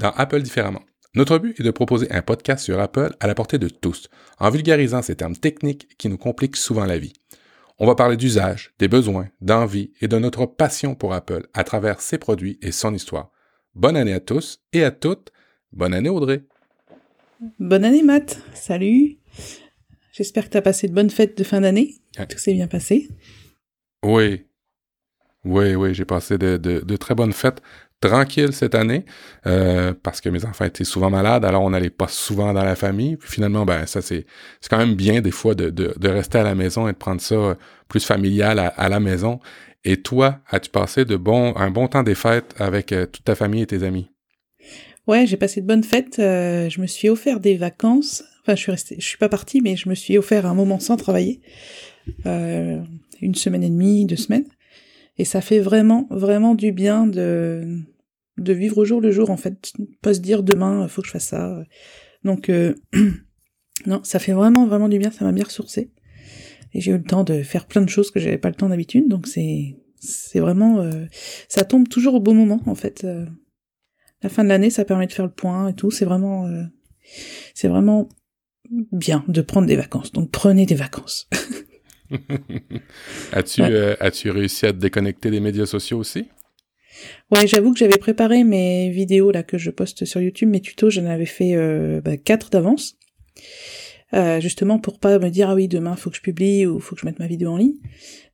Dans Apple différemment. Notre but est de proposer un podcast sur Apple à la portée de tous, en vulgarisant ces termes techniques qui nous compliquent souvent la vie. On va parler d'usage, des besoins, d'envie et de notre passion pour Apple à travers ses produits et son histoire. Bonne année à tous et à toutes. Bonne année Audrey. Bonne année Matt. Salut. J'espère que tu as passé de bonnes fêtes de fin d'année. Ouais. Tout s'est bien passé. Oui. Oui, oui, j'ai passé de, de- de très bonnes fêtes tranquilles cette année euh, parce que mes enfants étaient souvent malades, alors on n'allait pas souvent dans la famille. Puis finalement, ben ça c'est c'est quand même bien des fois de, de, de rester à la maison et de prendre ça euh, plus familial à, à la maison. Et toi, as-tu passé de bon un bon temps des fêtes avec euh, toute ta famille et tes amis? Ouais, j'ai passé de bonnes fêtes. euh, je me suis offert des vacances. Enfin, je suis restée, je suis pas partie, mais je me suis offert un moment sans travailler. Euh, une semaine et demie, deux semaines. Et ça fait vraiment, vraiment du bien de, de vivre au jour le jour, en fait. Pas se dire demain, faut que je fasse ça. Donc, euh, non, ça fait vraiment, vraiment du bien. Ça m'a bien ressourcé. Et j'ai eu le temps de faire plein de choses que j'avais pas le temps d'habitude. Donc, c'est, c'est vraiment, euh, ça tombe toujours au bon moment, en fait. Euh, la fin de l'année, ça permet de faire le point et tout. C'est vraiment, euh, c'est vraiment bien de prendre des vacances. Donc prenez des vacances. As-tu Ouais. euh, as-tu réussi à te déconnecter des médias sociaux aussi? Ouais, j'avoue que j'avais préparé mes vidéos là que je poste sur YouTube, mes tutos, j'en avais fait euh, bah, quatre d'avance. Euh, justement pour pas me dire ah oui demain faut que je publie ou faut que je mette ma vidéo en ligne.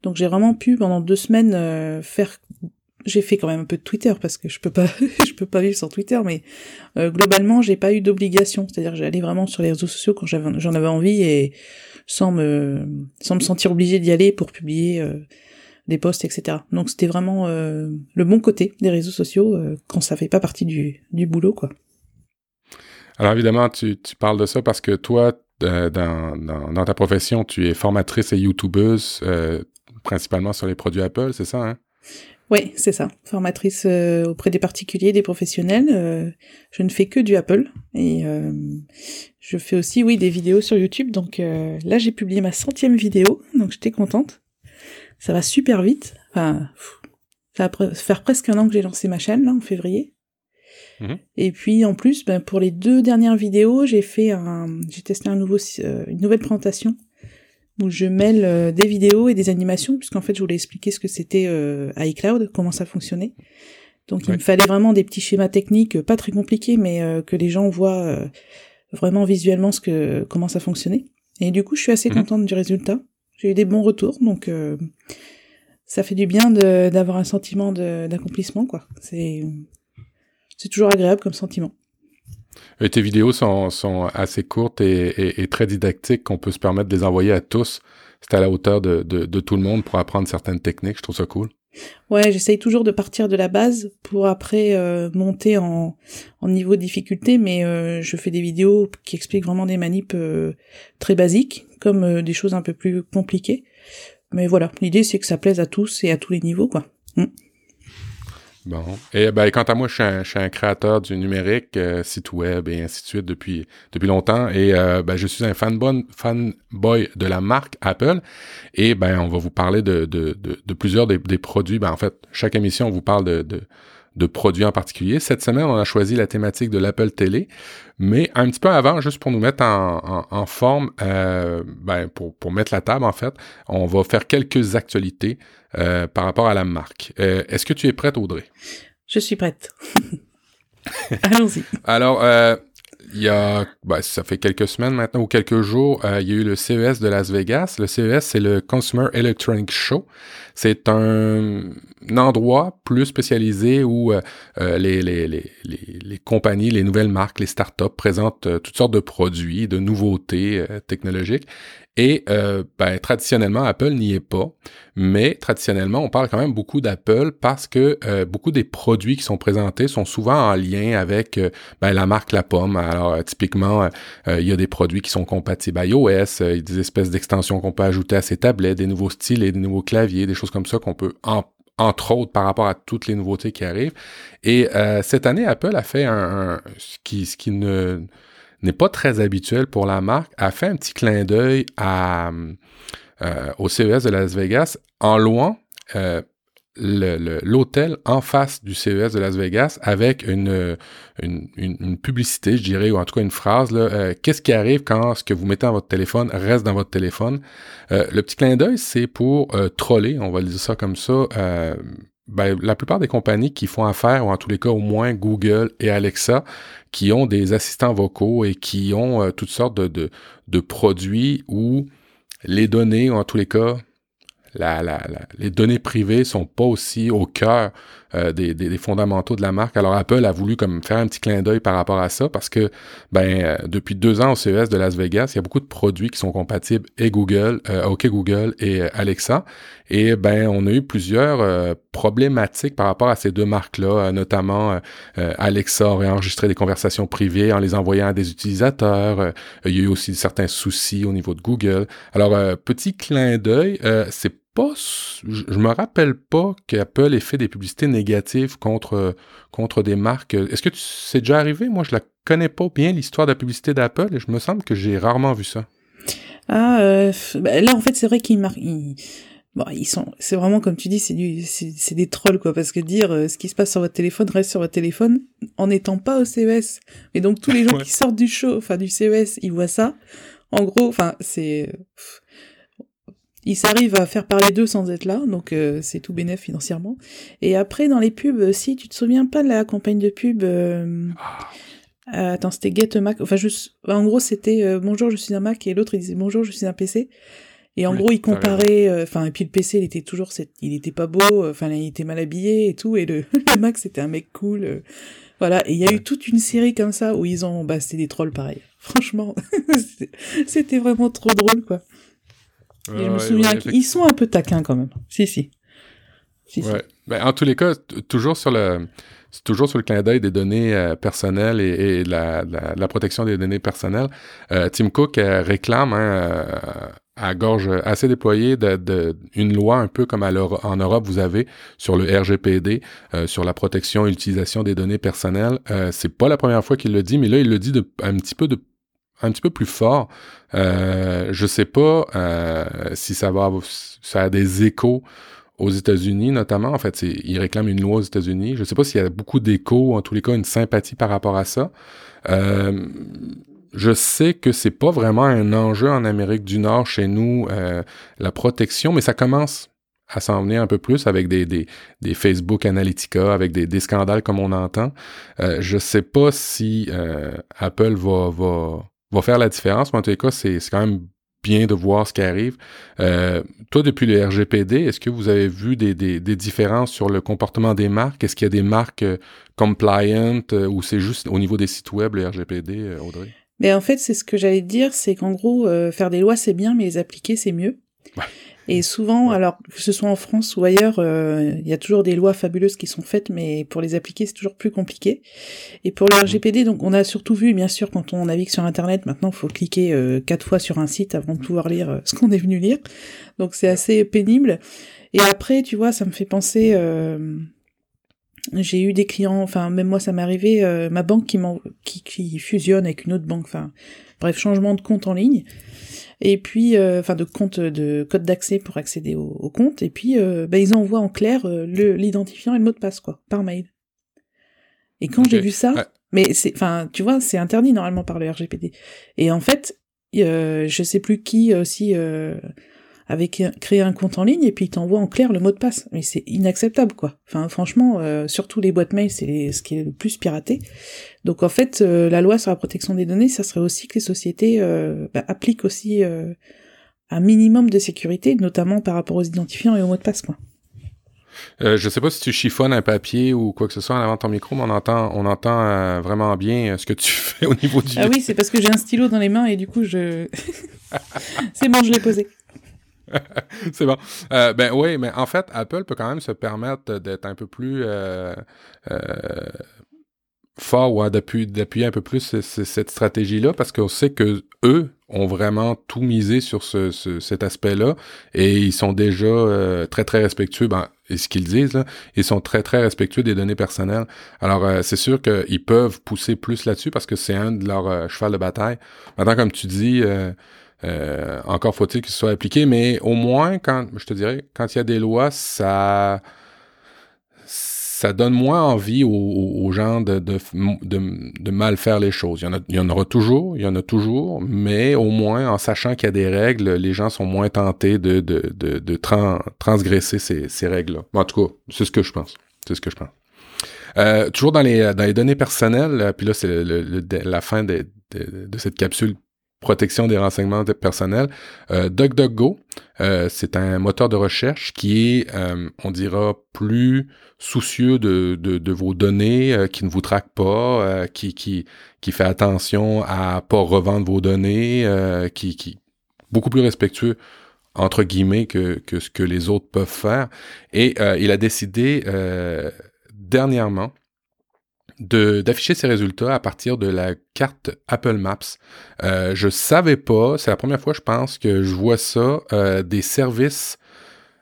Donc j'ai vraiment pu pendant deux semaines euh, faire. J'ai fait quand même un peu de Twitter parce que je peux pas je peux pas vivre sans Twitter, mais euh, globalement j'ai pas eu d'obligation. C'est-à-dire j'allais vraiment sur les réseaux sociaux quand j'en avais envie et sans me sans me sentir obligée d'y aller pour publier euh, des posts etc. Donc c'était vraiment euh, le bon côté des réseaux sociaux euh, quand ça fait pas partie du du boulot quoi. Alors évidemment, tu, tu parles de ça parce que toi, euh, dans, dans, dans ta profession, tu es formatrice et youtubeuse, euh, principalement sur les produits Apple, c'est ça, hein? Oui, c'est ça. Formatrice euh, auprès des particuliers, des professionnels. euh, je ne fais que du Apple et euh, je fais aussi, oui, des vidéos sur YouTube. Donc euh, là, j'ai publié ma centième vidéo, donc j'étais contente. Ça va super vite. Enfin, ça va faire presque un an que j'ai lancé ma chaîne là en février. Mhm. Et puis en plus, ben, pour les deux dernières vidéos, j'ai fait un, j'ai testé un nouveau, euh, une nouvelle présentation où je mêle euh, des vidéos et des animations, puisqu'en fait je voulais expliquer ce que c'était euh, iCloud, comment ça fonctionnait. Donc il me fallait vraiment des petits schémas techniques, euh, pas très compliqués, mais que les gens voient vraiment visuellement ce que comment ça fonctionnait. Et du coup je suis assez Mhm. contente du résultat. J'ai eu des bons retours, donc euh, ça fait du bien d'avoir un sentiment d'accomplissement, quoi. C'est toujours agréable comme sentiment. Et tes vidéos sont, sont assez courtes et, et- et très didactiques qu'on peut se permettre de les envoyer à tous. C'est à la hauteur de, de, de tout le monde pour apprendre certaines techniques. Je trouve ça cool. Ouais, j'essaye toujours de partir de la base pour après euh, monter en, en niveau difficulté, mais euh, je fais des vidéos qui expliquent vraiment des manips euh, très basiques, comme des choses un peu plus compliquées. Mais voilà, l'idée c'est que ça plaise à tous et à tous les niveaux, quoi. Bon. Et ben, quant à moi, je suis un, créateur du numérique, euh, site web et ainsi de suite depuis, depuis longtemps. Et euh, ben, je suis un fanboy, de la marque Apple. Et ben, on va vous parler de, de, de, plusieurs des, produits. Ben, en fait, chaque émission, on vous parle de, de produits en particulier. Cette semaine, on a choisi la thématique de l'Apple Télé. Mais un petit peu avant, juste pour nous mettre en, en, en forme, euh, ben, pour, pour mettre la table, en fait, on va faire quelques actualités euh, par rapport à la marque. Euh, Est-ce que tu es prête, Audrey? Je suis prête. Allons-y. Alors, euh, il y a, ben, ça fait quelques semaines maintenant ou quelques jours, euh, il y a eu le CES de Las Vegas. Le CES, c'est le Consumer Electronics Show. C'est un, endroit plus spécialisé où euh, euh, les, les, les, les, compagnies, les nouvelles marques, les startups présentent toutes sortes de produits, de nouveautés technologiques. Et euh, ben, traditionnellement, Apple n'y est pas. Mais traditionnellement, on parle quand même beaucoup d'Apple parce que euh, beaucoup des produits qui sont présentés sont souvent en lien avec euh, ben, la marque La Pomme. Alors, typiquement, il y a des produits qui sont compatibles iOS, des espèces d'extensions qu'on peut ajouter à ces tablettes, des nouveaux styles et des nouveaux claviers, des choses comme ça qu'on peut en entre autres par rapport à toutes les nouveautés qui arrivent. Et cette année, Apple a fait un, un- ce qui, ce qui ne n'est pas très habituel pour la marque, a fait un petit clin d'œil euh, au CES de Las Vegas en louant euh, l'hôtel en face du CES de Las Vegas avec une, une, publicité, je dirais, ou en tout cas une phrase. Euh, Qu'est-ce qui arrive quand ce que vous mettez dans votre téléphone reste dans votre téléphone? Le petit clin d'œil, c'est pour troller, on va dire ça comme ça. Ben, la plupart des compagnies qui font affaire, ou en tous les cas au moins Google et Alexa, qui ont des assistants vocaux et qui ont toutes sortes de, de, produits où les données, en tous les cas, la, la, les données privées sont pas aussi au cœur euh, des, des, fondamentaux de la marque. Alors Apple a voulu comme faire un petit clin d'œil par rapport à ça parce que ben euh, depuis deux ans au CES de Las Vegas, il y a beaucoup de produits qui sont compatibles et Google, euh, OK Google et Alexa. Et ben on a eu plusieurs problématiques par rapport à ces deux marques-là, notamment Alexa aurait enregistré des conversations privées en les envoyant à des utilisateurs. il y a eu aussi certains soucis au niveau de Google. Alors petit clin d'œil, c'est pas, je, me rappelle pas qu'Apple ait fait des publicités négatives contre, des marques. Est-ce que c'est déjà arrivé? Moi, je la connais pas bien, l'histoire de la publicité d'Apple, et je me semble que j'ai rarement vu ça. Ah, euh, bah, là, en fait, c'est vrai qu'ils marquent, Bon, ils sont, c'est vraiment comme tu dis, c'est du, c'est, des trolls quoi, parce que dire euh, ce qui se passe sur votre téléphone reste sur votre téléphone en n'étant pas au CES. Et donc tous les gens qui sortent du show, enfin du CES, ils voient ça. En gros, enfin c'est, ils s'arrivent à faire parler d'eux sans être là, donc euh, c'est tout bénéf financièrement. Et après, dans les pubs, euh, si tu te souviens pas de la campagne de pub... Euh, attends, c'était Get a Mac. Enfin, juste, en gros, c'était Bonjour, je suis un Mac, et l'autre, il disait Bonjour, je suis un PC. Et en gros, il comparait, enfin, et puis le PC, il était toujours, il était pas beau, enfin, il était mal habillé et tout, et le, le Mac, c'était un mec cool. voilà, et il y a eu toute une série comme ça où ils ont, bah, c'était des trolls pareil. Franchement, c'était vraiment trop drôle, quoi je me souviens qu'ils sont un peu taquins quand même. Si, si. ouais. Ben, en tous les cas, toujours sur le toujours sur le clin d'œil des données euh, personnelles et, la, la, protection des données personnelles. Euh, Tim Cook euh, réclame hein, à gorge assez déployée de, une loi un peu comme en Europe vous avez sur le RGPD sur la protection et l'utilisation des données personnelles. c'est pas la première fois qu'il le dit, mais là il le dit un petit peu un petit peu plus fort. Euh, je sais pas euh, si ça va ça a des échos aux États-Unis notamment. En fait, ils réclament une loi aux États-Unis. Je sais pas s'il y a beaucoup d'échos, en tous les cas une sympathie par rapport à ça. Euh, je sais que c'est pas vraiment un enjeu en Amérique du Nord chez nous euh, la protection, mais ça commence à s'en venir un peu plus avec des, des, des Facebook Analytica, avec des, des, scandales comme on entend. Euh, je sais pas si euh, Apple va, va va faire la différence. Mais en tout cas, c'est quand même bien de voir ce qui arrive. Euh, toi, depuis le RGPD, est-ce que vous avez vu des, des, des, différences sur le comportement des marques? Est-ce qu'il y a des marques euh, compliant euh, ou c'est juste au niveau des sites web, le RGPD, Audrey? Mais en fait, c'est ce que j'allais dire, c'est qu'en gros, faire des lois, c'est bien, mais les appliquer, c'est mieux. Ouais. Et souvent, alors que ce soit en France ou ailleurs, euh, il y a toujours des lois fabuleuses qui sont faites, mais pour les appliquer, c'est toujours plus compliqué. Et pour le RGPD, donc on a surtout vu, bien sûr, quand on navigue sur Internet, maintenant, il faut cliquer euh, quatre fois sur un site avant de pouvoir lire euh, ce qu'on est venu lire. Donc c'est assez pénible. Et après, tu vois, ça me fait penser. J'ai eu des clients, enfin même moi ça m'est arrivé, ma banque qui, qui, qui fusionne avec une autre banque, enfin bref, changement de compte en ligne. Et puis euh, enfin de compte de code d'accès pour accéder au, compte. Et puis euh, bah, ils envoient en clair euh, l'identifiant et le mot de passe quoi par mail. Et quand j'ai vu ça mais c'est enfin tu vois c'est interdit normalement par le RGPD et en fait je sais plus qui aussi avec créé un compte en ligne et puis il t'envoie en clair le mot de passe. Mais c'est inacceptable, quoi. Enfin, franchement, euh, surtout les boîtes mail, c'est ce qui est le plus piraté. Donc en fait, euh, la loi sur la protection des données, ça serait aussi que les sociétés euh, bah, appliquent aussi un minimum de sécurité, notamment par rapport aux identifiants et aux mots de passe, quoi. Euh, je sais pas si tu chiffonnes un papier ou quoi que ce soit en avant ton micro, mais on entend, on entend vraiment bien ce que tu fais au niveau du. Ah oui, c'est parce que j'ai un stylo dans les mains et du coup je. c'est bon, je l'ai posé. c'est bon. Euh, ben oui, mais en fait, Apple peut quand même se permettre d'être un peu plus euh, euh, fort ou d'appuyer un peu plus cette stratégie-là parce qu'on sait que eux ont vraiment tout misé sur ce, cet aspect-là et ils sont déjà très très respectueux. Ben, et ce qu'ils disent, là, ils sont très très respectueux des données personnelles. Alors c'est sûr qu'ils peuvent pousser plus là-dessus parce que c'est un de leurs cheval de bataille. Maintenant, comme tu dis, euh, encore faut-il qu'il soit appliqué, mais au moins, quand je te dirais, quand il y a des lois, ça ça donne moins envie aux, gens de, de, mal faire les choses. Il y, en a, il y en aura toujours, il y en a toujours, mais au moins en sachant qu'il y a des règles, les gens sont moins tentés de, transgresser ces, ces règles-là. En tout cas, c'est ce que je pense. C'est ce que je pense. Euh, toujours dans les, dans les données personnelles, euh, puis là, c'est la fin de, de, cette capsule protection des renseignements personnels. Euh, DuckDuckGo, euh, c'est un moteur de recherche qui est, euh, on dira, plus soucieux de, vos données, euh, qui ne vous traque pas, qui, fait attention à pas revendre vos données, qui, qui beaucoup plus respectueux entre guillemets que ce que les autres peuvent faire. Et il a décidé dernièrement d'afficher ses résultats à partir de la carte Apple Maps. Euh, je savais pas, c'est la première fois je pense que je vois ça, euh, des services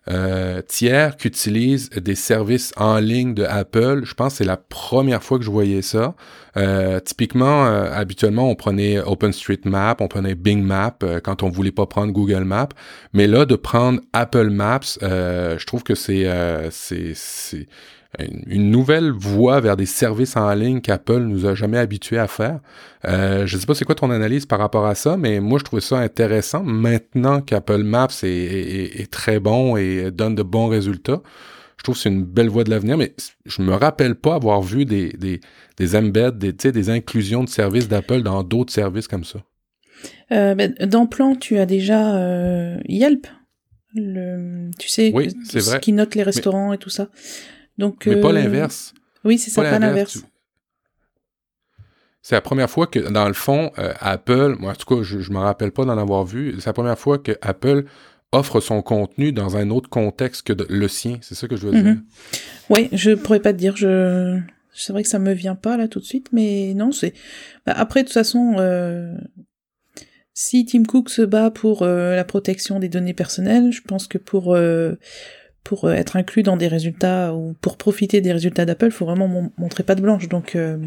euh, tiers qui utilisent des services en ligne de Apple. Je pense que c'est la première fois que je voyais ça. Euh, typiquement, habituellement, on prenait OpenStreetMap, on prenait Bing Map quand on voulait pas prendre Google Maps. Mais là, de prendre Apple Maps, je trouve que c'est c'est une nouvelle voie vers des services en ligne qu'Apple nous a jamais habitués à faire. Euh, je sais pas c'est quoi ton analyse par rapport à ça, mais moi je trouve ça intéressant maintenant qu'Apple Maps est, très bon et donne de bons résultats. Je trouve que c'est une belle voie de l'avenir, mais je me rappelle pas avoir vu des, des, des embeds, des, des inclusions de services d'Apple dans d'autres services comme ça. Euh, ben, dans Plan, tu as déjà euh, Yelp, le, tu sais, ce qui note les restaurants et tout ça. Donc, mais pas euh, l'inverse. Oui, c'est ça, pas, l'inverse. C'est la première fois que, dans le fond, euh, Apple, moi en tout cas, je ne me rappelle pas d'en avoir vu, c'est la première fois que Apple offre son contenu dans un autre contexte que le sien. C'est ça que je veux dire. Mhm. Oui, je pourrais pas te dire. Je... C'est vrai que ça me vient pas là tout de suite, mais non, c'est. Bah, après, de toute façon, euh... si Tim Cook se bat pour euh, la protection des données personnelles, je pense que pour pour euh, être inclus dans des résultats ou pour profiter des résultats d'Apple, faut vraiment montrer pas de blanche. Donc euh,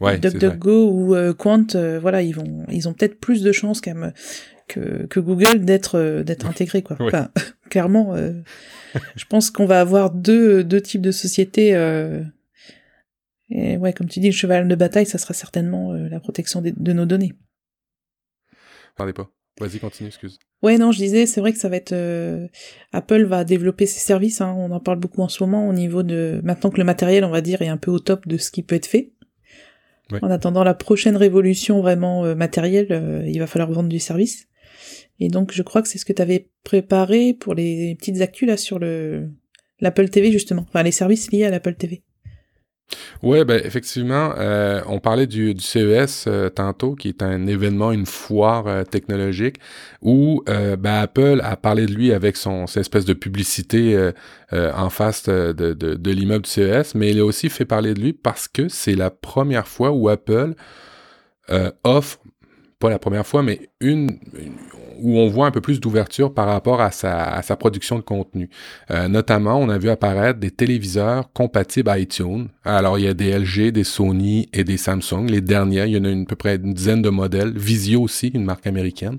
ouais, DuckDuckGo ou euh, Quant, euh, voilà, ils vont, ils ont peut-être plus de chances que, que Google d'être d'être intégré quoi. Enfin, clairement, je pense qu'on va avoir deux deux types de sociétés. et ouais, comme tu dis, le cheval de bataille, ça sera certainement la protection de nos données. Parlez pas. Vas-y, continue, excuse. Ouais, non, je disais, c'est vrai que ça va être... Euh, Apple va développer ses services, hein, on en parle beaucoup en ce moment au niveau de... Maintenant que le matériel, on va dire, est un peu au top de ce qui peut être fait. En attendant la prochaine révolution vraiment euh, matérielle, euh, il va falloir vendre du service. Et donc, je crois que c'est ce que tu avais préparé pour les petites actus là sur le l'Apple TV justement, enfin les services liés à l'Apple TV. Oui, ben effectivement, euh, on parlait du, CES euh, tantôt, qui est un événement, une foire euh, technologique, où ben, Apple a parlé de lui avec son espèce de publicité en face de, l'immeuble du CES, mais il a aussi fait parler de lui parce que c'est la première fois où Apple offre pas la première fois, mais une, où on voit un peu plus d'ouverture par rapport à sa, à production de contenu. Euh, notamment, on a vu apparaître des téléviseurs compatibles iTunes. Alors, il y a des LG, des Sony et des Samsung. Les derniers, il y en a une, à peu près une dizaine de modèles. Visio aussi, une marque américaine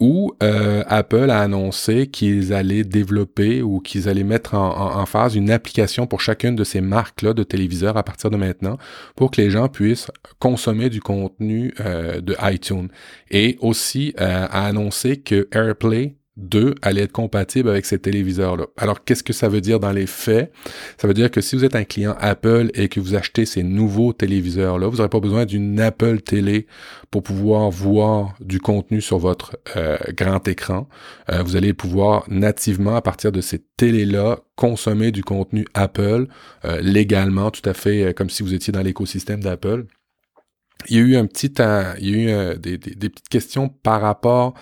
où euh, Apple a annoncé qu'ils allaient développer ou qu'ils allaient mettre en, phase une application pour chacune de ces marques-là de téléviseurs à partir de maintenant pour que les gens puissent consommer du contenu euh, de iTunes. Et aussi euh, a annoncé que AirPlay 2 allait être compatible avec ces téléviseurs-là. Alors, qu'est-ce que ça veut dire dans les faits? Ça veut dire que si vous êtes un client Apple et que vous achetez ces nouveaux téléviseurs-là, vous n'aurez pas besoin d'une Apple télé pour pouvoir voir du contenu sur votre euh, grand écran. Euh, vous allez pouvoir nativement, à partir de ces télés-là, consommer du contenu Apple euh, légalement, tout à fait comme si vous étiez dans l'écosystème d'Apple. Il y a eu un petit, il y a eu des, des petites questions par rapport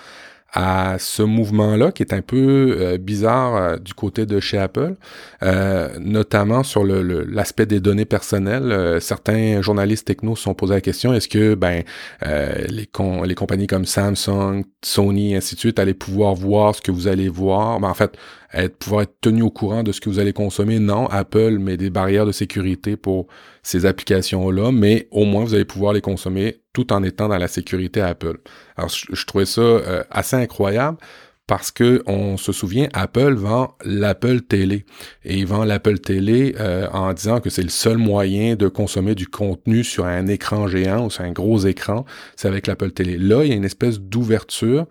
à ce mouvement-là qui est un peu euh, bizarre euh, du côté de chez Apple, euh, notamment sur l'aspect le, des données personnelles. certains journalistes techno se sont posés la question est-ce que ben les, les compagnies comme Samsung, Sony, ainsi de suite allaient pouvoir voir ce que vous allez voir? Ben, En fait, être, pouvoir être tenu au courant de ce que vous allez consommer. Non, Apple met des barrières de sécurité pour ces applications-là, mais au moins vous allez pouvoir les consommer tout en étant dans la sécurité Apple. Alors, je, trouvais ça euh, assez incroyable parce que on se souvient, Apple vend l'Apple Télé et il vend l'Apple Télé euh, en disant que c'est le seul moyen de consommer du contenu sur un écran géant ou sur un gros écran, c'est avec l'Apple Télé. Là, il y a une espèce d'ouverture.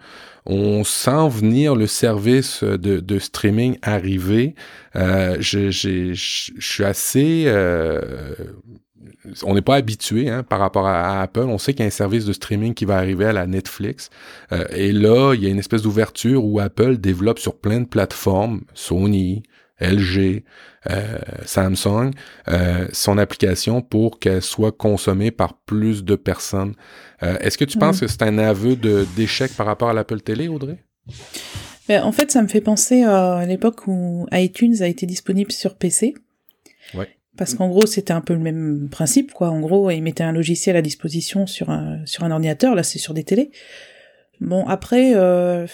On sent venir le service de, streaming arriver. Euh, je, je, suis assez euh, on n'est pas habitué hein, par rapport à, Apple. On sait qu'il y a un service de streaming qui va arriver à la Netflix. Euh, et là, il y a une espèce d'ouverture où Apple développe sur plein de plateformes, Sony, LG, euh, Samsung, euh, son application pour qu'elle soit consommée par plus de personnes. Est-ce que tu penses mm. que c'est un aveu d'échec par rapport à l'Apple Télé, Audrey? Ben, en fait, ça me fait penser à l'époque où iTunes a été disponible sur PC. Ouais. Parce qu'en gros, c'était un peu le même principe, quoi. En gros, ils mettaient un logiciel à disposition sur un, sur un ordinateur, là c'est sur des télés. Bon, après, euh,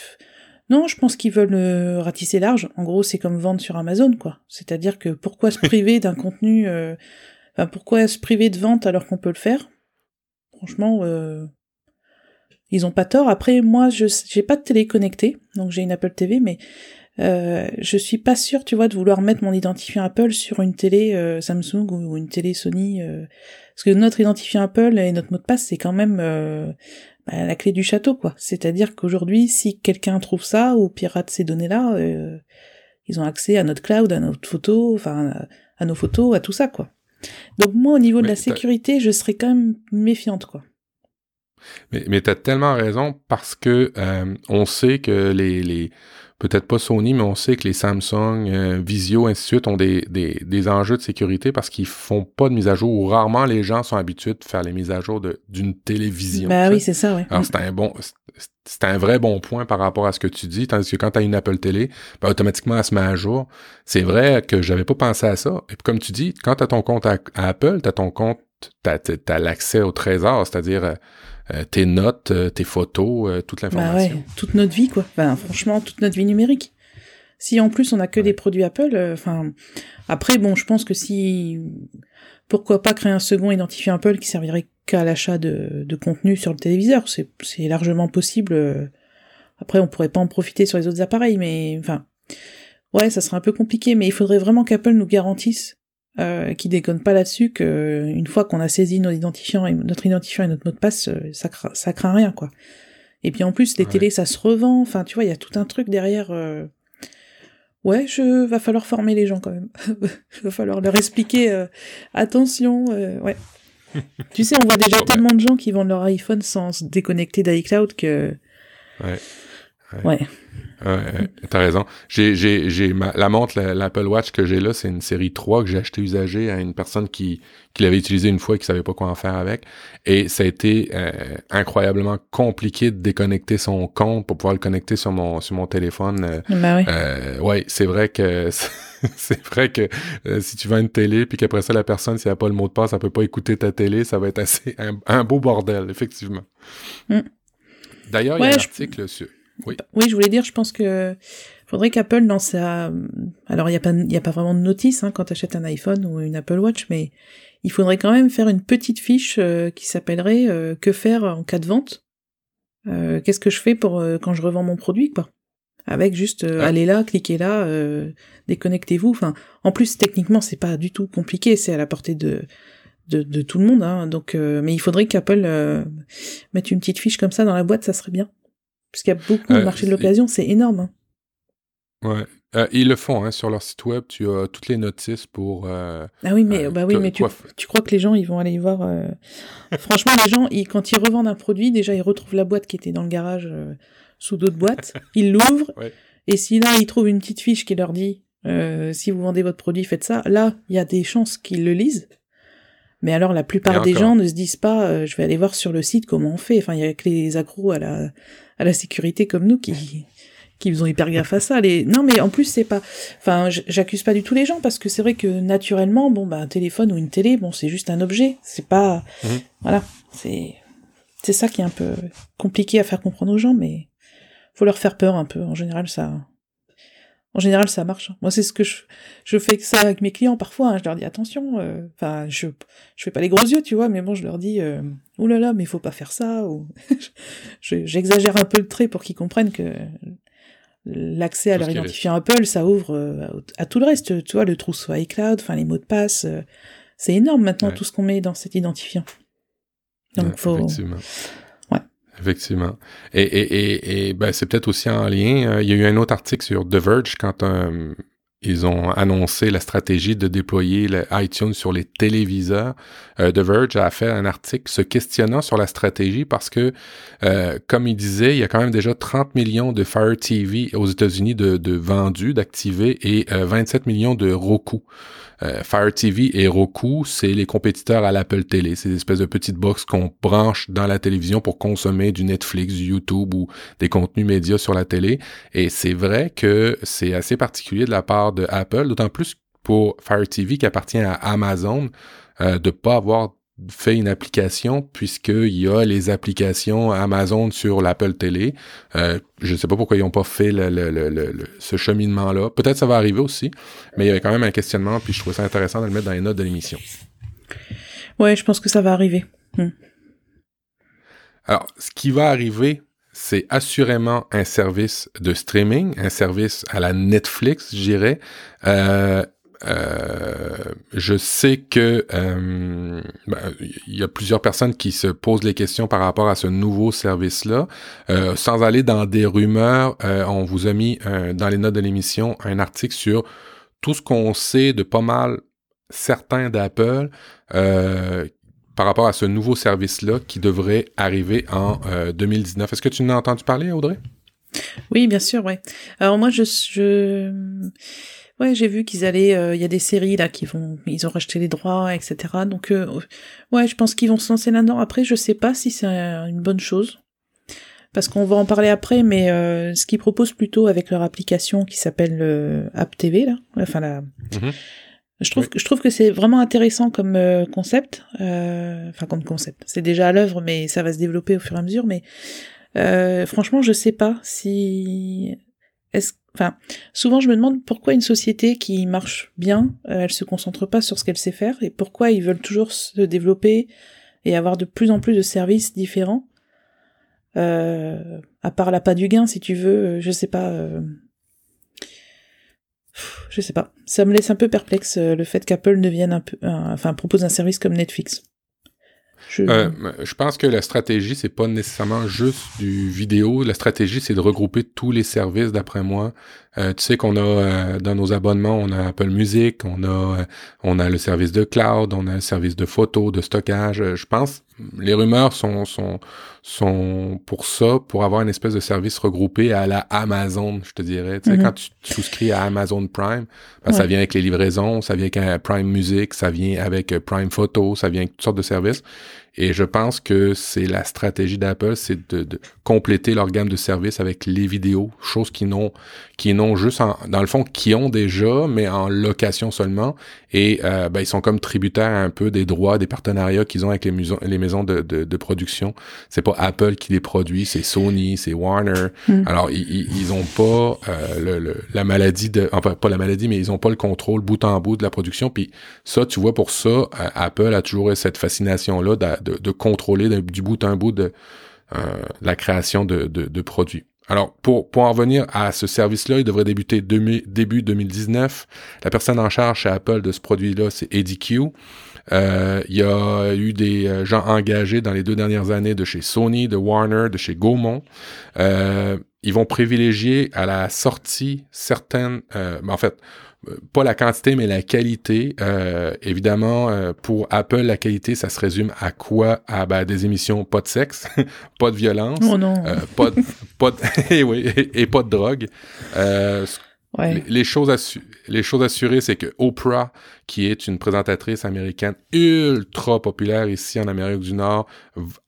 non, je pense qu'ils veulent euh, ratisser large. En gros, c'est comme vendre sur Amazon, quoi. C'est-à-dire que pourquoi se priver d'un contenu... Euh, enfin, pourquoi se priver de vente alors qu'on peut le faire? Franchement, euh, ils ont pas tort. Après, moi, je j'ai pas de télé connectée, donc j'ai une Apple TV, mais je suis pas sûre, tu vois, de vouloir mettre mon identifiant Apple sur une télé Samsung ou, une télé Sony, parce que notre identifiant Apple et notre mot de passe, c'est quand même bah, la clé du château, quoi. C'est-à-dire qu'aujourd'hui, si quelqu'un trouve ça ou pirate ces données-là, ils ont accès à notre cloud, à notre photo, enfin, à, nos photos, à tout ça, quoi. Donc moi, au niveau de la sécurité, je serais quand même méfiante, quoi. Mais, mais tu as tellement raison parce que on sait que les, les peut-être pas Sony, mais on sait que les Samsung, euh, Visio, ainsi de suite, ont des, des, des enjeux de sécurité parce qu'ils font pas de mise à jour ou rarement les gens sont habitués de faire les mises à jour d'une télévision. Bah oui, c'est ça, oui. Alors, c'est un bon, c'est un vrai bon point par rapport à ce que tu dis, tandis que quand tu as une Apple Télé, ben, automatiquement, elle se met à jour. C'est vrai que j'avais pas pensé à ça. Et puis, comme tu dis, quand tu as ton compte à, Apple, tu as ton compte, tu as, l'accès au trésor, c'est-à-dire euh, euh, tes notes, euh, tes photos, euh, toute l'information. Bah ouais, toute notre vie, quoi. Enfin, franchement, toute notre vie numérique. Si en plus on a que des produits Apple, enfin, après, bon, je pense que si, pourquoi pas créer un second identifiant Apple qui servirait qu'à l'achat de, de contenu sur le téléviseur, c'est, c'est largement possible. Après, on pourrait pas en profiter sur les autres appareils, mais enfin, ouais, ça serait un peu compliqué, mais il faudrait vraiment qu'Apple nous garantisse euh, qui déconne pas là-dessus que une fois qu'on a saisi notre identifiant et notre identifiant et notre mot de passe, euh, ça, cra ça craint rien quoi. Et puis en plus les télés ça se revend, enfin tu vois il y a tout un truc derrière. Euh... Ouais, je va falloir former les gens quand même. va falloir leur expliquer euh, attention, euh, ouais. tu sais on voit déjà tellement de gens qui vendent leur iPhone sans se déconnecter d'iCloud que. Ouais. Ouais. ouais. T'as raison. J'ai, j'ai, j'ai la montre, l'Apple Watch que j'ai là, c'est une série 3 que j'ai acheté usagée à une personne qui, qui l'avait utilisée une fois et qui savait pas quoi en faire avec. Et ça a été euh, incroyablement compliqué de déconnecter son compte pour pouvoir le connecter sur mon, sur mon téléphone. Euh, ben oui. Euh, ouais, c'est vrai que c'est vrai que si tu vends une télé puis qu'après ça la personne si elle a pas le mot de passe, elle peut pas écouter ta télé, ça va être assez un, beau bordel effectivement. Mm. D'ailleurs, il y a un article sur oui. oui, je voulais dire, je pense que faudrait qu'Apple dans sa, alors il y a pas, il y a pas vraiment de notice hein, quand tu achètes un iPhone ou une Apple Watch, mais il faudrait quand même faire une petite fiche euh, qui s'appellerait euh, que faire en cas de vente? Euh, qu'est-ce que je fais pour quand je revends mon produit, quoi? Avec juste allez là, cliquez là, déconnectez-vous. Enfin, en plus techniquement c'est pas du tout compliqué, c'est à la portée de de, de tout le monde. Hein, donc, mais il faudrait qu'Apple mette une petite fiche comme ça dans la boîte, ça serait bien. Parce qu'il y a beaucoup de euh, marché de l'occasion, c'est énorme. Hein. Ouais. Euh, ils le font hein, sur leur site web. Tu as toutes les notices pour. Euh, ah oui, mais bah oui, mais tu, tu, crois que les gens ils vont aller y voir Franchement, les gens, ils, quand ils revendent un produit, déjà ils retrouvent la boîte qui était dans le garage sous d'autres boîtes. Ils l'ouvrent. Et si là ils trouvent une petite fiche qui leur dit si vous vendez votre produit, faites ça. Là, il y a des chances qu'ils le lisent. Mais alors, la plupart des gens ne se disent pas, je vais aller voir sur le site comment on fait. Enfin, il y a que les accros à la à la sécurité comme nous qui qui faisons hyper gaffe à ça. Les... Non, mais en plus, c'est pas. Enfin, j'accuse pas du tout les gens parce que c'est vrai que naturellement, bon, bah, un téléphone ou une télé, bon, c'est juste un objet. C'est pas. Mhm. Voilà. C'est. C'est ça qui est un peu compliqué à faire comprendre aux gens, mais faut leur faire peur un peu. En général, ça. En général, ça marche. Moi, c'est ce que je, je fais ça avec mes clients parfois. Hein. Je leur dis attention. Euh, enfin, je, je fais pas les gros yeux, tu vois, mais bon, je leur dis, euh, oh là là, mais il faut pas faire ça. Ou j'exagère un peu le trait pour qu'ils comprennent que l'accès à leur identifiant Apple, ça ouvre à tout le reste. Tu vois, le trousseau iCloud, enfin les mots de passe, c'est énorme maintenant tout ce qu'on met dans cet identifiant. Donc faut. Effectivement. Et, et, et, ben, c'est peut-être aussi en lien. il y a eu un autre article sur The Verge quand un ils ont annoncé la stratégie de déployer iTunes sur les téléviseurs. Euh, The Verge a fait un article se questionnant sur la stratégie parce que, euh, comme il disait, il y a quand même déjà 30 millions de Fire TV aux États-Unis de, de vendus, d'activés et 27 euh, millions de Roku. Euh, Fire TV et Roku, c'est les compétiteurs à l'Apple Télé. C'est des espèces de petites box qu'on branche dans la télévision pour consommer du Netflix, du YouTube ou des contenus médias sur la télé. Et c'est vrai que c'est assez particulier de la part de Apple, d'autant plus pour Fire TV qui appartient à Amazon, euh, de pas avoir fait une application puisqu'il y a les applications Amazon sur l'Apple Télé. Euh, je ne sais pas pourquoi ils n'ont pas fait ce cheminement-là. Peut-être ça va arriver aussi, mais il y avait quand même un questionnement, puis je trouvais ça intéressant de le mettre dans les notes de l'émission. Ouais, je pense que ça va arriver. Hmm. Alors, ce qui va arriver, c'est assurément un service de streaming, un service à la Netflix, je dirais. Euh, euh, je sais que euh, ben, il y a plusieurs personnes qui se posent les questions par rapport à ce nouveau service-là. Euh, sans aller dans des rumeurs, on vous a mis dans les notes de l'émission un article sur tout ce qu'on sait de pas mal certains d'Apple par rapport à ce nouveau service-là qui devrait arriver en 2019. Est-ce que tu en as entendu parler, Audrey? Oui, bien sûr, ouais. Alors moi, je, je Ouais, j'ai vu qu'ils allaient. Euh, il y a des séries là qui vont. Ils ont racheté les droits, etc. Donc, euh, ouais, je pense qu'ils vont se lancer là-dedans. Après, je sais pas si c'est une bonne chose. Parce qu'on va en parler après, mais euh, ce qu'ils proposent plutôt avec leur application qui s'appelle App TV, là. Enfin, là. Mhm. Je trouve, que, je trouve que c'est vraiment intéressant comme concept. Enfin, comme concept. C'est déjà à l'œuvre, mais ça va se développer au fur et à mesure. Mais franchement, je sais pas si. Est-ce Enfin, souvent je me demande pourquoi une société qui marche bien, euh, elle se concentre pas sur ce qu'elle sait faire et pourquoi ils veulent toujours se développer et avoir de plus en plus de services différents. Euh, à part la du gain, si tu veux, euh, je sais pas. Euh... Je sais pas. Ça me laisse un peu perplexe le fait qu'Apple devienne un peu, enfin propose un service comme Netflix. Je... Euh, je pense que la stratégie, c'est pas nécessairement juste du vidéo. La stratégie, c'est de regrouper tous les services, d'après moi. Euh, tu sais qu'on a euh, dans nos abonnements, on a Apple Music, on a euh, on a le service de cloud, on a le service de photo, de stockage. je pense les rumeurs sont sont sont pour ça, pour avoir une espèce de service regroupé à la Amazon, je te dirais. Tu sais, mm-hmm. quand tu, souscris à Amazon Prime, ben, ça vient avec les livraisons, ça vient avec Prime Music, ça vient avec Prime Photo, ça vient avec toutes sortes de services. Et je pense que c'est la stratégie d'Apple, c'est de, compléter leur gamme de services avec les vidéos, choses qui n'ont qui n'ont juste en, dans le fond qui ont déjà, mais en location seulement. Et euh, ben, ils sont comme tributaires un peu des droits, des partenariats qu'ils ont avec les, maisons, les maisons de, de, de production. C'est pas Apple qui les produit, c'est Sony, c'est Warner. Hmm. Alors ils, ils ont pas euh, le, la maladie de, enfin pas la maladie, mais ils ont pas le contrôle bout en bout de la production. Puis ça, tu vois, pour ça, euh, Apple a toujours eu cette fascination là de, de, contrôler du bout en bout de euh, la création de, de, produits. Alors, pour, pour en revenir à ce service-là, il devrait débuter début 2019. La personne en charge chez Apple de ce produit-là, c'est Eddie Q. Euh, il y a eu des euh, gens engagés dans les deux dernières années de chez Sony, de Warner, de chez Gaumont. Euh, ils vont privilégier à la sortie certaines... Ben, en fait, pas la quantité, mais la qualité. Euh, évidemment, euh, pour Apple, la qualité, ça se résume à quoi? À ben, des émissions pas de sexe, pas de violence, oh non. Euh, pas de, pas et, oui, et, pas de drogue. les, choses les choses assurées, c'est que Oprah, qui est une présentatrice américaine ultra populaire ici en Amérique du Nord,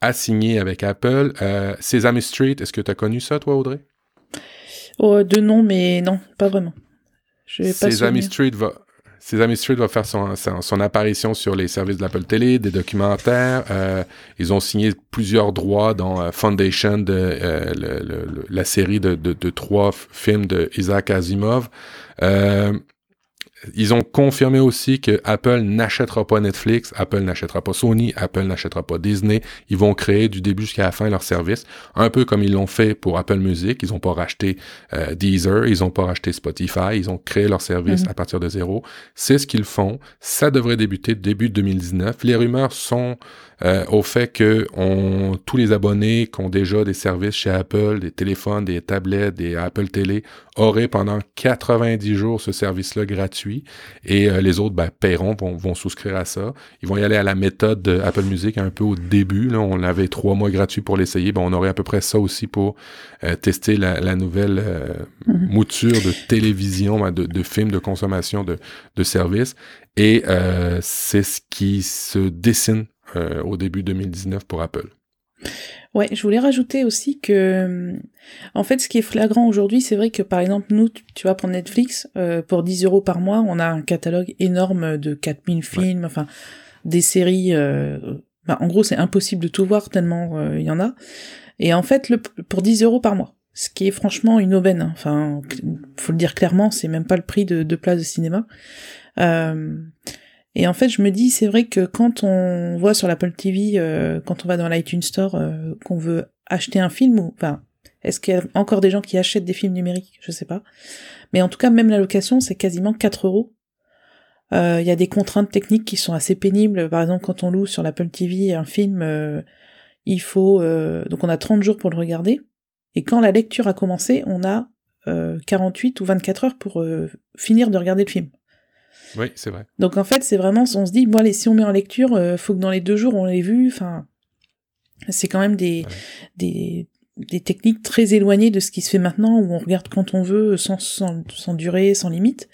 a signé avec Apple. Sesame Street, est-ce que tu as connu ça, toi, Audrey? Oh, de nom, mais non, pas vraiment. Sesame Street va Sesame Street va faire son, son, apparition sur les services de l'Apple Télé, des documentaires. Euh, ils ont signé plusieurs droits dans euh, Foundation, de euh, la série de, de, de, trois films de Isaac Asimov. Ils ont confirmé aussi que Apple n'achètera pas Netflix, Apple n'achètera pas Sony, Apple n'achètera pas Disney. Ils vont créer du début jusqu'à la fin leur service, un peu comme ils l'ont fait pour Apple Music. Ils n'ont pas racheté euh, Deezer, ils n'ont pas racheté Spotify, ils ont créé leur service mhm. à partir de zéro. C'est ce qu'ils font. Ça devrait débuter début 2019. Les rumeurs sont euh, au fait que on, tous les abonnés qui ont déjà des services chez Apple, des téléphones, des tablettes, des Apple Télé, auraient pendant 90 jours ce service-là gratuit et euh, les autres ben, paieront, vont, vont, souscrire à ça. Ils vont y aller à la méthode de Apple Music un peu au début. Là, on avait trois mois gratuits pour l'essayer. Ben, on aurait à peu près ça aussi pour euh, tester la, la nouvelle mm-hmm. mouture de télévision, ben, de, de films, de consommation de, de services. Et c'est ce qui se dessine euh, au début 2019 pour Apple. Ouais, je voulais rajouter aussi que, en fait, ce qui est flagrant aujourd'hui, c'est vrai que par exemple, nous, tu vas prendre Netflix, euh, pour 10 euros par mois, on a un catalogue énorme de 4000 films, enfin, des séries, euh, bah, en gros, c'est impossible de tout voir tellement il y en a. Et en fait, le, pour 10 euros par mois, ce qui est franchement une aubaine, hein. enfin, faut le dire clairement, c'est même pas le prix de, de place de cinéma. Euh, et en fait, je me dis, c'est vrai que quand on voit sur l'Apple TV, euh, quand on va dans l'iTunes Store, euh, qu'on veut acheter un film, ou enfin, est-ce qu'il y a encore des gens qui achètent des films numériques? Je sais pas. Mais en tout cas, même la location, c'est quasiment 4 euros. Euh, il y a des contraintes techniques qui sont assez pénibles. Par exemple, quand on loue sur l'Apple TV un film, il faut donc on a 30 jours pour le regarder. Et quand la lecture a commencé, on a 48 ou 24 heures pour finir de regarder le film. Oui, c'est vrai. Donc en fait, c'est vraiment, on se dit, bon allez, si on met en lecture, euh, faut que dans les deux jours on l'ait vu. Enfin, c'est quand même des, des, des techniques très éloignées de ce qui se fait maintenant, où on regarde quand on veut, sans, sans, sans durée, sans limite.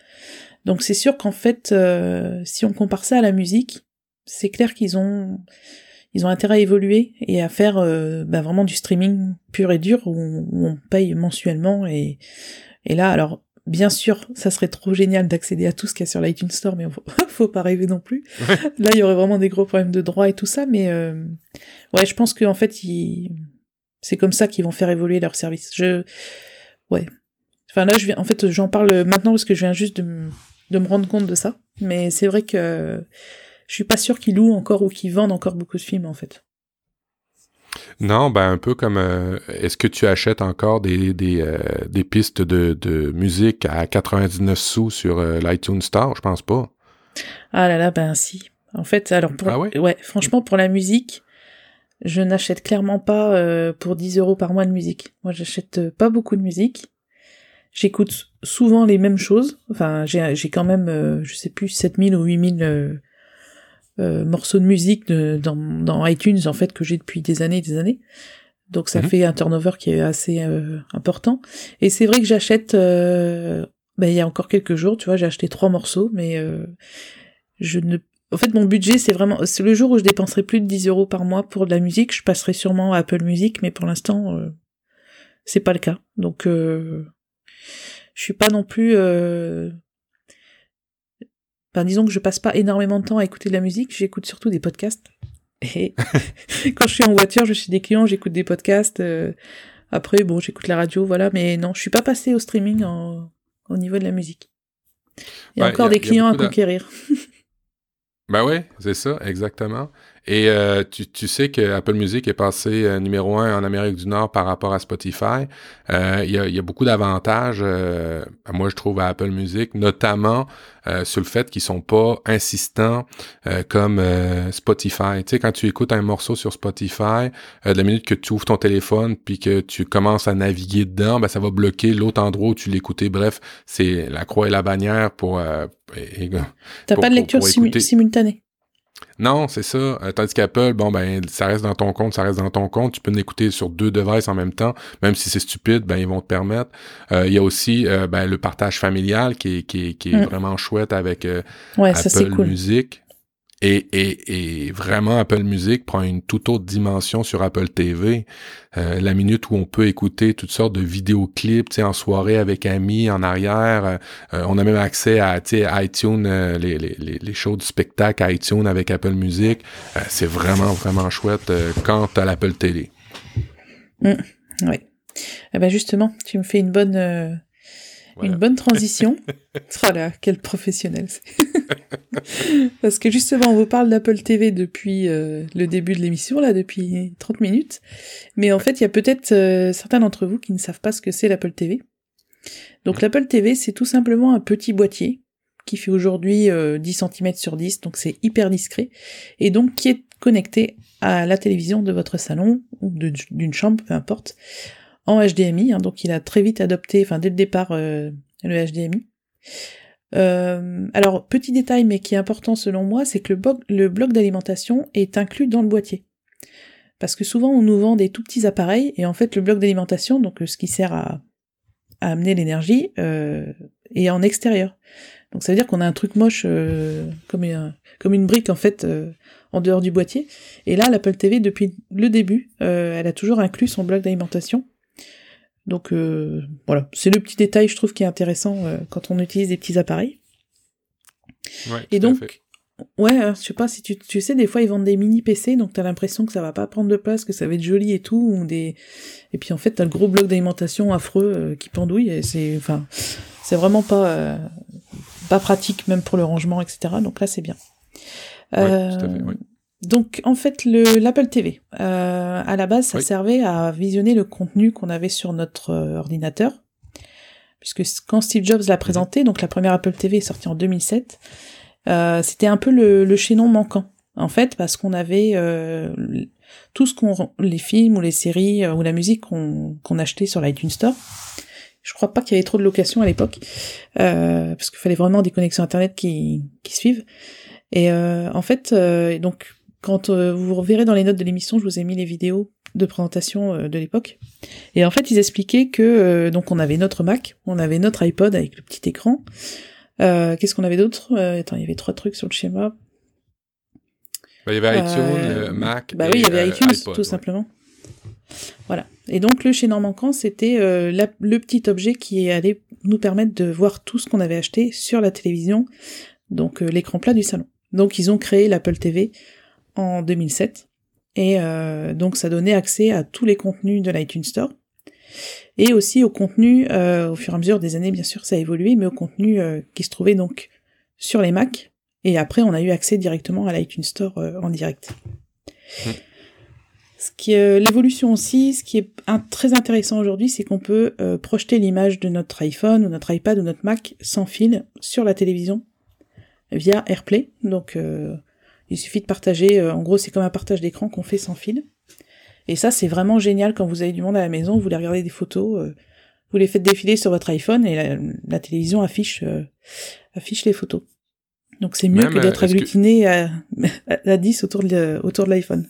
Donc c'est sûr qu'en fait, euh, si on compare ça à la musique, c'est clair qu'ils ont ils ont intérêt à évoluer et à faire euh, bah, vraiment du streaming pur et dur où on, où on paye mensuellement et et là alors Bien sûr, ça serait trop génial d'accéder à tout ce qu'il y a sur l'iTunes Store, mais faut, faut pas rêver non plus. Là, il y aurait vraiment des gros problèmes de droit et tout ça, mais euh, ouais, je pense qu'en fait, c'est comme ça qu'ils vont faire évoluer leur service. Je, ouais. Enfin là, je viens, en fait, j'en parle maintenant parce que je viens juste de, me rendre compte de ça, mais c'est vrai que je suis pas sûr qu'ils louent encore ou qu'ils vendent encore beaucoup de films en fait. Non, ben un peu comme euh, est-ce que tu achètes encore des, des, euh, des pistes de, de, musique à 99 sous sur euh, l'iTunes Store? Je pense pas. Ah là là, ben si. En fait, alors pour, ah ouais? franchement pour la musique, je n'achète clairement pas pour 10 euros par mois de musique. Moi, j'achète pas beaucoup de musique. J'écoute souvent les mêmes choses. Enfin, j'ai quand même, je sais plus, 7000 ou 8000 euh, morceaux de musique dans, dans, iTunes en fait que j'ai depuis des années et des années. Donc ça mhm. fait un turnover qui est assez euh, important. Et c'est vrai que j'achète, euh, ben, il y a encore quelques jours, tu vois, j'ai acheté trois morceaux, mais je ne en fait, mon budget, c'est vraiment, c'est le jour où je dépenserai plus de 10 euros par mois pour de la musique, je passerai sûrement à Apple Music, mais pour l'instant, c'est pas le cas. Donc, je suis pas non plus ben, disons que je passe pas énormément de temps à écouter de la musique, j'écoute surtout des podcasts. Et quand je suis en voiture, je suis des clients, j'écoute des podcasts. Euh, après, bon, j'écoute la radio, voilà, mais non, je suis pas passé au streaming au niveau de la musique. Il y a encore des clients à conquérir. ben oui, c'est ça, exactement. Et euh, tu, tu, sais que Apple Music est passé euh, numéro un en Amérique du Nord par rapport à Spotify. Euh, il, y a, y, a, beaucoup d'avantages, moi je trouve, à Apple Music, notamment sur le fait qu'ils sont pas insistants comme Spotify. Tu sais, quand tu écoutes un morceau sur Spotify, de la minute que tu ouvres ton téléphone puis que tu commences à naviguer dedans, ben, ça va bloquer l'autre endroit où tu l'écoutais. Bref, c'est la croix et la bannière pour... T'as pas de lecture simultanée? Non, c'est ça. Euh, tandis qu'Apple, bon, ben, ça reste dans ton compte, ça reste dans ton compte. Tu peux l'écouter sur deux devices en même temps. Même si c'est stupide, ben, ils vont te permettre. Euh, il y a aussi euh, ben, le partage familial qui est, qui qui est mm. vraiment chouette avec Apple Music. Et, et, et, vraiment, Apple Music prend une toute autre dimension sur Apple TV. Euh, la minute où on peut écouter toutes sortes de vidéoclips, en soirée avec amis, en arrière. Euh, euh, on a même accès à iTunes, les, les, les, shows du spectacle iTunes avec Apple Music. c'est vraiment, vraiment chouette quant à l'Apple Télé. Mmh, oui. Eh ben justement, tu me fais une bonne Une bonne transition. oh là, quel professionnel. Parce que justement, on vous parle d'Apple TV depuis euh, le début de l'émission, là, depuis 30 minutes. Mais en fait, il y a peut-être euh, certains d'entre vous qui ne savent pas ce que c'est l'Apple TV. Donc mm. l'Apple TV, c'est tout simplement un petit boîtier qui fait aujourd'hui 10 euh, cm sur 10, donc c'est hyper discret, et donc qui est connecté à la télévision de votre salon ou d'une chambre, peu importe, en HDMI. Hein, donc il a très vite adopté, enfin dès le départ, euh, le HDMI. Euh, alors petit détail, mais qui est important selon moi, c'est que le, bloc d'alimentation est inclus dans le boîtier. Parce que souvent on nous vend des tout petits appareils et en fait le bloc d'alimentation, donc ce qui sert à, amener l'énergie, est en extérieur. Donc ça veut dire qu'on a un truc moche comme, une, comme une brique en fait en dehors du boîtier. Et là, l'Apple TV, depuis le début, euh, elle a toujours inclus son bloc d'alimentation. Donc euh, voilà, c'est le petit détail, je trouve, qui est intéressant euh, quand on utilise des petits appareils. Ouais, et donc, ouais, je sais pas si tu, tu sais, des fois ils vendent des mini PC, donc t'as l'impression que ça va pas prendre de place, que ça va être joli et tout, ou des, et puis en fait t'as le gros bloc d'alimentation affreux qui pendouille, et c'est, enfin, c'est vraiment pas, pas pratique même pour le rangement, etc. Donc là c'est bien. Euh, donc en fait le l'Apple TV euh, à la base ça servait à visionner le contenu qu'on avait sur notre euh, ordinateur. Puisque quand Steve Jobs l'a présenté donc la première Apple TV est sortie en 2007 euh, c'était un peu le, le, chaînon manquant. En fait parce qu'on avait euh, tout ce qu'on les films ou les séries ou la musique qu'on qu'on achetait sur l'iTunes Store. Je crois pas qu'il y avait trop de locations à l'époque parce qu'il fallait vraiment des connexions internet qui qui suivent. Et euh, en fait, euh, donc quand euh, vous reverrez dans les notes de l'émission, je vous ai mis les vidéos de présentation de l'époque. Et en fait, ils expliquaient que donc on avait notre Mac, on avait notre iPod avec le petit écran. Qu'est-ce qu'on avait d'autre? Attends, il y avait trois trucs sur le schéma. Bah, il y avait iTunes, Mac. Bah oui, il y avait iTunes, tout simplement. Voilà. Et donc le chaînon manquant, c'était le petit objet qui allait nous permettre de voir tout ce qu'on avait acheté sur la télévision, donc l'écran plat du salon. Donc ils ont créé l'Apple TV en 2007 et euh, donc ça donnait accès à tous les contenus de l'iTunes Store et aussi au contenu euh, au fur et à mesure des années bien sûr ça a évolué mais au contenu euh, qui se trouvait donc sur les Mac et après on a eu accès directement à l'iTunes Store en direct. Mmh. Ce qui est l'évolution aussi, ce qui est très intéressant aujourd'hui, c'est qu'on peut projeter l'image de notre iPhone ou notre iPad ou notre Mac sans fil sur la télévision via AirPlay. Donc il suffit de partager, euh, en gros c'est comme un partage d'écran qu'on fait sans fil. Et ça c'est vraiment génial quand vous avez du monde à la maison, vous voulez regarder des photos, euh, vous les faites défiler sur votre iPhone et la, télévision affiche, affiche les photos. Donc c'est mieux que d'être agglutiné à, à, 10 autour de, autour de l'iPhone.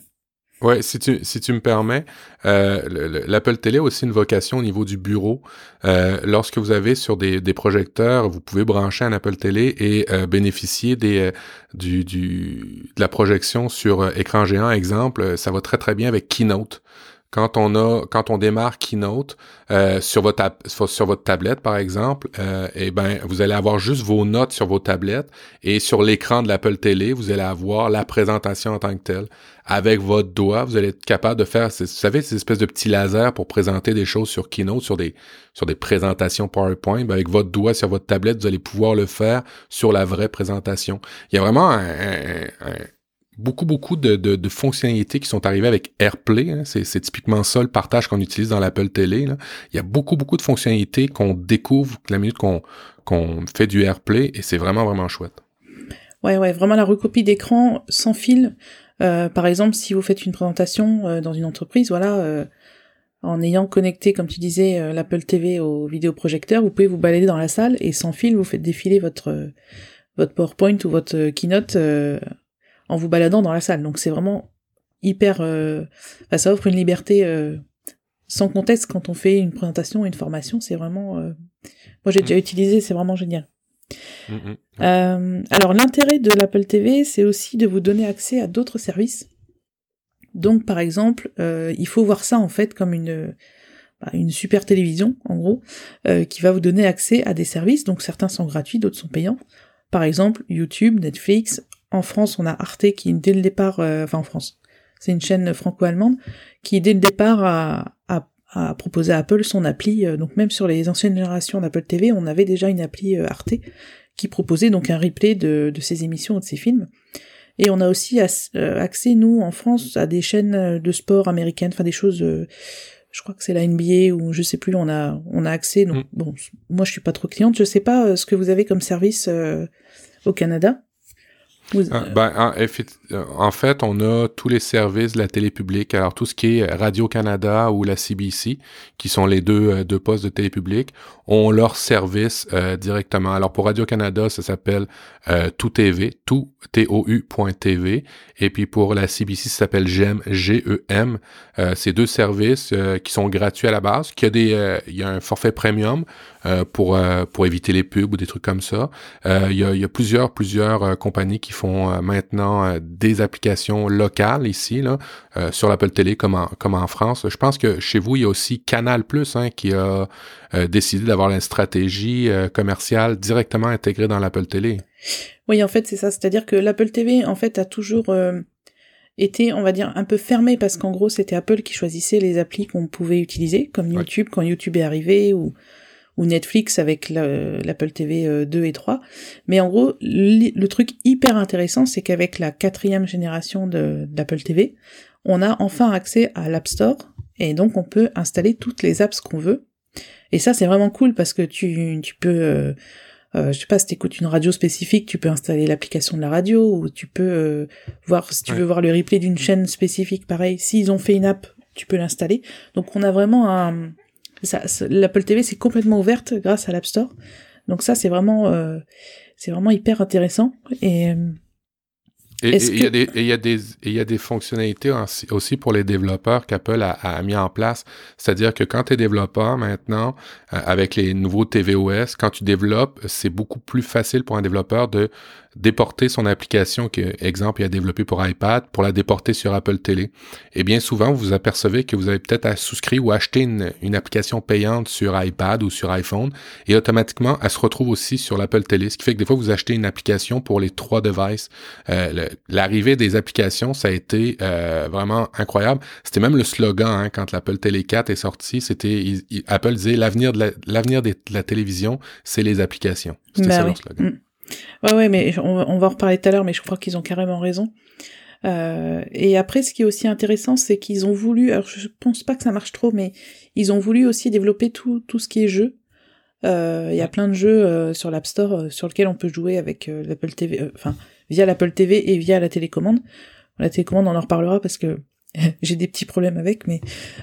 Ouais, si tu, si tu me permets, euh, l'Apple Télé a aussi une vocation au niveau du bureau. Euh, lorsque vous avez sur des, des, projecteurs, vous pouvez brancher un Apple Télé et euh, bénéficier des, euh, du, du, de la projection sur euh, écran géant. Exemple, ça va très très bien avec Keynote quand on a quand on démarre Keynote euh, sur votre sur votre tablette par exemple, euh, eh ben vous allez avoir juste vos notes sur vos tablettes et sur l'écran de l'Apple Télé, vous allez avoir la présentation en tant que telle. Avec votre doigt, vous allez être capable de faire, vous savez, ces espèces de petits lasers pour présenter des choses sur Keynote, sur des sur des présentations PowerPoint. Ben avec votre doigt sur votre tablette, vous allez pouvoir le faire sur la vraie présentation. Il y a vraiment un, un beaucoup, beaucoup de, de, fonctionnalités qui sont arrivées avec AirPlay. Hein. C'est, typiquement ça le partage qu'on utilise dans l'Apple Télé. Il y a beaucoup, beaucoup de fonctionnalités qu'on découvre la minute qu'on, qu'on fait du AirPlay et c'est vraiment, vraiment chouette. Ouais, ouais, vraiment la recopie d'écran sans fil. Euh, par exemple, si vous faites une présentation euh, dans une entreprise, voilà, euh, en ayant connecté, comme tu disais, l'Apple TV au vidéoprojecteur, vous pouvez vous balader dans la salle et sans fil, vous faites défiler votre votre PowerPoint ou votre keynote en vous baladant dans la salle. Donc c'est vraiment hyper... Euh, ça offre une liberté euh, sans contexte quand on fait une présentation, une formation. C'est vraiment... Euh, moi j'ai déjà mm. utilisé, c'est vraiment génial. Mm, mm, alors l'intérêt de l'Apple TV, c'est aussi de vous donner accès à d'autres services. Donc par exemple, il faut voir ça en fait comme une bah, super télévision en gros, qui va vous donner accès à des services. Donc certains sont gratuits, d'autres sont payants. Par exemple YouTube, Netflix, en France, on a Arte qui, dès le départ, euh, enfin en France, c'est une chaîne franco-allemande, qui dès le départ a, a proposé à Apple son appli. donc même sur les anciennes générations d'Apple TV, on avait déjà une appli Arte qui proposait donc un replay de, de ses émissions ou de ses films. Et on a aussi accès, nous, en France, à des chaînes de sport américaines, enfin des choses je crois que c'est la NBA ou je sais plus, on a on a accès. Donc mm. bon, moi je suis pas trop cliente, je sais pas ce que vous avez comme service au Canada. Ah, ben, euh, en, fait, on a tous les services de la télé publique. Alors, tout ce qui est Radio-Canada ou la CBC, qui sont les deux, euh, deux postes de télé publique, ont leur service euh, directement. Alors, pour Radio-Canada, ça s'appelle Tout TV, tout, T-O-U.tv. Et puis, pour la CBC, ça s'appelle GEM, G-E-M. c'est deux services qui sont gratuits à la base, a des, il y a un forfait premium pour, pour éviter les pubs ou des trucs comme ça. il, y a, y a plusieurs, plusieurs compagnies qui font euh, maintenant euh, des applications locales ici, là, euh, sur l'Apple Télé comme en, comme en France. Je pense que chez vous, il y a aussi Canal Plus hein, qui a décidé d'avoir une stratégie commerciale directement intégrée dans l'Apple Télé. Oui, en fait, c'est ça. C'est-à-dire que l'Apple TV, en fait, a toujours été, on va dire, un peu fermé parce qu'en gros, c'était Apple qui choisissait les applis qu'on pouvait utiliser, comme YouTube quand YouTube est arrivé ou ou Netflix avec l'Apple TV 2 euh, et 3. Mais en gros, le, truc hyper intéressant, c'est qu'avec la quatrième génération d'Apple TV, on a enfin accès à l'App Store et donc on peut installer toutes les apps qu'on veut. Et ça, c'est vraiment cool parce que tu, tu peux, euh, euh je sais pas, si t'écoutes une radio spécifique, tu peux installer l'application de la radio ou tu peux euh, voir, si tu veux voir le replay d'une chaîne spécifique, pareil, s'ils ont fait une app, tu peux l'installer. Donc on a vraiment un, l'Apple TV c'est complètement ouverte grâce à l'App Store. Donc ça c'est vraiment euh, c'est vraiment hyper intéressant et euh, et il y, a des, y, des, y a des fonctionnalités aussi pour les développeurs qu'Apple a, a, mis en place. C'est-à-dire que quand tu es développeur maintenant, euh, avec les nouveaux tvOS, quand tu développes, c'est beaucoup plus facile pour un développeur de déporter son application que, exemple, il a développé pour iPad, pour la déporter sur Apple Télé. Et bien souvent, vous vous apercevez que vous avez peut-être à souscrire ou acheter une, une, application payante sur iPad ou sur iPhone, et automatiquement, elle se retrouve aussi sur l'Apple Télé, ce qui fait que des fois, vous achetez une application pour les trois devices. Euh, L'arrivée des applications, ça a été euh, vraiment incroyable. C'était même le slogan hein, quand l'Apple Télé 4 est sorti, c'était Apple disait l'avenir de l'avenir de la télévision, c'est les applications. C'était bah ça leur slogan. Mm. Ouais, ouais, mais on, va en reparler tout à l'heure, mais je crois qu'ils ont carrément raison. Euh, et après, ce qui est aussi intéressant, c'est qu'ils ont voulu, alors je pense pas que ça marche trop, mais ils ont voulu aussi développer tout, tout ce qui est jeu. Euh, il y a plein de jeux euh, sur l'App Store sur lesquels on peut jouer avec l'Apple TV, enfin via l'Apple TV et via la télécommande. La télécommande, on en reparlera parce que j'ai des petits problèmes avec, mais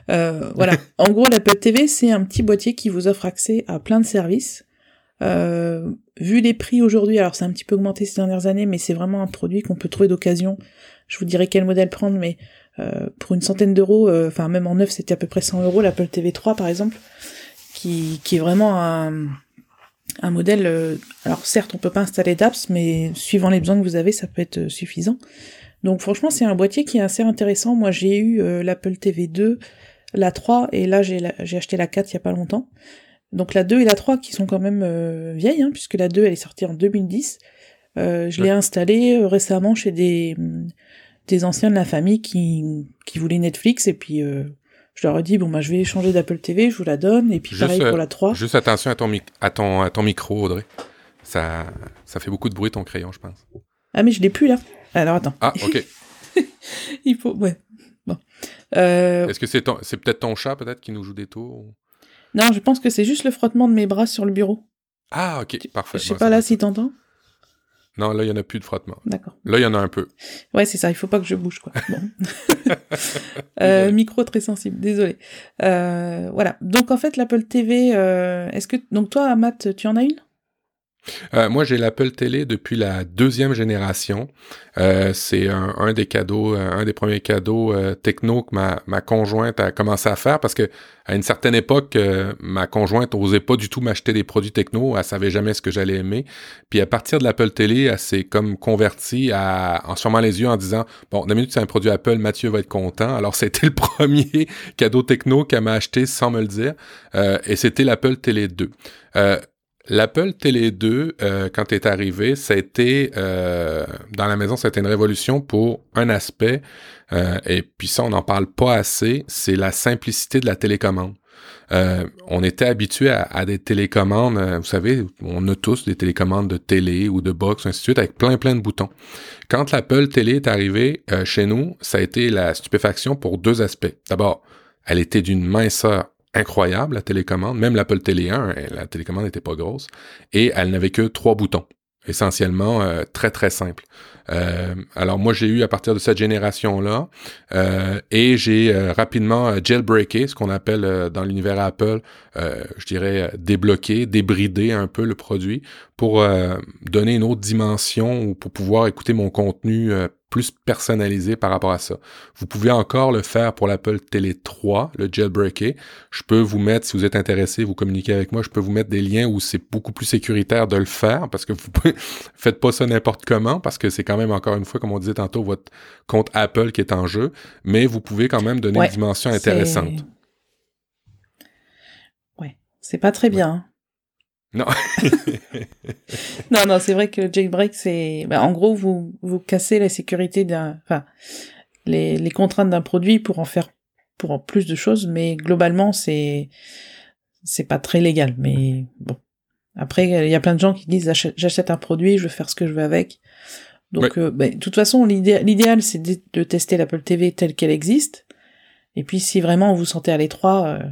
voilà. en gros, l'Apple TV, c'est un petit boîtier qui vous offre accès à plein de services euh, vu les prix aujourd'hui, alors c'est un petit peu augmenté ces dernières années, mais c'est vraiment un produit qu'on peut trouver d'occasion. Je vous dirai quel modèle prendre, mais euh, pour une centaine d'euros, euh, enfin même en neuf c'était à peu près 100 euros, l'Apple TV 3 par exemple, qui, qui est vraiment un, un modèle. Euh, alors certes, on peut pas installer d'apps, mais suivant les besoins que vous avez, ça peut être suffisant. Donc franchement, c'est un boîtier qui est assez intéressant. Moi, j'ai eu l'Apple TV 2, la 3, et là j'ai acheté la 4 il y a pas longtemps. Donc la 2 et la 3 qui sont quand même euh, vieilles, hein, puisque la 2 elle est sortie en 2010. Euh, je l'ai installée euh, récemment chez des, des anciens de la famille qui, qui voulaient Netflix et puis je leur ai dit bon bah je vais changer d'Apple TV, je vous la donne et puis pareil pour la 3. Juste attention à ton, à ton, à ton micro Audrey. Ça, ça fait beaucoup de bruit ton crayon je pense. Ah mais je l'ai plus là. Alors attends. Ah ok. Il faut ouais. Bon. Est-ce que c'est c'est peut-être ton chat peut-être qui nous joue des tours non, je pense que c'est juste le frottement de mes bras sur le bureau. Ah, ok, parfait. Je sais pas là si t'entends. Non, là, il y en a plus de frottement. D'accord. Là, il y en a un peu. Ouais, c'est ça, il faut pas que je bouge, quoi. Bon. euh, micro très sensible, désolé. Euh, voilà. Donc, en fait, l'Apple TV, euh, est-ce que... Donc, toi, Matt, tu en as une? Euh, moi, j'ai l'Apple Télé depuis la deuxième génération. Euh, c'est un, des cadeaux, euh, un des premiers cadeaux techno que ma, ma, conjointe a commencé à faire parce que à une certaine époque, ma conjointe osait pas du tout m'acheter des produits techno. Elle savait jamais ce que j'allais aimer. Puis à partir de l'Apple Télé, elle s'est comme convertie à, en fermant les yeux en disant bon, d'un minute c'est un produit Apple, Mathieu va être content. Alors c'était le premier cadeau techno qu'elle m'a acheté sans me le dire, et c'était l'Apple Télé 2. L'Apple Télé 2, euh, quand est arrivé, ça a été, euh, dans la maison, ça a été une révolution pour un aspect, euh, et puis ça, on n'en parle pas assez, c'est la simplicité de la télécommande. Euh, on était habitué à, des télécommandes, vous savez, on a tous des télécommandes de télé ou de box, ainsi de suite, avec plein plein de boutons. Quand l'Apple Télé est arrivée euh, chez nous, ça a été la stupéfaction pour deux aspects. D'abord, elle était d'une minceur incroyable, la télécommande. Même l'Apple Télé 1, la télécommande n'était pas grosse. Et elle n'avait que trois boutons essentiellement euh, très très simple. Euh, alors moi j'ai eu à partir de cette génération là euh, et j'ai rapidement jailbreaké ce qu'on appelle dans l'univers Apple, je dirais débloquer, débrider un peu le produit pour donner une autre dimension ou pour pouvoir écouter mon contenu plus personnalisé par rapport à ça. Vous pouvez encore le faire pour l'Apple Télé 3, le jailbreaker. Je peux vous mettre, si vous êtes intéressé, vous communiquez avec moi, je peux vous mettre des liens où c'est beaucoup plus sécuritaire de le faire parce que vous pouvez, faites pas ça n'importe comment parce que c'est quand même encore une fois, comme on disait tantôt, votre compte Apple qui est en jeu, mais vous pouvez quand même donner une dimension intéressante. Ouais, c'est pas très bien. Non. non, non, c'est vrai que jailbreak, c'est, bah, en gros, vous, vous cassez la sécurité d'un, enfin, les, les contraintes d'un produit pour en faire, pour en plus de choses, mais globalement, c'est, c'est pas très légal, mais bon. Après, il y a plein de gens qui disent, j'achète un produit, je veux faire ce que je veux avec. Donc, euh, bah, de toute façon, l'idéal, c'est de, tester l'Apple TV telle qu'elle existe. Et puis, si vraiment vous sentez à l'étroit, euh,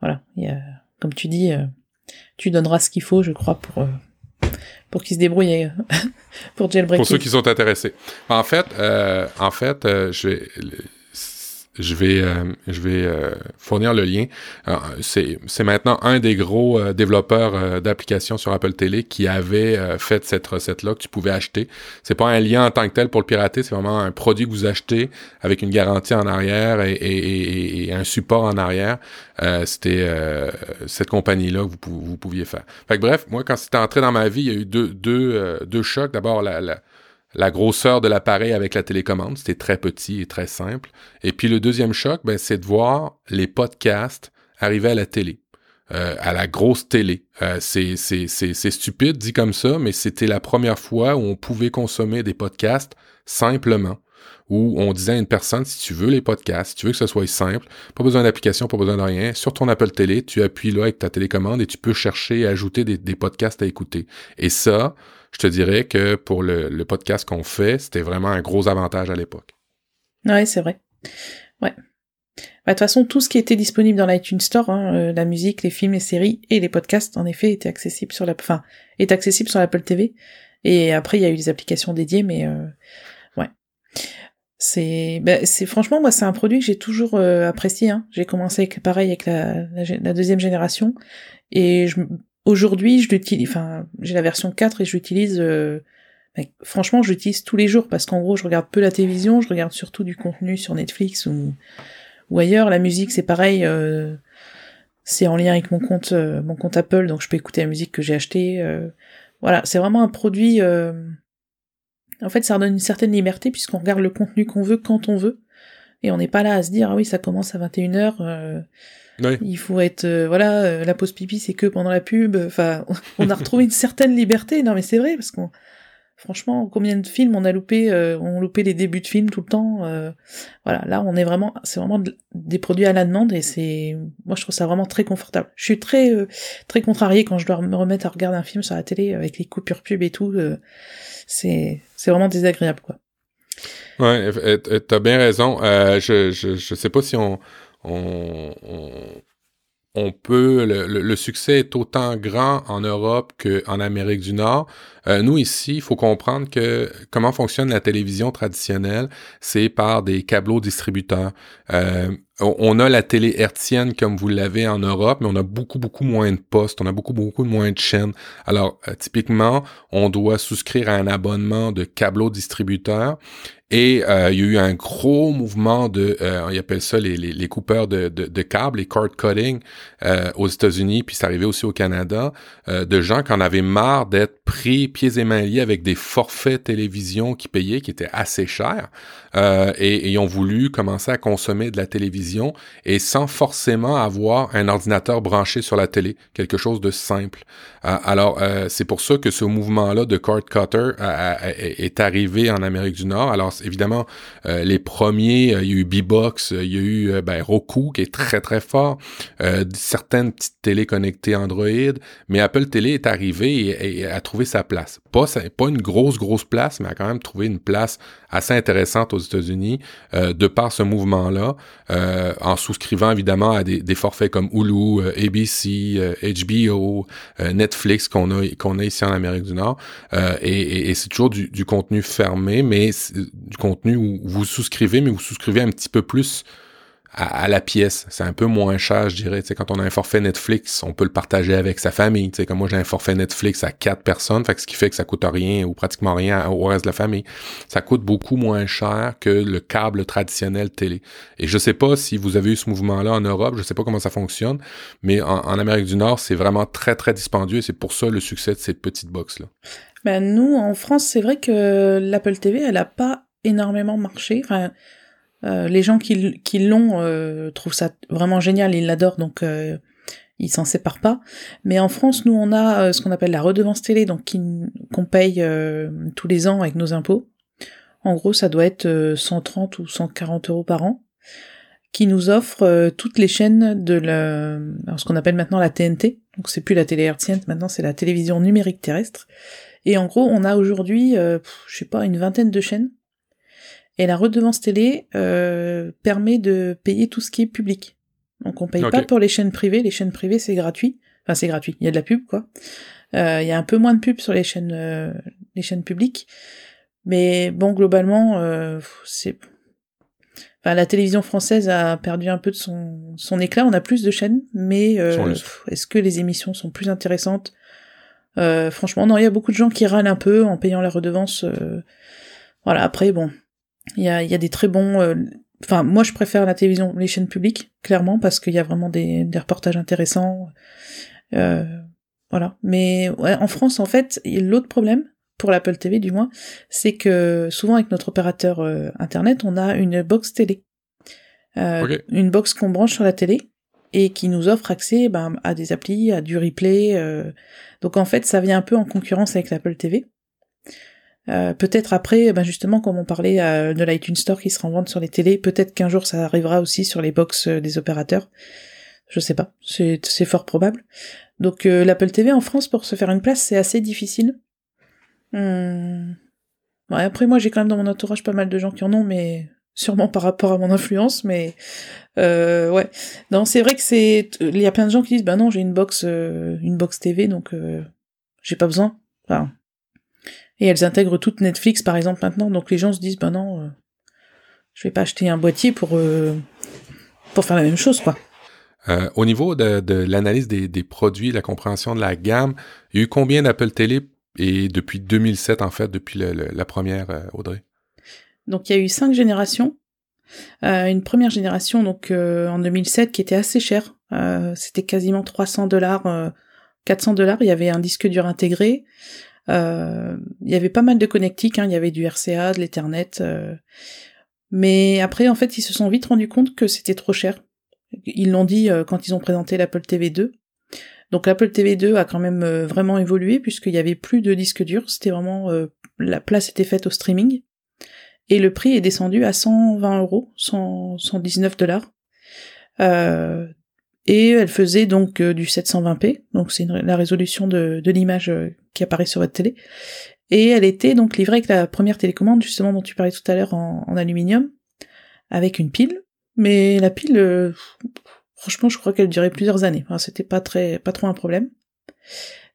voilà, il y a, comme tu dis, euh, tu donneras ce qu'il faut, je crois, pour euh, pour qu'ils se débrouillent euh, pour jailbreak. Pour ceux qui sont intéressés. En fait, euh, en fait, je je vais, euh, je vais euh, fournir le lien. C'est maintenant un des gros euh, développeurs d'applications sur Apple Télé qui avait fait cette recette-là que tu pouvais acheter. C'est pas un lien en tant que tel pour le pirater, c'est vraiment un produit que vous achetez avec une garantie en arrière et, et, et, un support en arrière. C'était cette compagnie-là que vous, vous, pouviez faire. Fait que bref, moi, quand c'était entré dans ma vie, il y a eu deux, deux, deux chocs. D'abord, la, la la grosseur de l'appareil avec la télécommande, c'était très petit et très simple. Et puis le deuxième choc, ben, c'est de voir les podcasts arriver à la télé. Euh, à la grosse télé. Euh, c'est stupide dit comme ça, mais c'était la première fois où on pouvait consommer des podcasts simplement. Où on disait à une personne, si tu veux les podcasts, si tu veux que ce soit simple, pas besoin d'application, pas besoin de rien, sur ton Apple Télé, tu appuies là avec ta télécommande et tu peux chercher et ajouter des, des podcasts à écouter. Et ça, je te dirais que pour le, podcast qu'on fait, c'était vraiment un gros avantage à l'époque. Ouais, c'est vrai. Ouais. Bah, de toute façon, tout ce qui était disponible dans l'iTunes Store, hein, euh, la musique, les films, les séries et les podcasts, en effet, étaient accessibles sur la, enfin, est accessible sur l'Apple TV. Et après, il y a eu des applications dédiées, mais euh, ouais. C'est, bah, c'est franchement, moi, c'est un produit que j'ai toujours euh, apprécié. Hein. J'ai commencé avec pareil avec la, la, deuxième génération, et je, Aujourd'hui, je l'utilise, enfin, j'ai la version 4 et je l'utilise, euh, franchement, je l'utilise tous les jours parce qu'en gros, je regarde peu la télévision, je regarde surtout du contenu sur Netflix ou, ou ailleurs. La musique, c'est pareil, euh, c'est en lien avec mon compte, euh, mon compte Apple, donc je peux écouter la musique que j'ai achetée. voilà, c'est vraiment un produit. en fait, ça donne une certaine liberté puisqu'on regarde le contenu qu'on veut quand on veut et on n'est pas là à se dire ah oui, ça commence à 21h il faut être, euh, voilà, euh, la pause pipi, c'est que pendant la pub. Enfin, on a retrouvé une certaine liberté. Non, mais c'est vrai parce qu'on, franchement, combien de films on a loupé, euh, on loupé les débuts de films tout le temps. voilà, là, on est vraiment, c'est vraiment des produits à la demande et c'est, moi, je trouve ça vraiment très confortable. Je suis très, très contrariée quand je dois me remettre à regarder un film sur la télé avec les coupures pub et tout. c'est, c'est vraiment désagréable, quoi. Ouais, t'as bien raison. je, je, je sais pas si on on, peut, le, succès est autant grand en Europe qu'en Amérique du Nord. Euh, nous, ici, il faut comprendre que comment fonctionne la télévision traditionnelle, c'est par des câbleaux distributeurs. Euh, on a la télé hertzienne comme vous l'avez en Europe, mais on a beaucoup, beaucoup moins de postes, on a beaucoup, beaucoup moins de chaînes. Alors, euh, typiquement, on doit souscrire à un abonnement de câbleaux distributeurs et euh, il y a eu un gros mouvement de, euh, on appelle ça les, les, coupeurs de, de, de, câbles, les cord cutting euh, aux États-Unis, puis c'est arrivé aussi au Canada, euh, de gens qui en avaient marre d'être pris pieds et mains liés avec des forfaits télévision qui payaient, qui étaient assez chers, euh, et, et, ont voulu commencer à consommer de la télévision et sans forcément avoir un ordinateur branché sur la télé, quelque chose de simple. alors c'est pour ça que ce mouvement-là de cord cutter est arrivé en Amérique du Nord. Alors. Évidemment, euh, les premiers, euh, il y a eu B-Box, il y a eu ben, Roku qui est très très fort, certaines petites télé connectées Android, mais Apple Télé est arrivé et, a trouvé sa place. Pas, pas une grosse grosse place, mais a quand même trouvé une place assez intéressante aux États-Unis de par ce mouvement-là, en souscrivant évidemment à des, forfaits comme Hulu, ABC, HBO, Netflix qu'on a qu'on a ici en Amérique du Nord, et, et c'est toujours du, du contenu fermé, mais du contenu où vous souscrivez, mais vous souscrivez un petit peu plus à, la pièce. C'est un peu moins cher, je dirais. sais, quand on a un forfait Netflix, on peut le partager avec sa famille. sais, comme moi, j'ai un forfait Netflix à quatre personnes, fait ce qui fait que ça coûte rien ou pratiquement rien au reste de la famille. Ça coûte beaucoup moins cher que le câble traditionnel télé. Et je sais pas si vous avez eu ce mouvement-là en Europe, je sais pas comment ça fonctionne, mais en, Amérique du Nord, c'est vraiment très, très dispendieux c'est pour ça le succès de cette petite box-là. Ben, nous, en France, c'est vrai que l'Apple TV, elle a pas énormément marché. Euh, les gens qui, l'ont euh, trouvent ça vraiment génial, ils l'adorent, donc euh, ils s'en séparent pas. Mais en France, nous, on a euh, ce qu'on appelle la redevance télé, donc qu'on paye tous les ans avec nos impôts. En gros, ça doit être 130 ou 140 euros par an, qui nous offre toutes les chaînes de ce qu'on appelle maintenant la TNT. Donc c'est plus la télé hertzienne, maintenant c'est la télévision numérique terrestre et en gros, on a aujourd'hui, euh, je sais pas, une vingtaine de chaînes. Et la redevance télé euh, permet de payer tout ce qui est public. Donc on paye pas pour les chaînes privées. Les chaînes privées, c'est gratuit. Enfin, c'est gratuit. Il y a de la pub, quoi. Euh, il y a un peu moins de pub sur les chaînes, euh, les chaînes publiques. Mais bon, globalement, c'est Enfin, la télévision française a perdu un peu de son, son éclat. On a plus de chaînes, mais est-ce que les émissions sont plus intéressantes? Euh, franchement, non, il y a beaucoup de gens qui râlent un peu en payant la redevance. Euh, voilà, après, bon, il y a, y a, des très bons... Euh, enfin, moi, je préfère la télévision, les chaînes publiques, clairement, parce qu'il y a vraiment des, des reportages intéressants. voilà. Mais ouais, en France, en fait, l'autre problème, pour l'Apple TV du moins, c'est que souvent avec notre opérateur Internet, on a une box télé. Une box qu'on branche sur la télé et qui nous offre accès ben, à des applis, à du replay. Euh. Donc en fait, ça vient un peu en concurrence avec l'Apple TV. Euh, peut-être après, ben justement, comme on parlait euh, de l'iTunes Store qui sera en vente sur les télés, peut-être qu'un jour ça arrivera aussi sur les box des opérateurs. Je sais pas, c'est fort probable. Donc l'Apple TV en France, pour se faire une place, c'est assez difficile. Hum... Ouais, après moi j'ai quand même dans mon entourage pas mal de gens qui en ont, mais sûrement par rapport à mon influence, mais euh, ouais. Non, c'est vrai que c'est, il y a plein de gens qui disent, bah non, j'ai une box, euh, une box TV, donc euh, j'ai pas besoin. Enfin, et elles intègrent toute Netflix, par exemple, maintenant, donc les gens se disent, bah non, euh, je vais pas acheter un boîtier pour euh, pour faire la même chose, quoi. au niveau de, de l'analyse des, des, produits, la compréhension de la gamme, il y a eu combien d'Apple Télé et depuis 2007 en fait, depuis le, la première, Audrey? Donc il y a eu cinq générations. Euh, une première génération donc euh, en 2007 qui était assez chère. Euh, c'était quasiment 300 dollars, 400 dollars. Il y avait un disque dur intégré. Il y avait pas mal de connectiques. Hein. Il y avait du RCA, de l'Ethernet. Mais après, en fait, ils se sont vite rendus compte que c'était trop cher. Ils l'ont dit quand ils ont présenté l'Apple TV 2. Donc l'Apple TV 2 a quand même vraiment évolué puisqu'il y avait plus de disques durs. C'était vraiment la place était faite au streaming et le prix est descendu à 120 euros, 119 dollars. Euh, et elle faisait donc euh, du 720p, donc c'est la résolution de, l'image euh, qui apparaît sur votre télé. Et elle était donc livrée avec la première télécommande, justement dont tu parlais tout à l'heure en, aluminium, avec une pile. Mais la pile, franchement, je crois qu'elle durait plusieurs années. C'était pas très, pas trop un problème.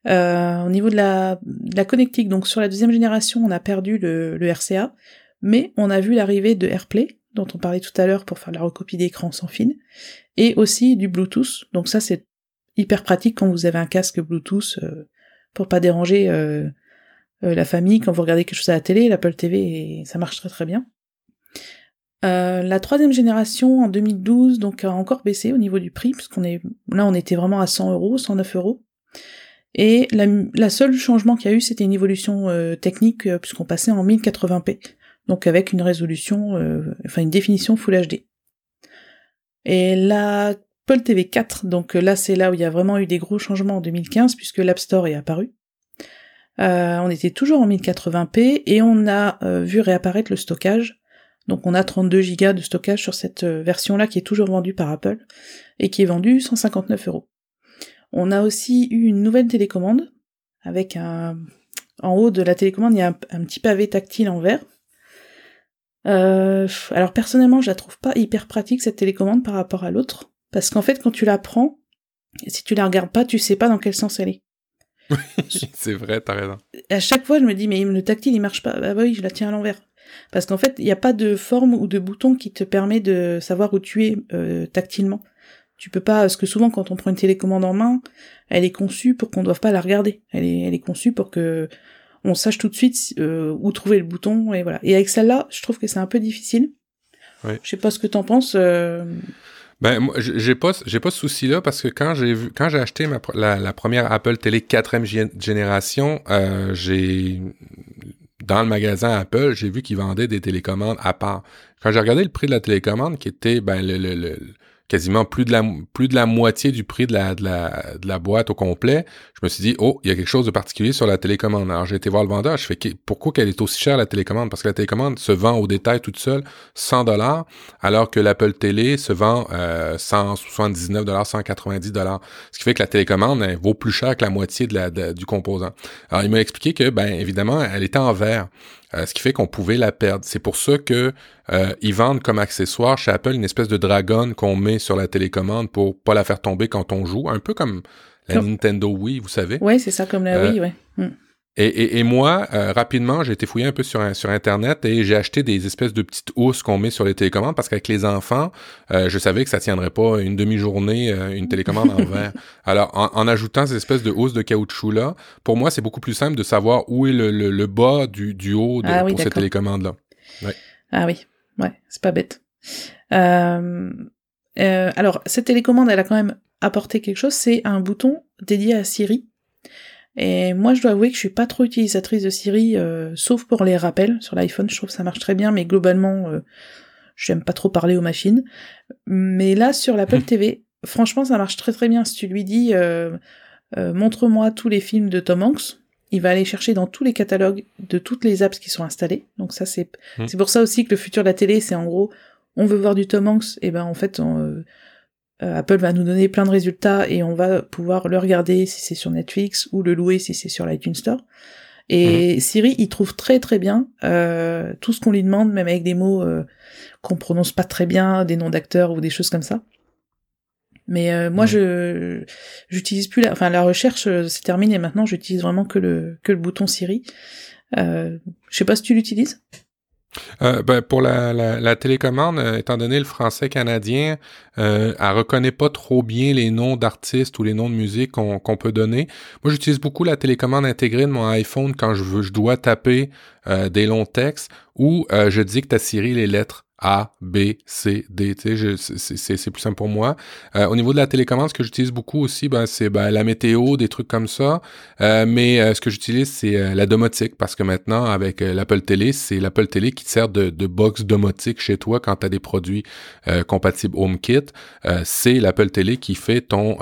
au niveau de la, de la connectique, donc sur la deuxième génération, on a perdu le, le RCA, mais on a vu l'arrivée de AirPlay, dont on parlait tout à l'heure pour faire la recopie d'écran sans fil, et aussi du Bluetooth. Donc ça c'est hyper pratique quand vous avez un casque Bluetooth euh, pour pas déranger euh, euh, la famille quand vous regardez quelque chose à la télé, l'Apple TV, et ça marche très très bien. la troisième génération en 2012 donc a encore baissé au niveau du prix puisqu'on est là on était vraiment à 100 euros, 109 euros. Et la, la seule changement qu'il y a eu, c'était une évolution technique puisqu'on passait en 1080p donc avec une résolution, euh, enfin une définition Full HD. Et la Apple TV 4, donc là c'est là où il y a vraiment eu des gros changements en 2015 puisque l'App Store est apparu. Euh, on était toujours en 1080p et on a euh, vu réapparaître le stockage. Donc on a 32 Go de stockage sur cette euh, version-là qui est toujours vendue par Apple et qui est vendue 159 euros. On a aussi eu une nouvelle télécommande avec un... En haut de la télécommande, il y a un, petit pavé tactile en verre. Alors personnellement, je la trouve pas hyper pratique cette télécommande par rapport à l'autre. Parce qu'en fait, quand tu la prends, si tu la regardes pas, tu sais pas dans quel sens elle est. c'est vrai, t'as raison. À chaque fois, je me dis, mais le tactile, il marche pas. Ah bah oui, je la tiens à l'envers. Parce qu'en fait, il n'y a pas de forme ou de bouton qui te permet de savoir où tu es euh, tactilement. Tu peux pas, parce que souvent, quand on prend une télécommande en main, elle est conçue pour qu'on ne doive pas la regarder. Elle est, elle est conçue pour que on sache tout de suite euh, où trouver le bouton et voilà. Et avec celle-là, je trouve que c'est un peu difficile. Je sais pas ce que t'en penses. Euh... Ben, moi, j'ai pas, j'ai pas ce souci-là parce que quand j'ai vu, quand j'ai acheté ma, la, première Apple Télé quatrième génération, euh, j'ai, dans le magasin Apple, j'ai vu qu'ils vendaient des télécommandes à part. Quand j'ai regardé le prix de la télécommande, qui était, ben, le, le, le quasiment plus de la plus de la moitié du prix de la, de la, de la boîte au complet, je me suis dit oh, il y a quelque chose de particulier sur la télécommande. Alors j'ai été voir le vendeur, je fais pourquoi qu'elle est aussi chère la télécommande? Parce que la télécommande se vend au détail toute seule 100 dollars alors que l'Apple Télé se vend euh, 179 dollars, 190 dollars. Ce qui fait que la télécommande elle, vaut plus cher que la moitié de la du composant. Alors il m'a expliqué que ben évidemment, elle était en verre. Euh, ce qui fait qu'on pouvait la perdre. C'est pour ça que euh, ils vendent comme accessoire chez Apple une espèce de dragon qu'on met sur la télécommande pour pas la faire tomber quand on joue, un peu comme la Nintendo Wii, vous savez. Oui, c'est ça, comme la euh, Wii, ouais. Mm. Et, et, moi, euh, rapidement, j'ai été fouiller un peu sur, sur Internet et j'ai acheté des espèces de petites housses qu'on met sur les télécommandes parce qu'avec les enfants, euh, je savais que ça tiendrait pas une demi-journée, euh, une télécommande en verre. Alors, en, ajoutant ces espèces de housses de caoutchouc-là, pour moi, c'est beaucoup plus simple de savoir où est le, le, bas du, du haut de, ah pour cette télécommande-là. Ouais. Ah oui, ouais, c'est pas bête. alors, cette télécommande, elle a quand même apporté quelque chose, c'est un bouton dédié à Siri et moi, je dois avouer que je suis pas trop utilisatrice de Siri, euh, sauf pour les rappels sur l'iPhone. Je trouve que ça marche très bien, mais globalement, euh, j'aime pas trop parler aux machines. Mais là, sur l'Apple TV, franchement, ça marche très très bien. Si tu lui dis, euh, montre-moi tous les films de Tom Hanks, il va aller chercher dans tous les catalogues de toutes les apps qui sont installées. Donc ça, c'est hmm. c'est pour ça aussi que le futur de la télé, c'est en gros, on veut voir du Tom Hanks, et ben en fait, on, euh, Apple va nous donner plein de résultats et on va pouvoir le regarder si c'est sur Netflix ou le louer si c'est sur l'iTunes Store. Et mhm. Siri, il trouve très très bien euh, tout ce qu'on lui demande, même avec des mots euh, qu'on prononce pas très bien, des noms d'acteurs ou des choses comme ça. Mais moi, je j'utilise plus la, enfin la recherche c'est terminé. Maintenant, j'utilise vraiment que le que le bouton Siri. je sais pas si tu l'utilises. Euh, ben, pour la, la, la télécommande, euh, étant donné le français canadien, euh, elle reconnaît pas trop bien les noms d'artistes ou les noms de musique qu'on peut donner. Moi, j'utilise beaucoup la télécommande intégrée de mon iPhone quand je veux, je dois taper euh, des longs textes ou je dicte à Siri les lettres. A, B, C, D. C'est plus simple pour moi. Euh, au niveau de la télécommande, ce que j'utilise beaucoup aussi, ben, c'est ben, la météo, des trucs comme ça. Euh, mais euh, ce que j'utilise, c'est la domotique parce que maintenant, avec l'Apple Télé, c'est l'Apple Télé qui te sert de, box domotique chez toi quand tu as des produits compatibles HomeKit. c'est l'Apple Télé qui fait ton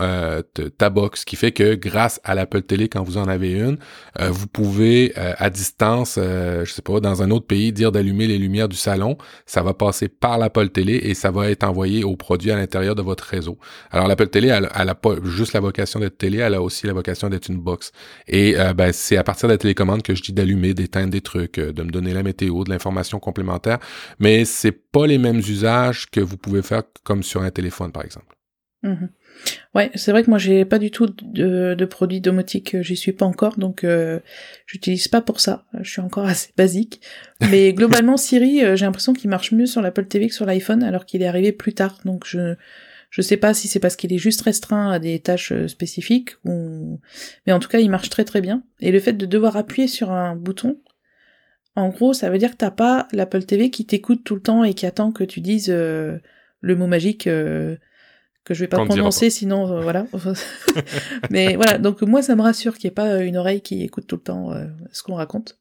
ta box, qui fait que grâce à l'Apple Télé, quand vous en avez une, vous pouvez à distance, je sais pas, dans un autre pays, dire d'allumer les lumières du salon. Ça va passer par l'Apple Télé et ça va être envoyé au produit à l'intérieur de votre réseau. Alors l'Apple Télé, elle, elle a pas juste la vocation d'être télé, elle a aussi la vocation d'être une box. Et euh, ben, c'est à partir de la télécommande que je dis d'allumer, d'éteindre des trucs, euh, de me donner la météo, de l'information complémentaire. Mais c'est pas les mêmes usages que vous pouvez faire comme sur un téléphone, par exemple. Mm-hmm. Ouais, c'est vrai que moi j'ai pas du tout de, de produits domotiques, j'y suis pas encore, donc euh, j'utilise pas pour ça. Je suis encore assez basique. Mais globalement, Siri, euh, j'ai l'impression qu'il marche mieux sur l'Apple TV que sur l'iPhone, alors qu'il est arrivé plus tard. Donc je je sais pas si c'est parce qu'il est juste restreint à des tâches euh, spécifiques ou mais en tout cas il marche très très bien. Et le fait de devoir appuyer sur un bouton, en gros, ça veut dire que t'as pas l'Apple TV qui t'écoute tout le temps et qui attend que tu dises euh, le mot magique que je vais pas prononcer, sinon euh, voilà. Mais voilà, donc moi ça me rassure qu'il n'y ait pas une oreille qui écoute tout le temps euh, ce qu'on raconte.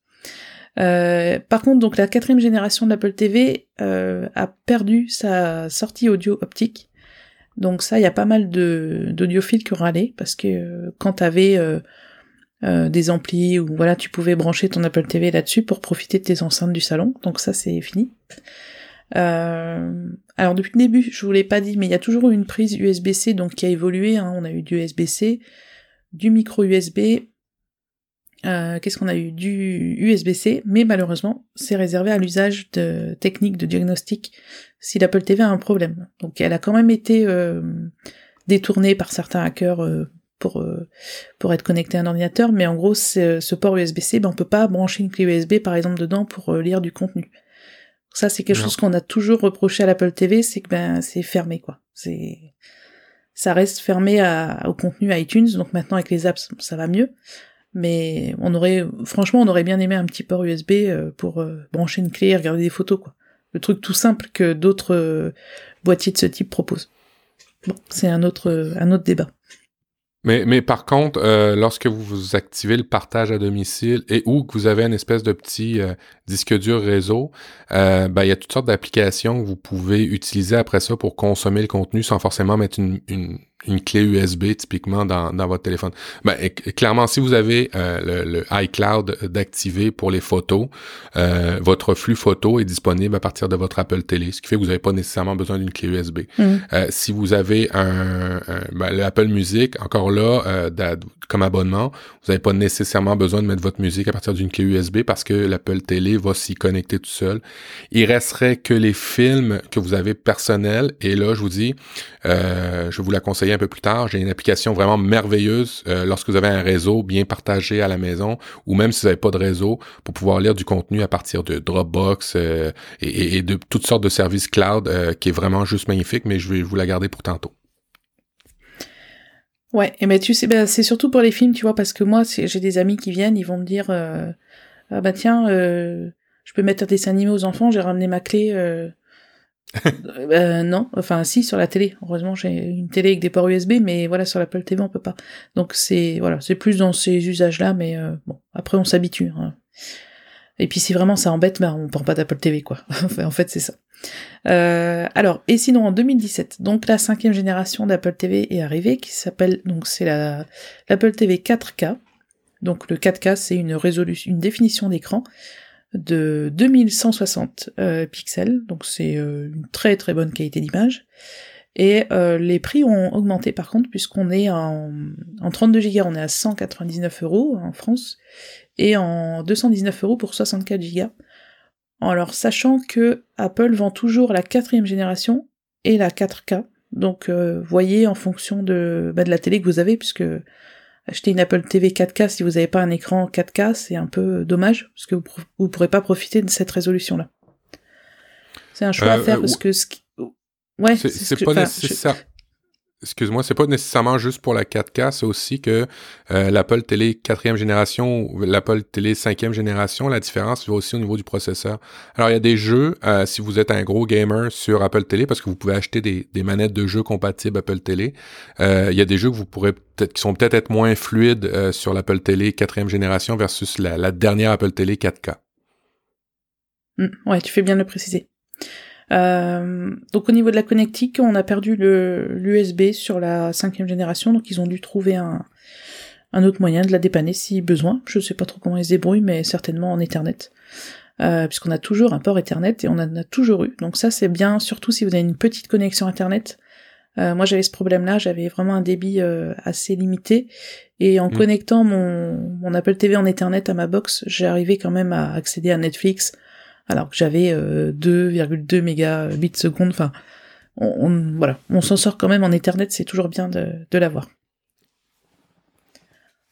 Euh, par contre, donc la quatrième génération de l'Apple TV a perdu sa sortie audio optique. Donc ça, il y a pas mal de d'audiophiles qui ont râlé parce que quand t'avais euh, des amplis ou voilà, tu pouvais brancher ton Apple TV là-dessus pour profiter de tes enceintes du salon. Donc ça, c'est fini. Euh, alors depuis le début, je vous l'ai pas dit, mais il y a toujours eu une prise USB-C donc qui a évolué. Hein. On a eu du USB-C, du micro USB. Euh, Qu'est-ce qu'on a eu? Du USB-C, mais malheureusement, c'est réservé à l'usage de techniques de diagnostic si l'Apple TV a un problème. Donc elle a quand même été euh, détournée par certains hackers euh, pour pour être connecté à un ordinateur, mais en gros, ce port USB-C, ben, on peut pas brancher une clé USB par exemple dedans pour lire du contenu. Ça, c'est quelque chose qu'on a toujours reproché à l'Apple TV, c'est que ben c'est fermé quoi. C'est ça reste fermé à, au contenu iTunes, donc maintenant avec les apps ça va mieux. Mais on aurait, franchement, on aurait bien aimé un petit port USB euh, pour euh, brancher une clé et regarder des photos quoi. Le truc tout simple que d'autres euh, boîtiers de ce type proposent. Bon, c'est un autre un autre débat. Mais, mais par contre, euh, lorsque vous activez le partage à domicile et ou que vous avez une espèce de petit euh, disque dur réseau, euh, ben, il y a toutes sortes d'applications que vous pouvez utiliser après ça pour consommer le contenu sans forcément mettre une, une, une clé USB typiquement dans, dans votre téléphone. Ben, clairement, si vous avez euh, le, iCloud d'activer pour les photos, euh, votre flux photo est disponible à partir de votre Apple Télé, ce qui fait que vous n'avez pas nécessairement besoin d'une clé USB. Mm. Euh, si vous avez un, ben, l'Apple Music, encore là, comme abonnement, vous n'avez pas nécessairement besoin de mettre votre musique à partir d'une clé USB parce que l'Apple Télé va s'y connecter tout seul. Il resterait que les films que vous avez personnels, et là, je vous dis, je vais vous la conseiller un peu plus tard. J'ai une application vraiment merveilleuse euh, lorsque vous avez un réseau bien partagé à la maison ou même si vous n'avez pas de réseau pour pouvoir lire du contenu à partir de Dropbox euh, et, de toutes sortes de services cloud euh, qui est vraiment juste magnifique, mais je vais vous la garder pour tantôt. Ouais, et ben tu sais, ben, c'est surtout pour les films, tu vois, parce que moi, j'ai des amis qui viennent, ils vont me dire, ah bah tiens, je peux mettre un dessin animé aux enfants, j'ai ramené ma clé, euh, non, enfin si sur la télé. Heureusement j'ai une télé avec des ports USB, mais voilà sur l'Apple TV on peut pas. Donc c'est voilà, c'est plus dans ces usages-là, mais euh, bon après on s'habitue. Hein. Et puis si vraiment ça embête, ben on prend pas d'Apple TV quoi. en fait c'est ça. Euh, alors et sinon en 2017, donc la cinquième génération d'Apple TV est arrivée, qui s'appelle donc c'est la l'Apple TV 4K. Donc le 4K c'est une résolution, une définition d'écran de 2160 euh, pixels, donc c'est euh, une très très bonne qualité d'image. Et euh, les prix ont augmenté par contre, puisqu'on est en, en 32 Go, on est à 199 euros en France, et en 219 euros pour 64 Go. Alors sachant que Apple vend toujours la quatrième génération et la 4K, donc voyez en fonction bah, de la télé que vous avez, puisque acheter une Apple TV 4K si vous n'avez pas un écran 4K, c'est un peu dommage, parce que vous ne pourrez pas profiter de cette résolution-là. C'est un choix à euh, faire, parce que... Ce Ouais, c'est pas nécessaire excuse-moi, c'est pas nécessairement juste pour la 4K, c'est aussi que euh, l'Apple Télé quatrième génération ou l'Apple Télé cinquième génération, la différence va aussi au niveau du processeur. Alors il y a des jeux, euh, si vous êtes un gros gamer sur Apple Télé, parce que vous pouvez acheter des, manettes de jeux compatibles Apple Télé, euh, il y a des jeux que vous pourrez peut-être qui sont peut-être être moins fluides sur l'Apple Télé quatrième génération versus la, la dernière Apple Télé 4K. Mmh, ouais, tu fais bien de le préciser. Euh, donc au niveau de la connectique, on a perdu l'USB sur la cinquième génération, donc ils ont dû trouver un, un autre moyen de la dépanner si besoin. Je sais pas trop comment ils se débrouillent, mais certainement en Ethernet. Euh, puisqu'on a toujours un port Ethernet et on en a toujours eu. Donc ça c'est bien, surtout si vous avez une petite connexion Internet. Euh, moi j'avais ce problème-là, j'avais vraiment un débit euh, assez limité et en mmh. connectant mon, mon Apple TV en Ethernet à ma box, j'ai arrivé quand même à accéder à Netflix, alors que j'avais 2,2 euh, mégabits seconde. Enfin, on, voilà, on s'en sort quand même en Ethernet, c'est toujours bien de, de l'avoir.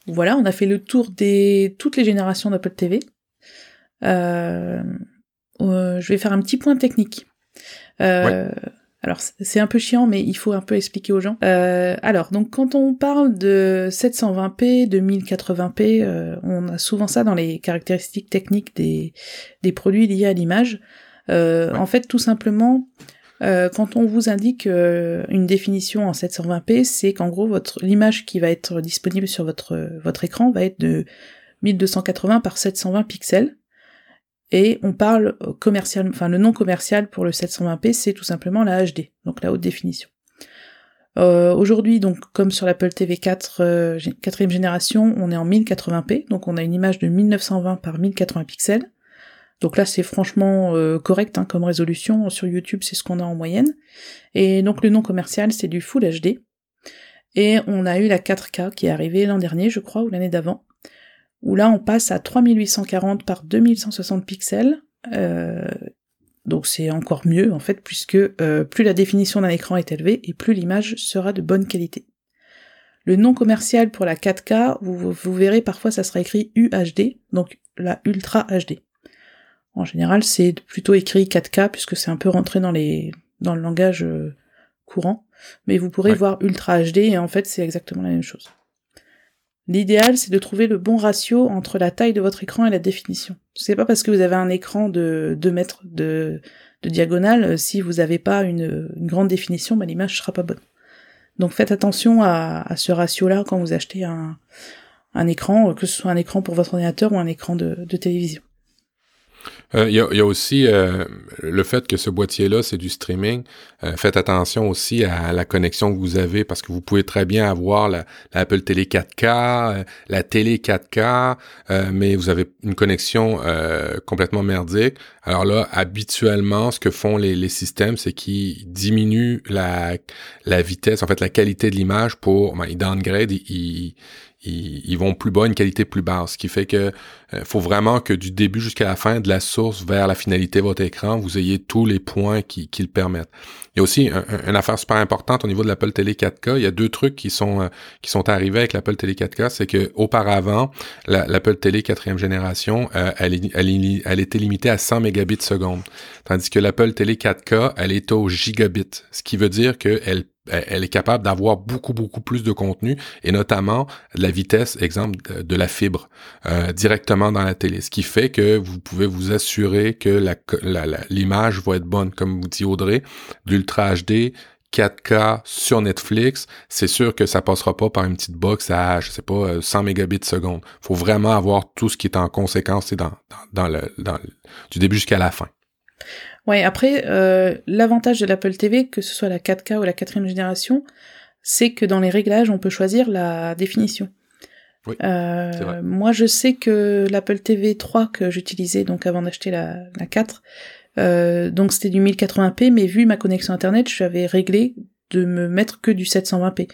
Voilà, on a fait le tour des toutes les générations d'Apple TV. Euh, euh, je vais faire un petit point technique. Alors c'est un peu chiant, mais il faut un peu expliquer aux gens. Euh, alors donc quand on parle de 720p, de 1080p, euh, on a souvent ça dans les caractéristiques techniques des, des produits liés à l'image. Euh, en fait, tout simplement, quand on vous indique une définition en 720p, c'est qu'en gros votre l'image qui va être disponible sur votre votre écran va être de 1280 par 720 pixels. Et on parle commercial, enfin le nom commercial pour le 720p, c'est tout simplement la HD, donc la haute définition. Euh, Aujourd'hui, donc comme sur l'Apple TV 4 euh, quatrième génération, on est en 1080p, donc on a une image de 1920 par 1080 pixels. Donc là, c'est franchement euh, correct hein, comme résolution. Sur YouTube, c'est ce qu'on a en moyenne. Et donc le nom commercial, c'est du Full HD. Et on a eu la 4K qui est arrivée l'an dernier, je crois, ou l'année d'avant, où là, on passe à 3840 par 2160 pixels. Euh, donc c'est encore mieux en fait, puisque euh, plus la définition d'un écran est élevée et plus l'image sera de bonne qualité. Le nom commercial pour la 4K, vous, vous verrez parfois ça sera écrit UHD, donc la Ultra HD. En général, c'est plutôt écrit 4K puisque c'est un peu rentré dans les dans le langage euh, courant, mais vous pourrez voir Ultra HD et en fait c'est exactement la même chose. L'idéal, c'est de trouver le bon ratio entre la taille de votre écran et la définition. C'est pas parce que vous avez un écran de 2 mètres de, diagonale, euh, si vous n'avez pas une, grande définition, bah, l'image sera pas bonne. Donc faites attention à, ce ratio-là quand vous achetez un, écran, que ce soit un écran pour votre ordinateur ou un écran de télévision. Euh, il y, a, aussi euh, le fait que ce boîtier-là, c'est du streaming. Euh, faites attention aussi à la connexion que vous avez parce que vous pouvez très bien avoir la, Apple Télé 4K, la télé 4K, mais vous avez une connexion complètement merdique. Alors là, habituellement, ce que font les, les systèmes, c'est qu'ils diminuent la, la vitesse, en fait, la qualité de l'image pour, ben, ils downgrade, ils, ils, vont plus bas, une qualité plus basse, ce qui fait que euh, faut vraiment que du début jusqu'à la fin, de la source vers la finalité de votre écran, vous ayez tous les points qui, qui le permettent. Il y a aussi une affaire super importante au niveau de l'Apple Télé 4K. Il y a deux trucs qui sont euh, qui sont arrivés avec l'Apple Télé 4K, c'est que auparavant, l'Apple Télé quatrième génération, euh, elle, elle, elle, était limitée à 100 mégabits seconde, tandis que l'Apple Télé 4K, elle est au gigabit, ce qui veut dire qu'elle elle est capable d'avoir beaucoup, beaucoup plus de contenu et notamment la vitesse, exemple, de, la fibre euh, directement dans la télé. Ce qui fait que vous pouvez vous assurer que l'image va être bonne. Comme vous dit Audrey, d'Ultra HD, 4K sur Netflix, c'est sûr que ça passera pas par une petite box à, je sais pas, 100 mégabits seconde. Faut vraiment avoir tout ce qui est en conséquence dans du début jusqu'à la fin. Ouais, après, euh, l'avantage de l'Apple TV, que ce soit la 4K ou la quatrième génération, c'est que dans les réglages, on peut choisir la définition. Oui, euh, moi, je sais que l'Apple TV 3 que j'utilisais donc avant d'acheter la, la 4, euh, donc c'était du 1080p, mais vu ma connexion internet, j'avais réglé de me mettre que du 720p.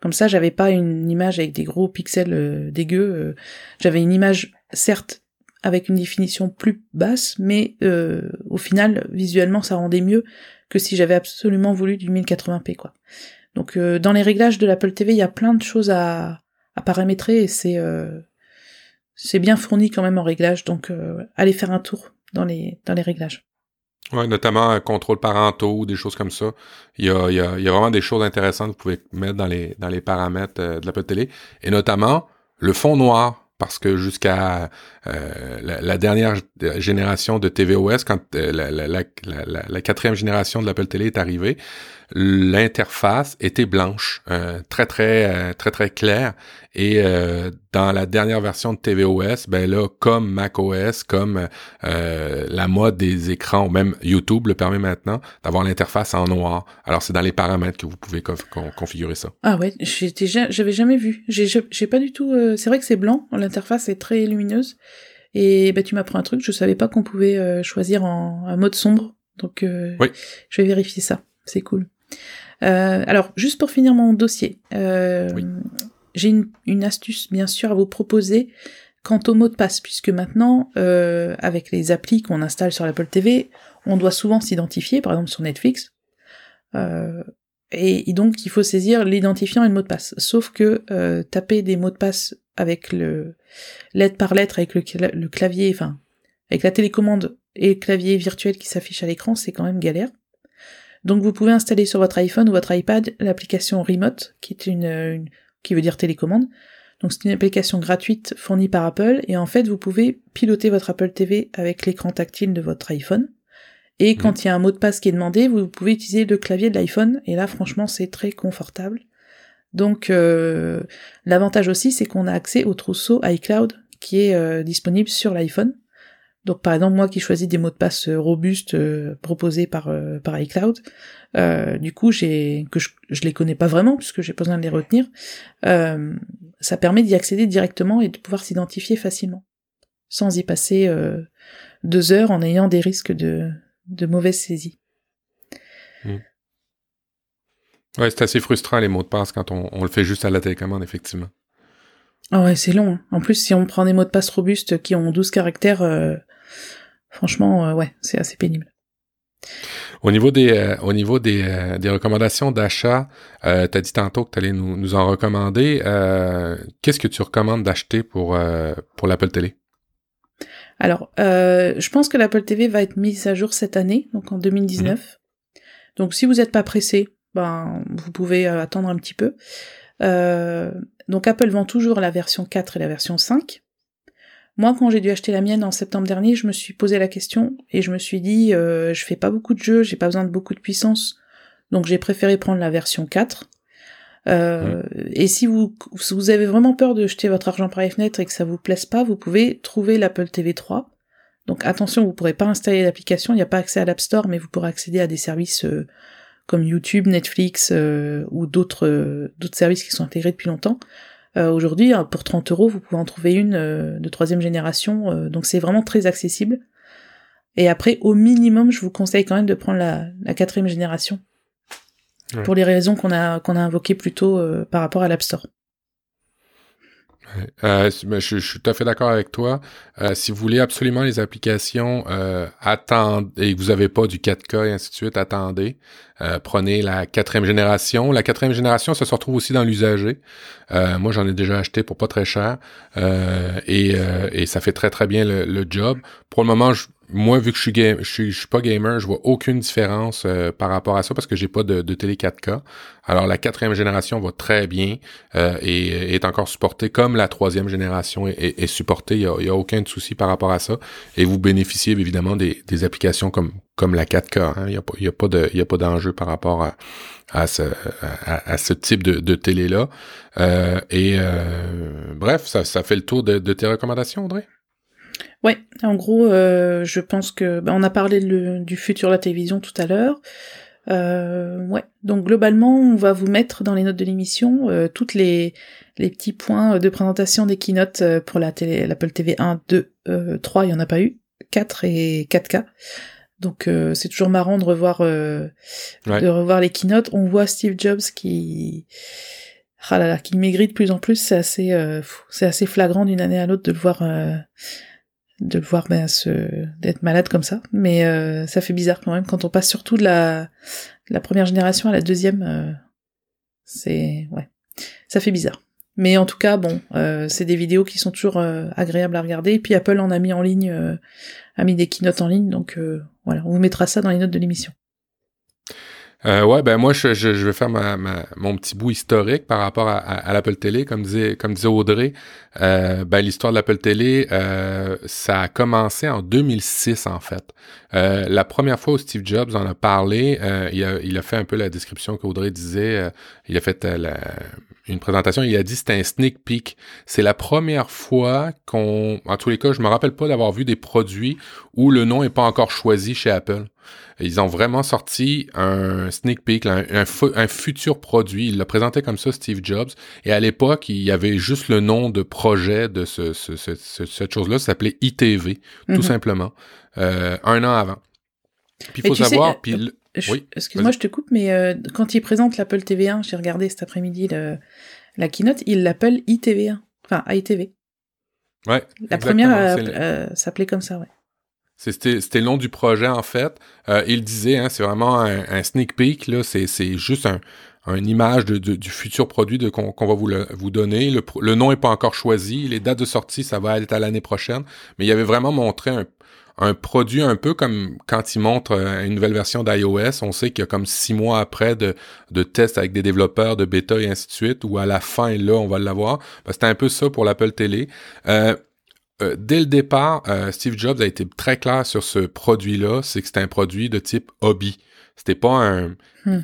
Comme ça, j'avais pas une image avec des gros pixels euh, dégueux. Euh, j'avais une image certes avec une définition plus basse, mais euh, au final, visuellement, ça rendait mieux que si j'avais absolument voulu du 1080p, quoi. Donc, euh, dans les réglages de l'Apple TV, il y a plein de choses à, à paramétrer et c'est euh, c'est bien fourni quand même en réglage. Donc, allez faire un tour dans les dans les réglages. Ouais, notamment un contrôle parentaux, des choses comme ça. Il y, a, y a, y a vraiment des choses intéressantes que vous pouvez mettre dans les dans les paramètres de l'Apple Télé. Et notamment le fond noir parce que jusqu'à euh, la, dernière génération de tvOS, quand euh, la, la, quatrième génération de l'Apple Télé est arrivée, l'interface était blanche, euh, très très euh, très très claire. Et euh, dans la dernière version de tvOS, ben là, comme macOS, comme la mode des écrans, ou même YouTube le permet maintenant d'avoir l'interface en noir. Alors c'est dans les paramètres que vous pouvez configurer ça. Ah ouais, j'avais jamais vu. J'ai pas du tout. c'est vrai que c'est blanc, l'interface est très lumineuse. Et ben tu m'apprends un truc, je savais pas qu'on pouvait choisir en mode sombre. Donc oui. je vais vérifier ça. C'est cool. Euh, alors, juste pour finir mon dossier, euh, j'ai une, astuce bien sûr à vous proposer quant au mot de passe, puisque maintenant, euh, avec les applis qu'on installe sur l'Apple TV, on doit souvent s'identifier, par exemple sur Netflix, et, donc il faut saisir l'identifiant et le mot de passe. Sauf que taper des mots de passe avec le lettre par lettre, avec le, le clavier, enfin, avec la télécommande et le clavier virtuel qui s'affiche à l'écran, c'est quand même galère. Donc vous pouvez installer sur votre iPhone ou votre iPad l'application Remote, qui est une, qui veut dire télécommande. Donc c'est une application gratuite fournie par Apple et en fait vous pouvez piloter votre Apple TV avec l'écran tactile de votre iPhone. Et quand mmh. il y a un mot de passe qui est demandé, vous pouvez utiliser le clavier de l'iPhone et là franchement c'est très confortable. Donc euh, l'avantage aussi c'est qu'on a accès au trousseau iCloud qui est euh, disponible sur l'iPhone. Donc par exemple moi qui choisis des mots de passe robustes proposés par par iCloud, du coup j'ai que je, je les connais pas vraiment puisque j'ai pas besoin de les retenir, ça permet d'y accéder directement et de pouvoir s'identifier facilement sans y passer deux heures en ayant des risques de de mauvaise saisie. Hmm. Ouais, c'est assez frustrant les mots de passe quand on, on, le fait juste à la télécommande, effectivement. Ah ouais, c'est long. Hein. En plus, si on prend des mots de passe robustes qui ont 12 caractères, euh, franchement, euh, ouais, c'est assez pénible. Au niveau des, euh, au niveau des, des recommandations d'achat, euh, tu as dit tantôt que tu allais nous, nous, en recommander. Qu'est-ce que tu recommandes d'acheter pour, pour l'Apple Télé? Alors, je pense que l'Apple TV va être mise à jour cette année, donc en 2019. Mhm. Donc, si vous n'êtes pas pressé, ben, vous pouvez attendre un petit peu. Euh, donc Apple vend toujours la version 4 et la version 5. Moi, quand j'ai dû acheter la mienne en septembre dernier, je me suis posé la question et je me suis dit, euh, je fais pas beaucoup de jeux, j'ai pas besoin de beaucoup de puissance, donc j'ai préféré prendre la version 4. Euh, Et si vous, vous avez vraiment peur de jeter votre argent par les fenêtres et que ça vous plaise pas, vous pouvez trouver l'Apple TV 3. Donc attention, vous pourrez pas installer l'application, il n'y a pas accès à l'App Store, mais vous pourrez accéder à des services euh, comme YouTube, Netflix euh, ou d'autres euh, d'autres services qui sont intégrés depuis longtemps. Euh, aujourd'hui, hein, pour 30 euros, vous pouvez en trouver une de troisième génération, donc c'est vraiment très accessible. Et après, au minimum, je vous conseille quand même de prendre la, la quatrième génération, pour les raisons qu'on a qu'on a invoquées plus tôt par rapport à l'App Store. Euh, je, suis tout à fait d'accord avec toi. Euh, si vous voulez absolument les applications, euh, attendez, et que vous n'avez pas du 4K et ainsi de suite, attendez. Euh, prenez la quatrième génération. La quatrième génération, ça se retrouve aussi dans l'usager. Euh, moi, j'en ai déjà acheté pour pas très cher. Et, et, ça fait très très bien le, le job. Pour le moment, je, moi, vu que je suis, je suis, je suis pas gamer, je vois aucune différence euh, par rapport à ça parce que j'ai pas de, de, télé 4K. Alors la quatrième génération va très bien euh, et est encore supportée comme la troisième génération est, est, supportée. Il y, a, y a, aucun souci par rapport à ça. Et vous bénéficiez évidemment des, des applications comme comme la 4K. Hein. Il n'y a y a pas de, y a pas d'enjeu par rapport à à ce, à ce type de, de télé là. Euh, et euh, bref, ça, ça fait le tour de, de tes recommandations, André. Ouais, en gros, euh, je pense que bah, on a parlé du futur de la télévision tout à l'heure. Euh, ouais, donc globalement, on va vous mettre dans les notes de l'émission euh, toutes les les petits points de présentation des keynotes euh, pour la télé, l'Apple TV 1, 2, 3, il y en a pas eu, 4 et 4K. Donc euh, c'est toujours marrant de revoir de revoir les keynotes. On voit Steve Jobs qui ah là là, qui maigrit de plus en plus. C'est assez c'est assez flagrant d'une année à l'autre de le voir de le voir ben, se d'être malade comme ça. Mais euh, ça fait bizarre quand même quand on passe surtout de la la première génération à la deuxième euh, c'est ouais ça fait bizarre. Mais en tout cas bon euh, c'est des vidéos qui sont toujours agréables à regarder. Et puis Apple en a mis en ligne a mis des keynotes en ligne. Donc voilà on vous mettra ça dans les notes de l'émission euh, ouais, ben moi, je, je, je vais faire ma, ma, mon petit bout historique par rapport à, à, l'Apple Télé. Comme disait, comme disait Audrey, euh, ben, l'histoire de l'Apple Télé, euh, ça a commencé en 2006, en fait. Euh, la première fois où Steve Jobs en a parlé, euh, il, a, il a fait un peu la description qu'Audrey disait. Euh, il a fait la, une présentation, il a dit c'était un sneak peek. C'est la première fois qu'on, en tous les cas, je me rappelle pas d'avoir vu des produits où le nom est pas encore choisi chez Apple. Ils ont vraiment sorti un sneak peek, un, un, futur produit. Il l'a présenté comme ça, Steve Jobs. Et à l'époque, il y avait juste le nom de projet de ce, ce, cette chose-là. Ça s'appelait ITV, tout mhm. simplement. Euh, un an avant. Puis il faut savoir... puis, euh, oui, Excuse-moi, je te coupe, mais euh, quand il présente l'Apple TV1, j'ai regardé cet après-midi la keynote, il l'appelle ITV1. Enfin, ITV. Ouais. La première s'appelait comme ça, ouais. C'était le nom du projet, en fait. Euh, il disait, hein, c'est vraiment un, sneak peek, là, c'est juste un, une image de, du futur produit qu'on va vous, le, vous donner. Le, le nom est pas encore choisi. Les dates de sortie, ça va être à l'année prochaine. Mais il avait vraiment montré un, un produit un peu comme quand il montre euh, une nouvelle version d'iOS, on sait qu'il y a comme six mois après de, de tests avec des développeurs, de bêta et ainsi de suite, ou à la fin, là, on va l'avoir. Ben, C'était un peu ça pour l'Apple Télé. Euh, euh, dès le départ, euh, Steve Jobs a été très clair sur ce produit-là, c'est que c'était un produit de type hobby. C'était pas un... Hmm.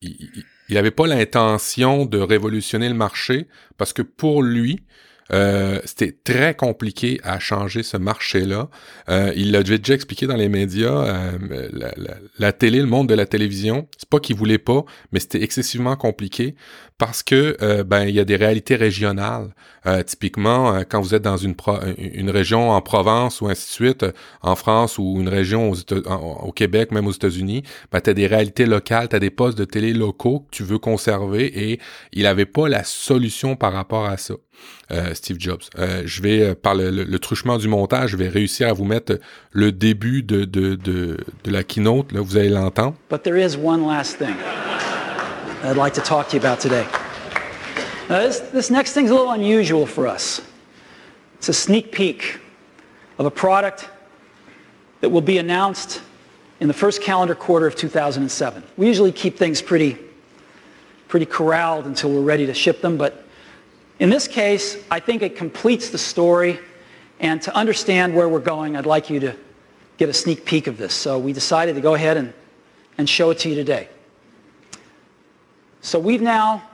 Il, n'avait pas l'intention de révolutionner le marché parce que pour lui, Euh, c'était très compliqué à changer ce marché-là. Euh, il l'a déjà expliqué dans les médias. Euh, la, la, la, télé, le monde de la télévision, c'est pas qu'il voulait pas, mais c'était excessivement compliqué parce que euh, ben il y a des réalités régionales. Euh, typiquement, quand vous êtes dans une une région en Provence ou ainsi de suite, en France ou une région au Québec, même aux États-Unis, ben tu as des réalités locales, tu as des postes de télé locaux que tu veux conserver et il avait pas la solution par rapport à ça. Euh, Steve Jobs. Euh, je vais, euh, par le, le, truchement du montage, je vais réussir à vous mettre le début de, de, de, de la keynote. Là, vous allez l'entendre. But there is one last thing I'd like to talk to you about today. Now, this, this next thing's a little unusual for us. It's a sneak peek of a product that will be announced in the first calendar quarter of 2007. We usually keep things pretty, pretty corralled until we're ready to ship them, but In this case, I think it completes the story, and to understand where we're going, I'd like you to get a sneak peek of this. So we decided to go ahead and, and show it to you today. So we've now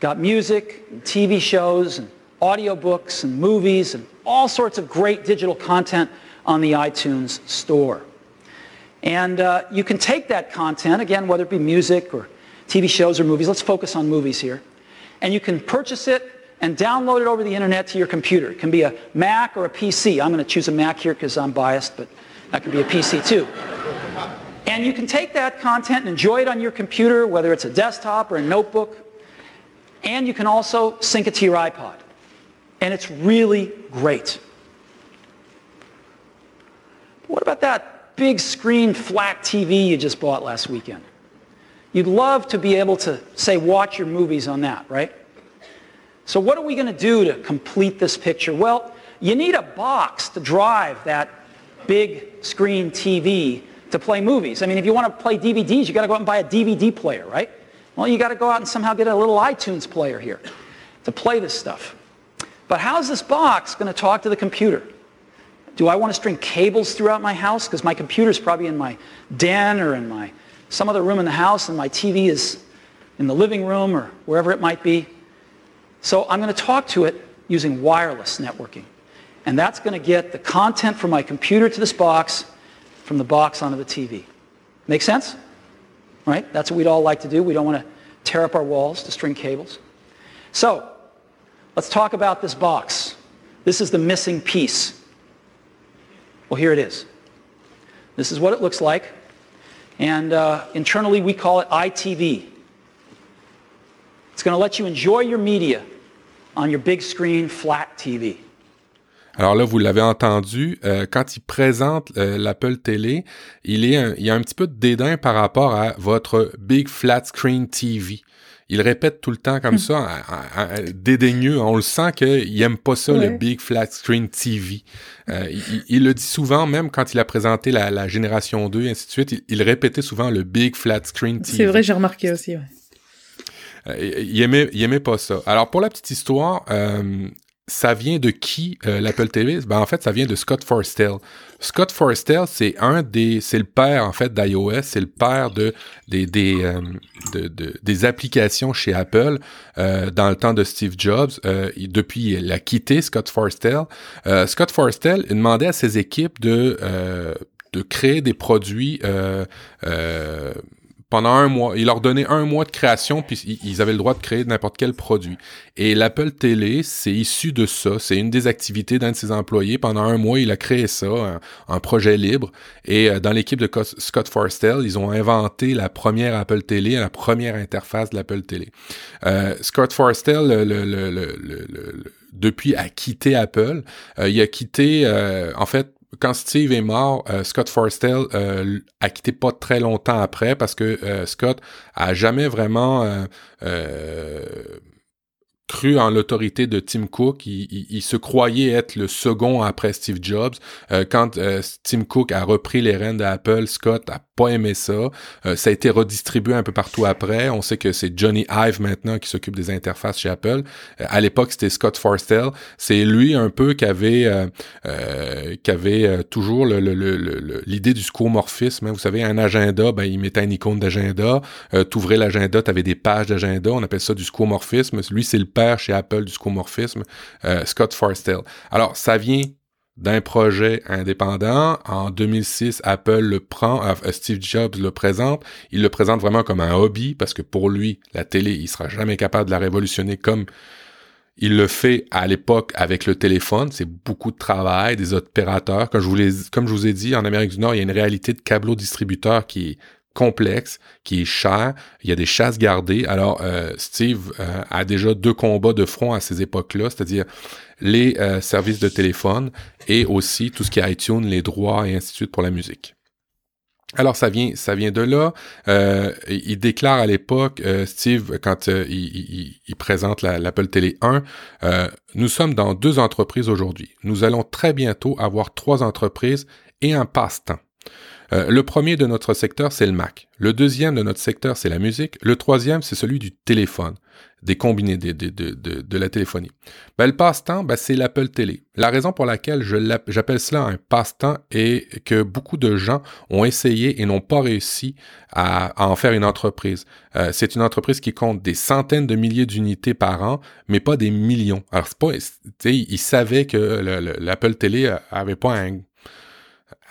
got music, and TV shows, and audiobooks, and movies, and all sorts of great digital content on the iTunes store. And uh, you can take that content, again, whether it be music or TV shows or movies, let's focus on movies here, and you can purchase it and download it over the internet to your computer. It can be a Mac or a PC. I'm going to choose a Mac here because I'm biased, but that could be a PC too. And you can take that content and enjoy it on your computer, whether it's a desktop or a notebook. And you can also sync it to your iPod. And it's really great. What about that big screen flat TV you just bought last weekend? You'd love to be able to, say, watch your movies on that, right? So what are we going to do to complete this picture? Well, you need a box to drive that big screen TV to play movies. I mean, if you want to play DVDs, you got to go out and buy a DVD player, right? Well, you got to go out and somehow get a little iTunes player here to play this stuff. But how's this box going to talk to the computer? Do I want to string cables throughout my house? Because my computer's probably in my den or in my some other room in the house and my TV is in the living room or wherever it might be. So I'm going to talk to it using wireless networking. And that's going to get the content from my computer to this box, from the box onto the TV. Make sense? Right? That's what we'd all like to do. We don't want to tear up our walls to string cables. So, let's talk about this box. This is the missing piece. Well, here it is. This is what it looks like. And uh, internally, we call it ITV. It's going to let you enjoy your media on your big screen flat TV. Alors là, vous l'avez entendu, euh, quand il présente euh, l'Apple Télé, il, est il y a un petit peu de dédain par rapport à votre Big Flat Screen TV. Il répète tout le temps comme hmm. ça, dédaigneux. On le sent qu'il aime pas ça, le Big Flat Screen TV. Euh, il, le dit souvent, même quand il a présenté la, génération 2 et ainsi de suite, il, répétait souvent le Big Flat Screen TV. C'est vrai, j'ai remarqué aussi, ouais. Euh, il, aimait, il aimait pas ça. Alors, pour la petite histoire, euh, ça vient de qui euh, l'Apple TV Ben en fait, ça vient de Scott Forstall. Scott Forstall, c'est un des, c'est le père en fait d'iOS, c'est le père de des des, de, de, des applications chez Apple dans le temps de Steve Jobs. depuis, il a quitté Scott Forstall. Scott Forstall demandait à ses équipes de de créer des produits pendant un mois. Il leur donnait un mois de création, puis ils avaient le droit de créer n'importe quel produit. Et l'Apple Télé, c'est issu de ça. C'est une des activités d'un de ses employés. Pendant un mois, il a créé ça, un, projet libre. Et euh, dans l'équipe de Scott Forstall, ils ont inventé la première Apple Télé, la première interface de l'Apple Télé. Euh, Scott Forstall, le, le, le, depuis a quitté Apple. Euh, il a quitté, en fait, quand Steve est mort, euh, Scott Forstall euh, a quitté pas très longtemps après parce que euh, Scott a jamais vraiment cru en l'autorité de Tim Cook. Il, se croyait être le second après Steve Jobs. quand Tim Cook a repris les rênes d'Apple, Scott a pas aimé ça. Euh, ça a été redistribué un peu partout après. On sait que c'est Johnny Ive maintenant qui s'occupe des interfaces chez Apple. Euh, à l'époque, c'était Scott Forstall. C'est lui un peu qui avait euh, qui avait toujours l'idée le, le, du scomorphisme. Hein. Vous savez, un agenda, ben, il mettait une icône d'agenda. Euh, T'ouvrais l'agenda, tu avais des pages d'agenda. On appelle ça du scomorphisme. Lui, c'est le père chez Apple du scomorphisme, Scott Forstall. Alors, ça vient d'un projet indépendant. En 2006, Apple le prend, euh, Steve Jobs le présente. Il le présente vraiment comme un hobby parce que pour lui, la télé, il sera jamais capable de la révolutionner comme il le fait à l'époque avec le téléphone. C'est beaucoup de travail, des opérateurs. Comme je, vous ai dit, en Amérique du Nord, il y a une réalité de câbleau distributeur qui complexe, qui est cher. Il y a des chasses gardées. Alors, euh, Steve euh, a déjà deux combats de front à ces époques-là, c'est-à-dire les euh, services de téléphone et aussi tout ce qui est iTunes, les droits et ainsi de suite pour la musique. Alors ça vient, de là. il déclare à l'époque, Steve, quand il, il, présente l'Apple Télé 1, nous sommes dans deux entreprises aujourd'hui. Nous allons très bientôt avoir trois entreprises et un passe-temps. Euh, le premier de notre secteur, c'est le Mac. Le deuxième de notre secteur, c'est la musique. Le troisième, c'est celui du téléphone, des combinés de, de, de, de la téléphonie. Ben, le passe-temps, ben, c'est l'Apple Télé. La raison pour laquelle j'appelle cela un passe-temps est que beaucoup de gens ont essayé et n'ont pas réussi à, en faire une entreprise. Euh, c'est une entreprise qui compte des centaines de milliers d'unités par an, mais pas des millions. Alors, c'est pas, ils savaient que l'Apple Télé avait pas un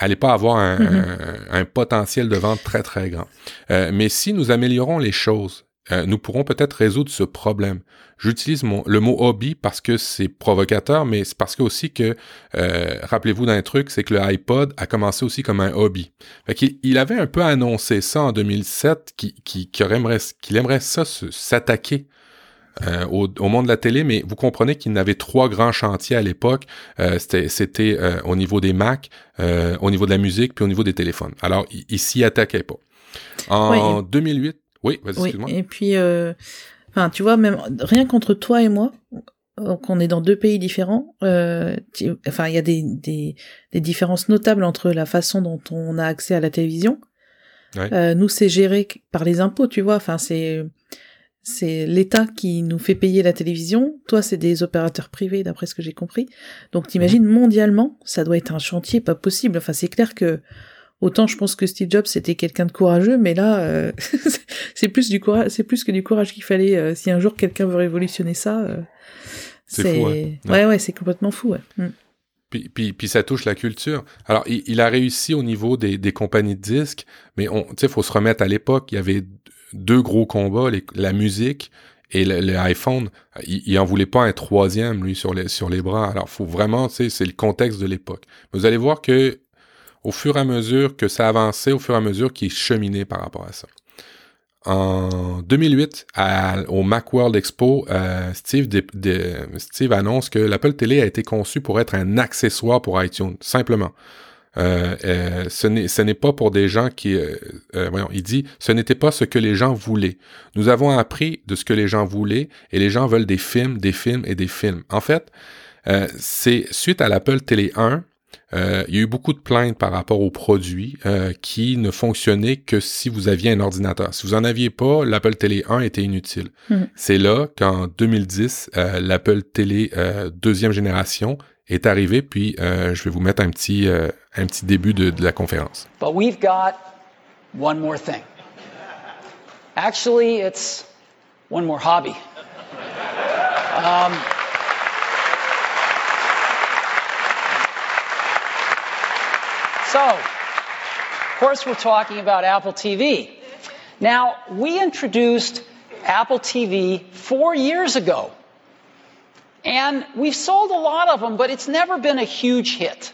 allait pas avoir mm-hmm. un, potentiel de vente très très grand. Euh, mais si nous améliorons les choses, euh, nous pourrons peut-être résoudre ce problème. J'utilise le mot hobby parce que c'est provocateur, mais c'est parce que aussi que, euh, rappelez-vous d'un truc, c'est que le iPod a commencé aussi comme un hobby. Fait il, avait un peu annoncé ça en 2007, qu'il qui, aimerait, qu'il aimerait ça s'attaquer euh, au, monde de la télé, mais vous comprenez qu'il avait trois grands chantiers à l'époque. Euh, c'était euh, au niveau des Mac, au niveau de la musique, puis au niveau des téléphones. Alors, il, il s'y attaquait pas. En 2008, oui, vas-y, oui, excuse-moi. Et puis, enfin, tu vois, même rien qu'entre toi et moi, qu'on est dans deux pays différents, enfin, il y a des, des, des, différences notables entre la façon dont on a accès à la télévision. Ouais. nous, c'est géré par les impôts, tu vois. Enfin, c'est c'est l'État qui nous fait payer la télévision. Toi, c'est des opérateurs privés, d'après ce que j'ai compris. Donc, t'imagines, mondialement, ça doit être un chantier pas possible. Enfin, c'est clair que autant je pense que Steve Jobs c'était quelqu'un de courageux, mais là, euh, c'est plus du courage, c'est plus que du courage qu'il fallait. Euh, si un jour quelqu'un veut révolutionner ça, euh, c'est ouais. ouais, c'est complètement fou. Ouais. Mm. Puis, puis, puis, ça touche la culture. Alors, il, il a réussi au niveau des, des compagnies de disques, mais sais, faut se remettre à l'époque. Il y avait deux gros combats, la musique et l'iPhone. Il, il en voulait pas un troisième, lui, sur les, bras. Alors, faut vraiment, tu sais, c'est le contexte de l'époque. Vous allez voir que, au fur et à mesure que ça avançait, au fur et à mesure qu'il cheminait par rapport à ça. En 2008, au Macworld Expo, euh, Steve, Steve annonce que l'Apple Télé a été conçu pour être un accessoire pour iTunes, simplement. Euh, euh, ce n'est pas pour des gens qui... Euh, euh, voyons, il dit, ce n'était pas ce que les gens voulaient. Nous avons appris de ce que les gens voulaient et les gens veulent des films, des films et des films. En fait, c'est suite à l'Apple Télé 1, euh, il y a eu beaucoup de plaintes par rapport aux produits euh, qui ne fonctionnaient que si vous aviez un ordinateur. Si vous en aviez pas, l'Apple Télé 1 était inutile. Mhm. C'est là qu'en 2010, euh, l'Apple Télé deuxième génération est arrivé, puis euh, je vais vous mettre un petit, euh, un petit début de, de la conférence. But we've got one more thing. Actually, it's one more hobby. Um, so, of course, we're talking about Apple TV. Now, we introduced Apple TV four years ago. And we've sold a lot of them, but it's never been a huge hit.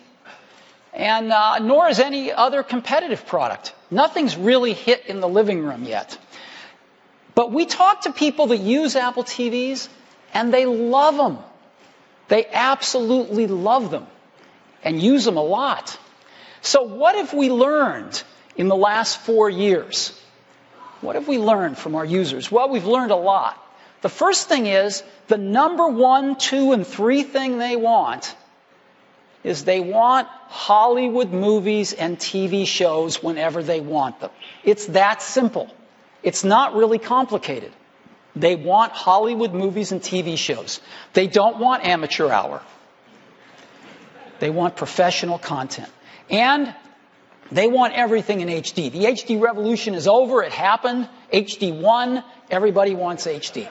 And uh, nor is any other competitive product. Nothing's really hit in the living room yet. But we talk to people that use Apple TVs, and they love them. They absolutely love them and use them a lot. So what have we learned in the last four years? What have we learned from our users? Well, we've learned a lot. The first thing is the number one, two, and three thing they want is they want Hollywood movies and TV shows whenever they want them. It's that simple. It's not really complicated. They want Hollywood movies and TV shows. They don't want amateur hour. They want professional content. And they want everything in HD. The HD revolution is over. It happened. HD won. Everybody wants HD.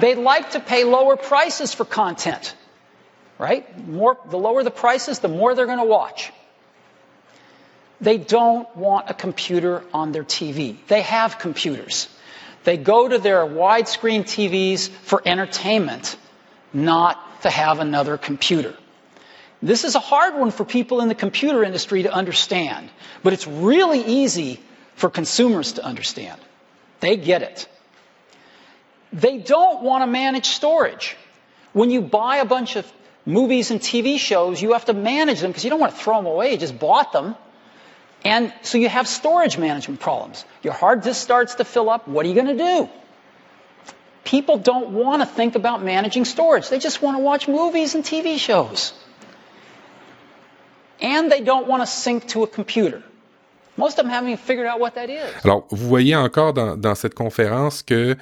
They'd like to pay lower prices for content. Right? More, the lower the prices, the more they're going to watch. They don't want a computer on their TV. They have computers. They go to their widescreen TVs for entertainment, not to have another computer. This is a hard one for people in the computer industry to understand, but it's really easy for consumers to understand. They get it. They don't want to manage storage. When you buy a bunch of movies and TV shows, you have to manage them because you don't want to throw them away. You just bought them. And so you have storage management problems. Your hard disk starts to fill up. What are you going to do? People don't want to think about managing storage. They just want to watch movies and TV shows. And they don't want to sync to a computer. Most of them haven't even figured out what that is. Alors, vous voyez encore dans, dans cette conférence que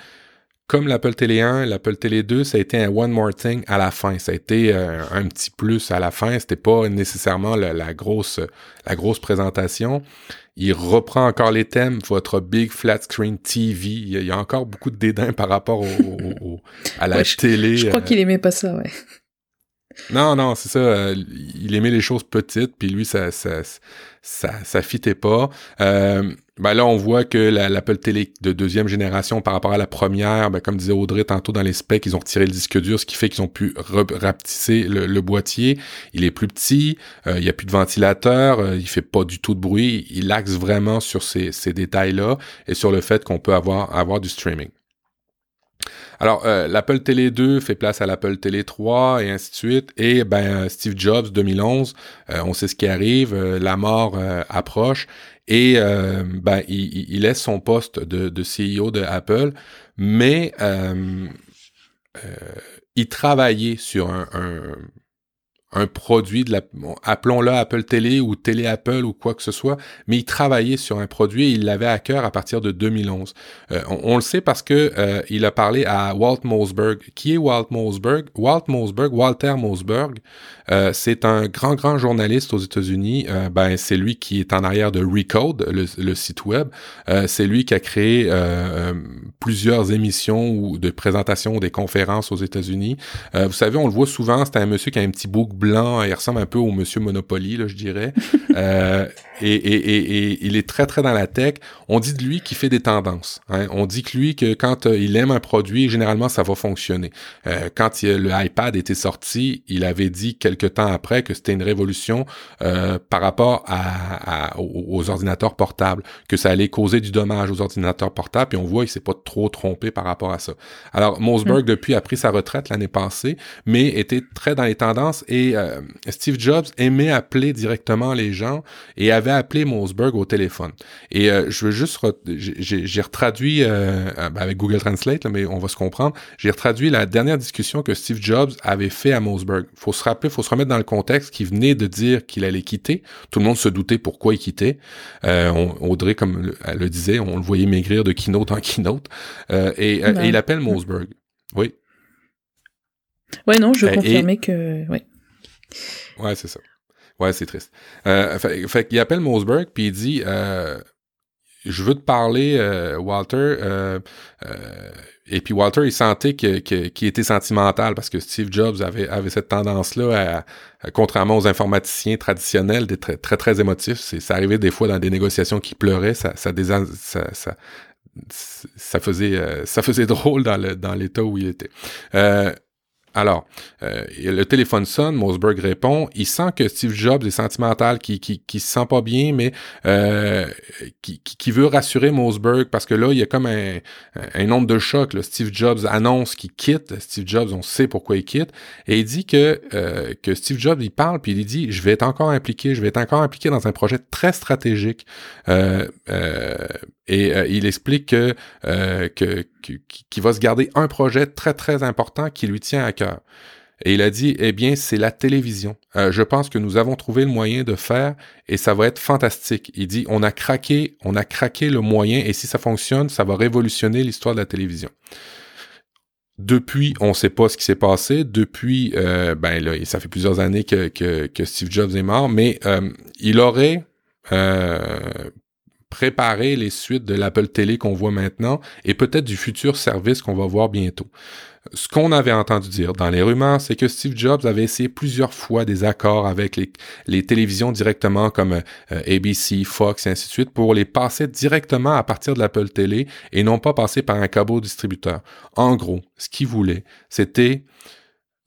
comme l'Apple Télé 1, l'Apple Télé 2, ça a été un one more thing à la fin. Ça a été euh, un petit plus à la fin. C'était pas nécessairement la, la, grosse, la grosse présentation. Il reprend encore les thèmes, votre big flat screen TV. Il y a, encore beaucoup de dédain par rapport au, au, au à la Ouais, télé. Je crois euh, qu'il aimait pas ça, ouais. Non, non, c'est ça. euh, il aimait les choses petites, puis lui, ça, ça, ça, ça fitait pas. Euh, ben là, on voit que la- l'Apple Télé de deuxième génération par rapport à la première, ben comme disait Audrey tantôt dans les specs, ils ont retiré le disque dur, ce qui fait qu'ils ont pu rapetisser le, boîtier. Il est plus petit, euh, il y a plus de ventilateur, euh, il fait pas du tout de bruit. Il axe vraiment sur ces, ces détails-là et sur le fait qu'on peut avoir, avoir du streaming. Alors, euh, l'Apple Télé 2 fait place à l'Apple Télé 3 et ainsi de suite. Et ben euh, Steve Jobs 2011, euh, on sait ce qui arrive, euh, la mort approche et ben il, laisse son poste de, CEO de Apple, mais il travaillait sur un, un produit de la, appelons-le Apple Télé ou Télé Apple ou quoi que ce soit, mais il travaillait sur un produit et il l'avait à cœur à partir de 2011. Euh, on, le sait parce que euh, il a parlé à Walt Mossberg. Qui est Walt Mossberg? Walt Mossberg, Walter Mossberg, euh, c'est un grand, grand journaliste aux États-Unis. Ben, c'est lui qui est en arrière de Recode, le, site web. C'est lui qui a créé plusieurs émissions ou de présentations ou des conférences aux États-Unis. Vous savez, on le voit souvent, c'est un monsieur qui a un petit bouc blanc, il ressemble un peu au monsieur Monopoly, là, je dirais. Euh, et, et, et, et il est très, très dans la tech. On dit de lui qu'il fait des tendances. hein. On dit que lui, que quand euh, il aime un produit, généralement, ça va fonctionner. Euh, quand il- le iPad était sorti, il avait dit quelque temps après que c'était une révolution par rapport à, à- aux, ordinateurs portables, que ça allait causer du dommage aux ordinateurs portables, puis on voit il s'est pas trop trompé par rapport à ça. Alors, Mossberg, depuis, a pris sa retraite l'année passée, mais était très dans les tendances et euh, Steve Jobs aimait appeler directement les gens et avait appelé Mossberg au téléphone. Et euh, je veux juste, re- j'ai- retraduit euh, ben, avec Google Translate, là, mais on va se comprendre. J'ai retraduit la dernière discussion que Steve Jobs avait fait à Mossberg. Faut se rappeler, faut se remettre dans le contexte qu'il venait de dire qu'il allait quitter. Tout le monde se doutait pourquoi il quittait. On- Audrey, comme le, elle le disait, on le voyait maigrir de keynote en keynote. Et, et il appelle Mossberg. Oui. Ouais, non, je Et- confirmais que, ouais. Ouais, c'est ça. Ouais, c'est triste. Euh, fait, fait qu'il appelle Mossberg puis il dit euh, je veux te parler, euh, Walter. euh, euh, et puis Walter, il sentait que- que- qu'il était sentimental parce que Steve Jobs avait, avait cette tendance-là, à, contrairement aux informaticiens traditionnels, d'être très, très, très émotifs. C'est, ça arrivait des fois dans des négociations qui pleuraient, ça, ça, ça, ça, ça faisait, euh, ça faisait drôle dans, le, dans l'état où il était. Euh, alors, euh, le téléphone sonne, Mossberg répond. Il sent que Steve Jobs est sentimental, qui qui, qui se sent pas bien, mais euh, qui, qui, veut rassurer Mossberg parce que là, il y a comme un, un nombre de chocs. Steve Jobs annonce qu'il quitte. Steve Jobs, on sait pourquoi il quitte. Et il dit que, euh, que Steve Jobs, il parle, puis il dit, je vais être encore impliqué, je vais être encore impliqué dans un projet très stratégique. Et euh, il explique que, euh, qu'il va se garder un projet très, très important qui lui tient à cœur. Et il a dit, eh bien, c'est la télévision. Euh, je pense que nous avons trouvé le moyen de faire et ça va être fantastique. Il dit, on a craqué, on a craqué le moyen et si ça fonctionne, ça va révolutionner l'histoire de la télévision. Depuis, on ne sait pas ce qui s'est passé. Depuis, ben là, ça fait plusieurs années que, que, Steve Jobs est mort, mais il aurait préparé les suites de l'Apple Télé qu'on voit maintenant et peut-être du futur service qu'on va voir bientôt ce qu'on avait entendu dire dans les rumeurs, c'est que Steve Jobs avait essayé plusieurs fois des accords avec les, télévisions directement comme euh, ABC, Fox et ainsi de suite pour les passer directement à partir de l'Apple Télé et non pas passer par un câble distributeur. En gros, ce qu'il voulait, c'était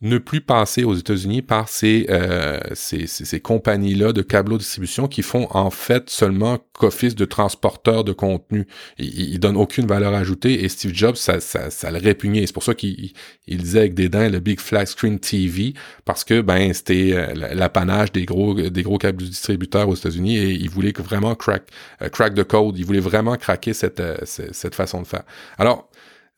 ne plus passer aux États-Unis par ces, euh, ces, ces, compagnies-là de câbleaux distribution qui font en fait seulement qu'office de transporteur de contenu. Ils, ils, donnent aucune valeur ajoutée et Steve Jobs, ça, ça, ça le répugnait. C'est pour ça qu'il il disait avec des dents le Big Flat Screen TV parce que ben c'était euh, l'apanage des gros des gros câbles distributeurs aux États-Unis et il voulait vraiment crack euh, crack the code. Il voulait vraiment craquer cette, euh, cette façon de faire. Alors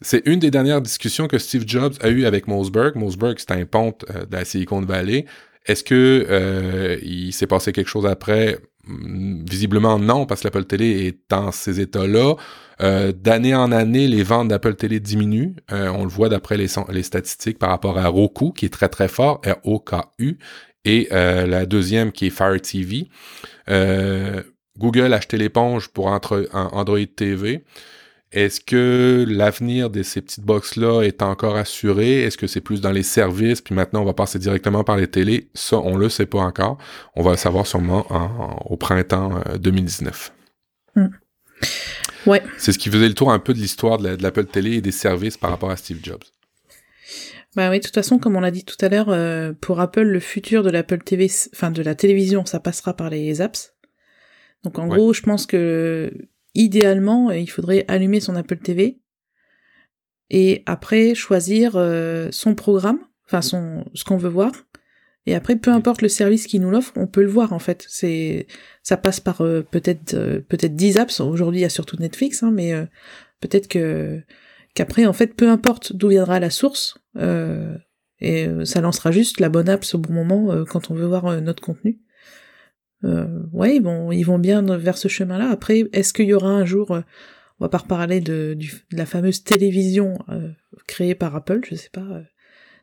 c'est une des dernières discussions que Steve Jobs a eues avec Mossberg. Mossberg, c'est un ponte euh, de la Silicon Valley. Est-ce que euh, il s'est passé quelque chose après? Hmm, visiblement non, parce que l'Apple Télé est dans ces états-là. Euh, d'année en année, les ventes d'Apple Télé diminuent. on le voit d'après les, statistiques par rapport à Roku, qui est très très fort, R-O-K-U, et la deuxième qui est Fire TV. Google a acheté l'éponge pour Android TV. Est-ce que l'avenir de ces petites box-là est encore assuré? Est-ce que c'est plus dans les services, puis maintenant on va passer directement par les télés? Ça, on le sait pas encore. On va le savoir sûrement au printemps 2019. Euh, hmm. Ouais. C'est ce qui faisait le tour un peu de l'histoire de l'Apple Télé et des services par rapport à Steve Jobs. Bah oui, de toute façon, comme on l'a dit tout à l'heure, euh, pour Apple, le futur de l'Apple TV, enfin de la télévision, ça passera par les apps. Donc en gros, je pense que idéalement, euh, il faudrait allumer son Apple TV et après choisir euh, son programme, enfin son ce qu'on veut voir. Et après, peu importe le service qui nous l'offre, on peut le voir en fait. C'est ça passe par euh, peut-être peut-être 10 apps. Aujourd'hui, il y a surtout Netflix, hein, mais peut-être que qu'après, en fait, peu importe d'où viendra la source, et ça lancera juste la bonne app au bon moment quand on veut voir notre contenu euh, ouais, bon, ils vont bien vers ce chemin-là. Après, est-ce qu'il y aura un jour, euh, on va pas reparler de, la fameuse télévision euh, créée par Apple, je sais pas. Euh,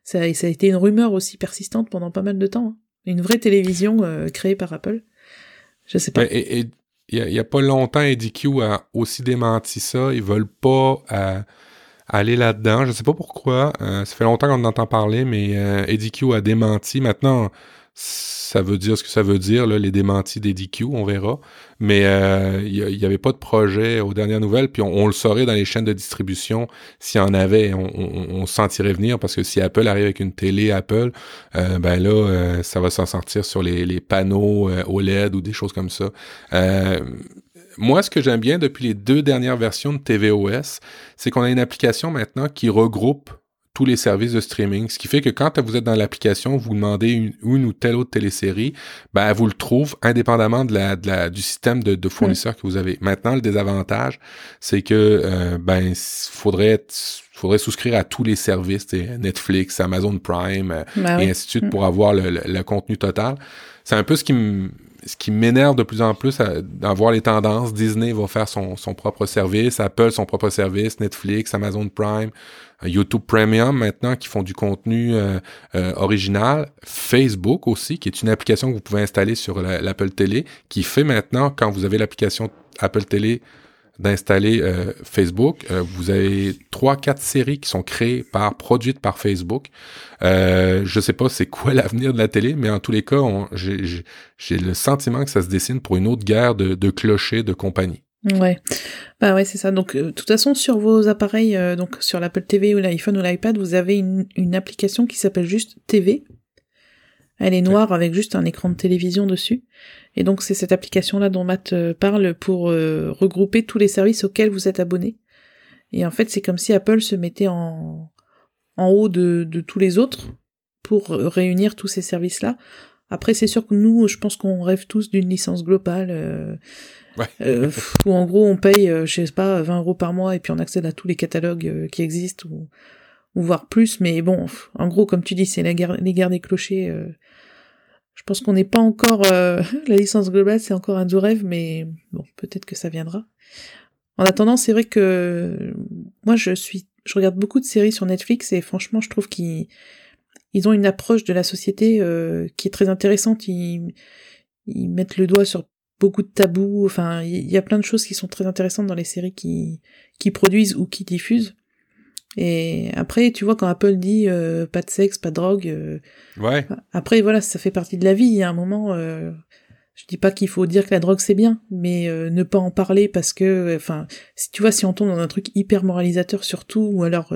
ça, a été une rumeur aussi persistante pendant pas mal de temps. Hein. Une vraie télévision créée par Apple. Je sais pas. Et il y, a pas longtemps, EDQ a aussi démenti ça. Ils veulent pas aller là-dedans. Je sais pas pourquoi. ça fait longtemps qu'on en entend parler, mais EDQ a démenti. Maintenant ça veut dire ce que ça veut dire, les démentis des DQ, on verra. Mais il euh, n'y avait pas de projet aux dernières nouvelles, puis on, le saurait dans les chaînes de distribution s'il y en avait, on, on, sentirait venir, parce que si Apple arrive avec une télé Apple, euh, ben là, euh, ça va s'en sortir sur les, les panneaux OLED ou des choses comme ça. moi, ce que j'aime bien depuis les deux dernières versions de tvOS, c'est qu'on a une application maintenant qui regroupe tous les services de streaming. Ce qui fait que quand vous êtes dans l'application, vous demandez une, ou telle autre télésérie, ben, elle vous le trouve indépendamment de la, de la du système de, de fournisseurs que vous avez. Maintenant, le désavantage, c'est que euh, ben faudrait faudrait souscrire à tous les services, Netflix, Amazon Prime euh, ben et ainsi de suite mm. pour avoir le, le, contenu total. C'est un peu ce qui me ce qui m'énerve de plus en plus à, voir les tendances. Disney va faire son, son propre service, Apple son propre service, Netflix, Amazon Prime, YouTube Premium maintenant qui font du contenu euh, euh, original, Facebook aussi qui est une application que vous pouvez installer sur l'Apple Télé qui fait maintenant quand vous avez l'application Apple Télé d'installer euh, Facebook. vous avez trois, quatre séries qui sont créées par, produites par Facebook. Je sais pas c'est quoi l'avenir de la télé, mais en tous les cas, j'ai le sentiment que ça se dessine pour une autre guerre de, de clochers de compagnie. Ouais, bah ouais, c'est ça. Donc, euh, de toute façon, sur vos appareils, euh, donc sur l'Apple TV ou l'iPhone ou l'iPad, vous avez une, application qui s'appelle juste TV. Elle est noire avec juste un écran de télévision dessus. Et donc, c'est cette application-là dont Matt euh, parle pour regrouper tous les services auxquels vous êtes abonné. Et en fait, c'est comme si Apple se mettait en, en haut de, de tous les autres pour réunir tous ces services-là. Après, c'est sûr que nous, je pense qu'on rêve tous d'une licence globale Ouais. Euh, où en gros on paye, euh, je sais pas, 20 euros par mois et puis on accède à tous les catalogues euh, qui existent. Ou ou voire plus, mais bon, en gros, comme tu dis, c'est les guerres des clochers. Euh, je pense qu'on n'est pas encore euh, la licence globale, c'est encore un doux rêve, mais bon, peut-être que ça viendra. En attendant, c'est vrai que moi, je suis, je regarde beaucoup de séries sur Netflix et franchement, je trouve qu'ils ils ont une approche de la société qui est très intéressante. Ils, ils mettent le doigt sur beaucoup de tabous. Enfin, il y a plein de choses qui sont très intéressantes dans les séries qui, qui produisent ou qui diffusent. Et après, tu vois, quand Apple dit euh, pas de sexe, pas de drogue, euh, ouais. après, voilà, ça fait partie de la vie. Il y a un moment, euh, je dis pas qu'il faut dire que la drogue c'est bien, mais euh, ne pas en parler parce que, enfin, si tu vois, si on tombe dans un truc hyper moralisateur surtout, ou alors,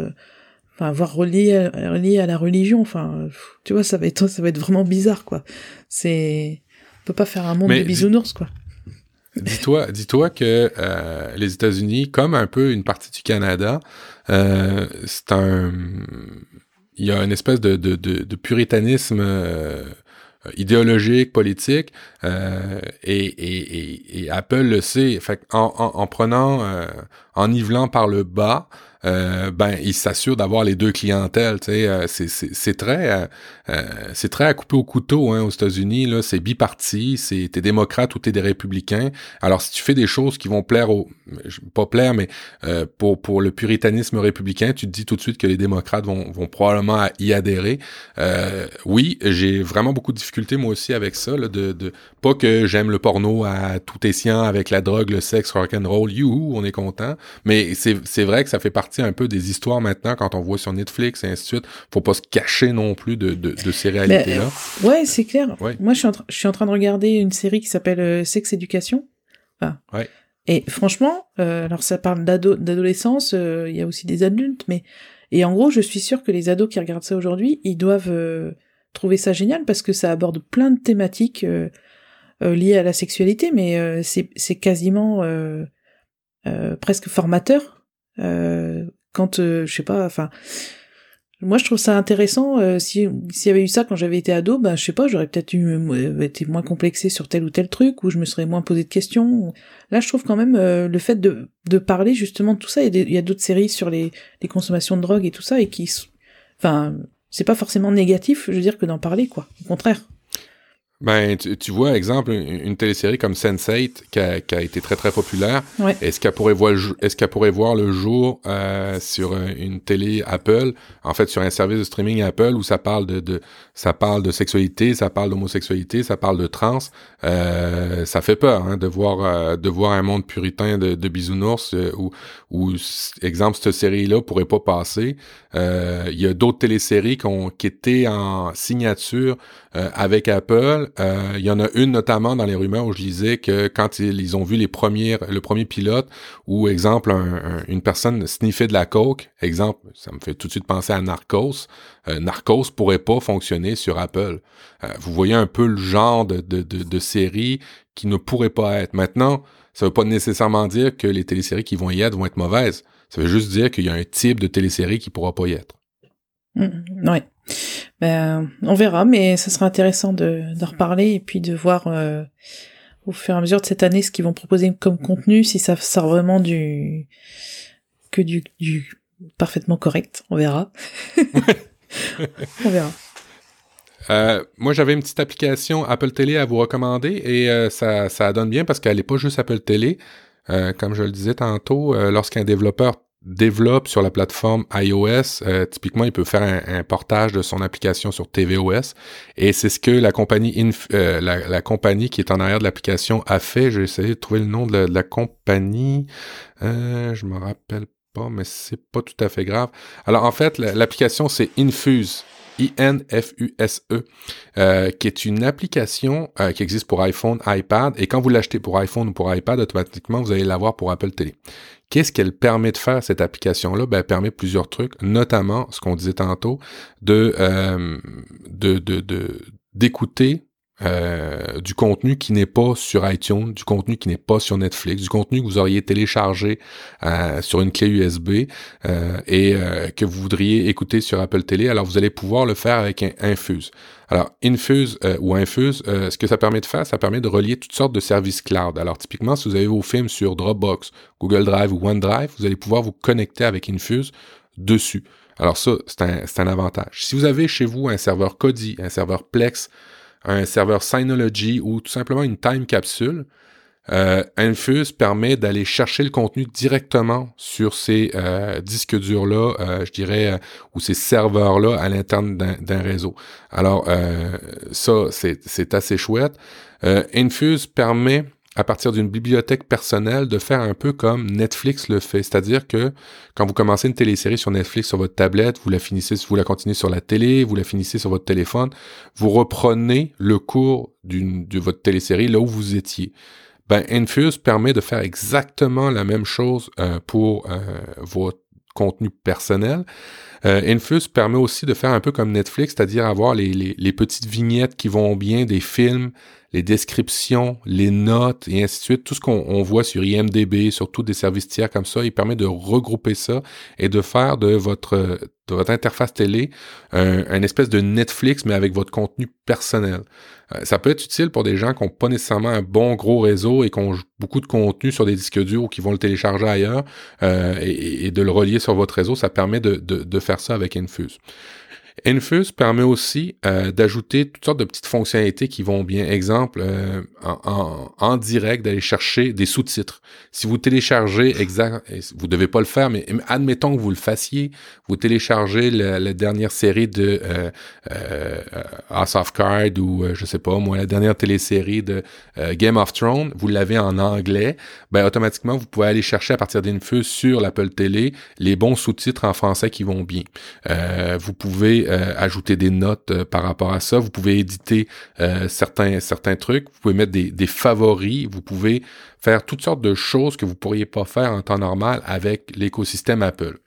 enfin, voir relié à, relié à la religion, enfin, tu vois, ça va être, ça va être vraiment bizarre, quoi. C'est, peut pas faire un monde de bisounours, quoi. Dis-toi, dis-toi que euh, les États-Unis, comme un peu une partie du Canada, euh, c'est un, il y a une espèce de, de, de, de puritanisme euh, idéologique, politique, et, et, et, Apple le sait. Fait en, en, en prenant, en nivelant par le bas, euh, ben il s'assure d'avoir les deux clientèles. Euh, c'est très euh, euh, c'est très à couper au couteau hein, aux États-Unis. Là, c'est biparti. C'est t'es démocrate ou t'es des républicains. Alors si tu fais des choses qui vont plaire au pas plaire, mais pour pour le puritanisme républicain, tu te dis tout de suite que les démocrates vont vont probablement y adhérer. oui, j'ai vraiment beaucoup de difficultés moi aussi avec ça. Là, de, de pas que j'aime le porno à tout escient avec la drogue, le sexe, rock and roll. You, on est content. Mais c'est c'est vrai que ça fait partie un peu des histoires maintenant quand on voit sur Netflix et ainsi de suite. Faut pas se cacher non plus de, de, de ces réalités-là. ouais, c'est clair. Moi, je suis, en je suis en train de regarder une série qui s'appelle euh, Sex Education. ouais. Et franchement, euh, alors ça parle d'adolescence, euh, il y a aussi des adultes, mais et en gros, je suis sûre que les ados qui regardent ça aujourd'hui, ils doivent euh, trouver ça génial parce que ça aborde plein de thématiques liées à la sexualité, mais c'est quasiment presque formateur quand euh, je sais pas, enfin, moi je trouve ça intéressant. Euh, si s'il y avait eu ça quand j'avais été ado, ben je sais pas, j'aurais peut-être eu euh, été moins complexé sur tel ou tel truc, ou je me serais moins posé de questions. Là, je trouve quand même le fait de de parler justement de tout ça. Il y a d'autres séries sur les les consommations de drogue et tout ça, et qui, enfin, c'est pas forcément négatif, je veux dire, que d'en parler, quoi. Au contraire. Ben, tu, vois, exemple, une, télésérie comme Sense8 qui a, qui a été très très populaire. Est-ce qu'elle pourrait voir le, est-ce qu'elle pourrait voir le jour euh, sur une télé Apple, en fait sur un service de streaming Apple où ça parle de, de ça parle de sexualité, ça parle d'homosexualité, ça parle de trans. Euh, ça fait peur hein, de voir euh, de voir un monde puritain de, de bisounours euh, où, où exemple cette série-là pourrait pas passer. Euh, il y a d'autres téléséries qui, ont, qui étaient en signature avec Apple il euh, y en a une notamment dans les rumeurs où je disais que quand ils, ont vu les le premier pilote, où exemple une personne sniffait de la coke, exemple, ça me fait tout de suite penser à Narcos. Euh, Narcos pourrait pas fonctionner sur Apple. Euh, vous voyez un peu le genre de, série qui ne pourrait pas être. Maintenant, ça veut pas nécessairement dire que les téléséries qui vont y être vont être mauvaises. Ça veut juste dire qu'il y a un type de télésérie qui pourra pas y être. Mmh, ouais. Ben, on verra, mais ce sera intéressant de, reparler et puis de voir euh, au fur et à mesure de cette année ce qu'ils vont proposer comme contenu, si ça sort vraiment du que du, du parfaitement correct. On verra. on verra. Euh, moi, j'avais une petite application Apple Télé à vous recommander et euh, ça, ça donne bien parce qu'elle n'est pas juste Apple Télé. comme je le disais tantôt, lorsqu'un développeur développe sur la plateforme iOS, euh, typiquement, il peut faire un, portage de son application sur tvOS. Et c'est ce que la compagnie, euh, la, compagnie qui est en arrière de l'application a fait. J'ai essayé de trouver le nom de la, compagnie. Euh, je me rappelle pas, mais c'est pas tout à fait grave. Alors en fait, l'application c'est Infuse. I-N-F-U-S-E, euh, qui est une application euh, qui existe pour iPhone, iPad, et quand vous l'achetez pour iPhone ou pour iPad, automatiquement, vous allez l'avoir pour Apple Télé. Qu'est-ce qu'elle permet de faire, cette application-là? Ben, elle permet plusieurs trucs, notamment, ce qu'on disait tantôt, de, euh, de, de, d'écouter euh, du contenu qui n'est pas sur iTunes, du contenu qui n'est pas sur Netflix, du contenu que vous auriez téléchargé euh, sur une clé USB euh, et que vous voudriez écouter sur Apple Télé. Alors vous allez pouvoir le faire avec un Infuse. Alors Infuse ou Infuse, ce que ça permet de faire, ça permet de relier toutes sortes de services cloud. Alors typiquement, si vous avez vos films sur Dropbox, Google Drive ou OneDrive, vous allez pouvoir vous connecter avec Infuse dessus. Alors ça, c'est un, un, avantage. Si vous avez chez vous un serveur Kodi, un serveur Plex, un serveur Synology ou tout simplement une time capsule, euh, Infuse permet d'aller chercher le contenu directement sur ces euh, disques durs-là, euh, je dirais, ou ces serveurs-là à l'interne d'un réseau. Alors, ça, c'est assez chouette. Infuse permet à partir d'une bibliothèque personnelle de faire un peu comme Netflix le fait. C'est-à-dire que quand vous commencez une télésérie sur Netflix sur votre tablette, vous la finissez, vous la continuez sur la télé, vous la finissez sur votre téléphone, vous reprenez le cours de votre télésérie là où vous étiez. Ben, Infuse permet de faire exactement la même chose euh, pour euh, votre contenu personnel. Euh, Infuse permet aussi de faire un peu comme Netflix, c'est-à-dire avoir les, petites vignettes qui vont bien des films, les descriptions, les notes et ainsi de suite, tout ce qu'on voit sur IMDB, sur tous des services tiers comme ça, il permet de regrouper ça et de faire de votre, de votre interface télé un, espèce de Netflix, mais avec votre contenu personnel. Euh, ça peut être utile pour des gens qui n'ont pas nécessairement un bon gros réseau et qui ont beaucoup de contenu sur des disques durs ou qui vont le télécharger ailleurs euh, et, de le relier sur votre réseau. Ça permet de, de, de faire ça avec Infuse. Infuse permet aussi euh, d'ajouter toutes sortes de petites fonctionnalités qui vont bien. Exemple, euh, en, en, direct, d'aller chercher des sous-titres. Si vous téléchargez, exact, vous devez pas le faire, mais admettons que vous le fassiez, vous téléchargez la, dernière série de euh, euh, House of Cards ou je sais pas moi, la dernière télésérie de Game of Thrones, vous l'avez en anglais, ben automatiquement vous pouvez aller chercher à partir d'Infuse sur l'Apple Télé les bons sous-titres en français qui vont bien. vous pouvez euh, ajouter des notes euh, par rapport à ça. Vous pouvez éditer euh, certains certains trucs. Vous pouvez mettre des, des, favoris. Vous pouvez faire toutes sortes de choses que vous pourriez pas faire en temps normal avec l'écosystème Apple.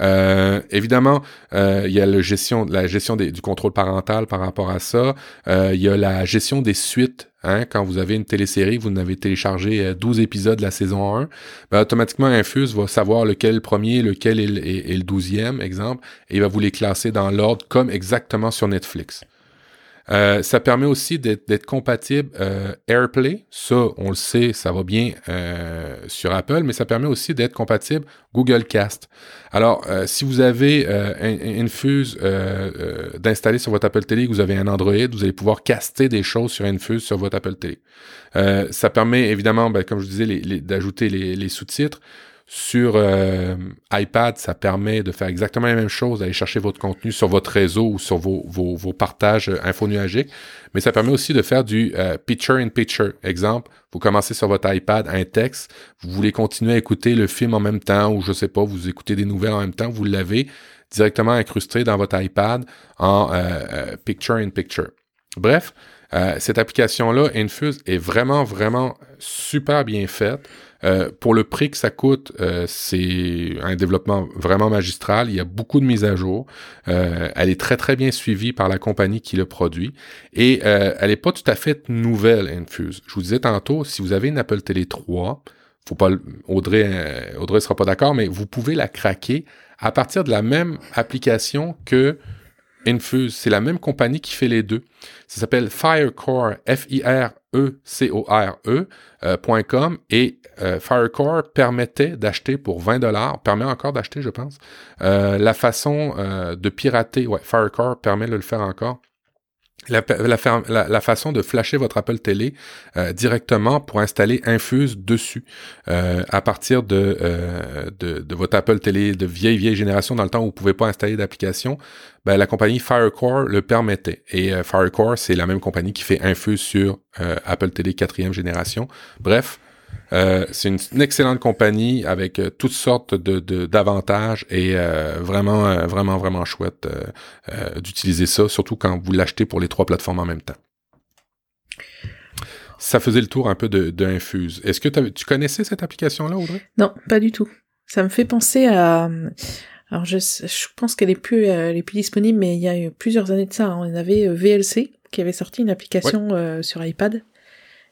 Euh, évidemment, euh, il y a le gestion, la gestion du contrôle parental par rapport à ça. Euh, il y a la gestion des suites. Hein, quand vous avez une télésérie, vous n'avez téléchargé 12 épisodes de la saison 1, ben, automatiquement Infuse va savoir lequel est le premier, lequel est le, est le douzième, exemple, et il va vous les classer dans l'ordre comme exactement sur Netflix. Euh, ça permet aussi d'être compatible euh, AirPlay. Ça, on le sait, ça va bien euh, sur Apple, mais ça permet aussi d'être compatible Google Cast. Alors, si vous avez Infuse d'installer sur votre Apple Télé, vous avez un Android, vous allez pouvoir caster des choses sur Infuse sur votre Apple Télé. ça permet évidemment, ben, comme je disais, d'ajouter les sous-titres. Sur euh, iPad, ça permet de faire exactement la même chose, d'aller chercher votre contenu sur votre réseau ou sur vos, vos, vos partages euh, infonuagiques, mais ça permet aussi de faire du euh, picture-in-picture. Exemple, vous commencez sur votre iPad un texte, vous voulez continuer à écouter le film en même temps, ou je sais pas, vous écoutez des nouvelles en même temps, vous l'avez directement incrusté dans votre iPad en picture-in-picture. Bref, cette application-là, Infuse, est vraiment, vraiment super bien faite. Euh, pour le prix que ça coûte, euh, c'est un développement vraiment magistral. Il y a beaucoup de mises à jour. Euh, elle est très très bien suivie par la compagnie qui le produit et elle n'est pas tout à fait nouvelle Infuse. Je vous disais tantôt, si vous avez une Apple Télé 3, faut pas Audrey Audrey sera pas d'accord, mais vous pouvez la craquer à partir de la même application que Infuse. C'est la même compagnie qui fait les deux. Ça s'appelle Firecore, F-I-R-E-C-O-R-E, .com et euh, Firecore permettait d'acheter pour 20 dollars, permet encore d'acheter, je pense. Euh, la façon euh, de pirater, ouais, Firecore permet de le faire encore. La, façon de flasher votre Apple Télé directement pour installer Infuse dessus à partir de, de, de, votre Apple Télé de vieille vieille génération dans le temps où vous pouvez pas installer d'application, ben, la compagnie Firecore le permettait. Et Firecore, c'est la même compagnie qui fait Infuse sur Apple Télé quatrième génération. Bref, euh, c'est une, excellente compagnie avec euh, toutes sortes de d'avantages et euh, vraiment vraiment vraiment chouette d'utiliser ça, surtout quand vous l'achetez pour les trois plateformes en même temps. Ça faisait le tour un peu de, de Infuse. Est-ce que tu connaissais cette application-là, Audrey? Non, pas du tout. Ça me fait penser à alors je, je pense qu'elle est plus elle est plus disponible, mais il y a plusieurs années de ça, hein. on avait VLC qui avait sorti une application sur iPad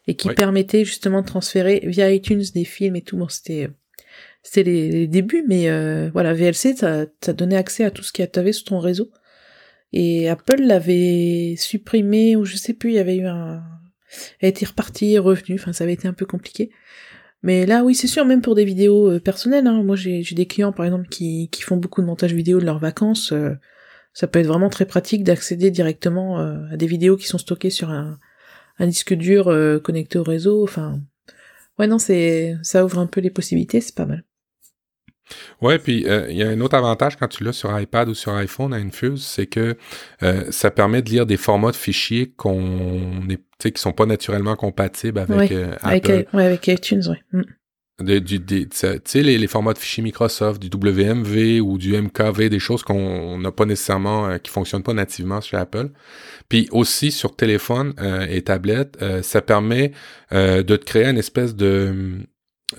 et qui permettait justement de transférer via iTunes des films et tout. Bon, c'était c'était les, débuts, mais euh, voilà, VLC, ça, ça donnait accès à tout ce qu'il y avait sur ton réseau. Et Apple l'avait supprimé, ou je sais plus, il y avait eu un... Elle était repartie, revenu, enfin ça avait été un peu compliqué. Mais là, oui, c'est sûr, même pour des vidéos euh, personnelles. Hein, moi, j'ai des clients, par exemple, qui, qui font beaucoup de montage vidéo de leurs vacances. euh, ça peut être vraiment très pratique d'accéder directement euh, à des vidéos qui sont stockées sur un, un disque dur euh, connecté au réseau. Enfin, ouais, non, c'est ça ouvre un peu les possibilités, c'est pas mal. Ouais, puis euh, il y a un autre avantage quand tu l'as sur iPad ou sur iPhone à Infuse, c'est que euh, ça permet de lire des formats de fichiers qu'on est, tu sais, qui sont pas naturellement compatibles avec Ouais, euh, Avec, Apple. ouais, avec iTunes, ouais. Mm. De- du, des- tu sais, les, les formats de fichiers Microsoft, du WMV ou du MKV, des choses qu'on n'a pas nécessairement, euh, qui fonctionnent pas nativement chez Apple. Puis aussi sur téléphone euh, et tablette, euh, ça permet euh, de te créer une espèce de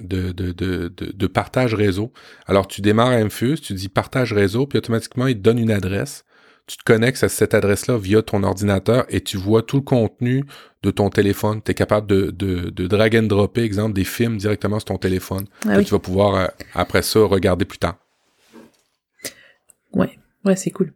de, de, de, de, partage réseau. Alors tu démarres Infuse, tu dis partage réseau, puis automatiquement il te donne une adresse. Tu te connectes à cette adresse-là via ton ordinateur et tu vois tout le contenu de ton téléphone. Tu es capable de, de, de drag and dropper, exemple, des films directement sur ton téléphone. Ah que tu vas pouvoir, euh, après ça, regarder plus tard. Ouais, ouais, c'est cool.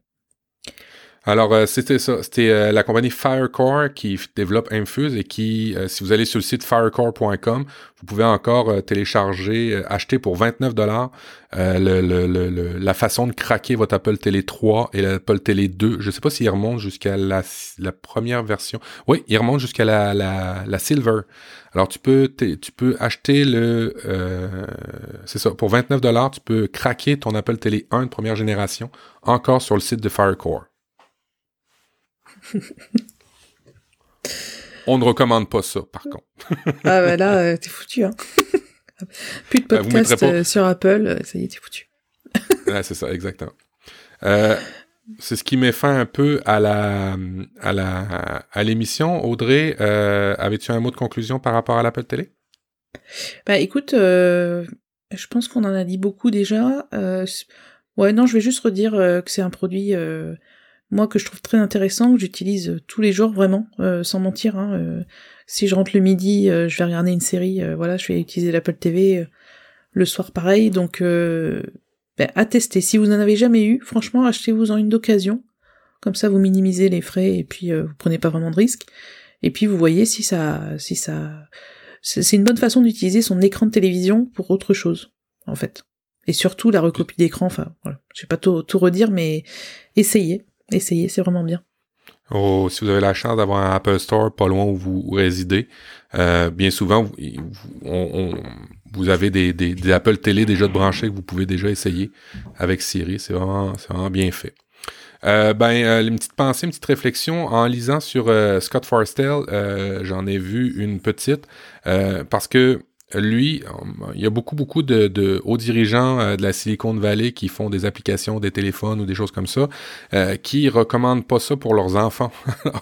Alors, euh, c'était ça. C'était euh, la compagnie Firecore qui développe Infuse et qui, euh, si vous allez sur le site firecore.com, vous pouvez encore euh, télécharger, acheter pour 29 dollars la façon de craquer votre Apple Télé 3 et l'Apple Télé 2. Je sais pas s'il remonte jusqu'à la, première version. Oui, il remonte jusqu'à la, la, Silver. Alors, tu peux, tu peux acheter le... c'est ça, pour 29 dollars, tu peux craquer ton Apple Télé 1 de première génération encore sur le site de Firecore. On ne recommande pas ça, par contre. Ah bah là, euh, t'es foutu, hein. Plus de Bah, podcast pas- euh, sur Apple, euh, ça y est, t'es foutu. Ouais, c'est ça, exactement. Euh, c'est ce qui met fin un peu à la à la à l'émission. Audrey, euh, avais-tu un mot de conclusion par rapport à l'Apple Télé? Bah écoute, euh, je pense qu'on en a dit beaucoup déjà. Euh, ouais, non, je vais juste redire que c'est un produit, moi, que je trouve très intéressant, que j'utilise euh, tous les jours, vraiment, euh, sans mentir. Hein, euh, si je rentre le midi, euh, je vais regarder une série, euh, voilà, je vais utiliser l'Apple TV. euh, le soir, pareil. Donc, ben, à tester. Si vous n'en avez jamais eu, franchement, achetez-vous en une d'occasion. Comme ça, vous minimisez les frais et puis vous prenez pas vraiment de risques. Et puis vous voyez si ça, si ça, c'est c'est une bonne façon d'utiliser son écran de télévision pour autre chose, en fait. Et surtout la recopie d'écran. Enfin, voilà. Je vais pas tout, tout redire, mais essayez, essayez, c'est vraiment bien. Oh, si vous avez la chance d'avoir un Apple Store pas loin où vous résidez, euh, bien souvent, vous, on- on- vous avez des, des, des Apple Télé déjà de branchés que vous pouvez déjà essayer avec Siri. C'est vraiment, vraiment bien fait. Euh, ben, euh, une petite pensée, une petite réflexion en lisant sur euh, Scott Forstall, euh, j'en ai vu une petite parce que lui, il y a beaucoup, beaucoup de, de hauts dirigeants euh, de la Silicon Valley qui font des applications, des téléphones ou des choses comme ça, euh, qui recommandent pas ça pour leurs enfants.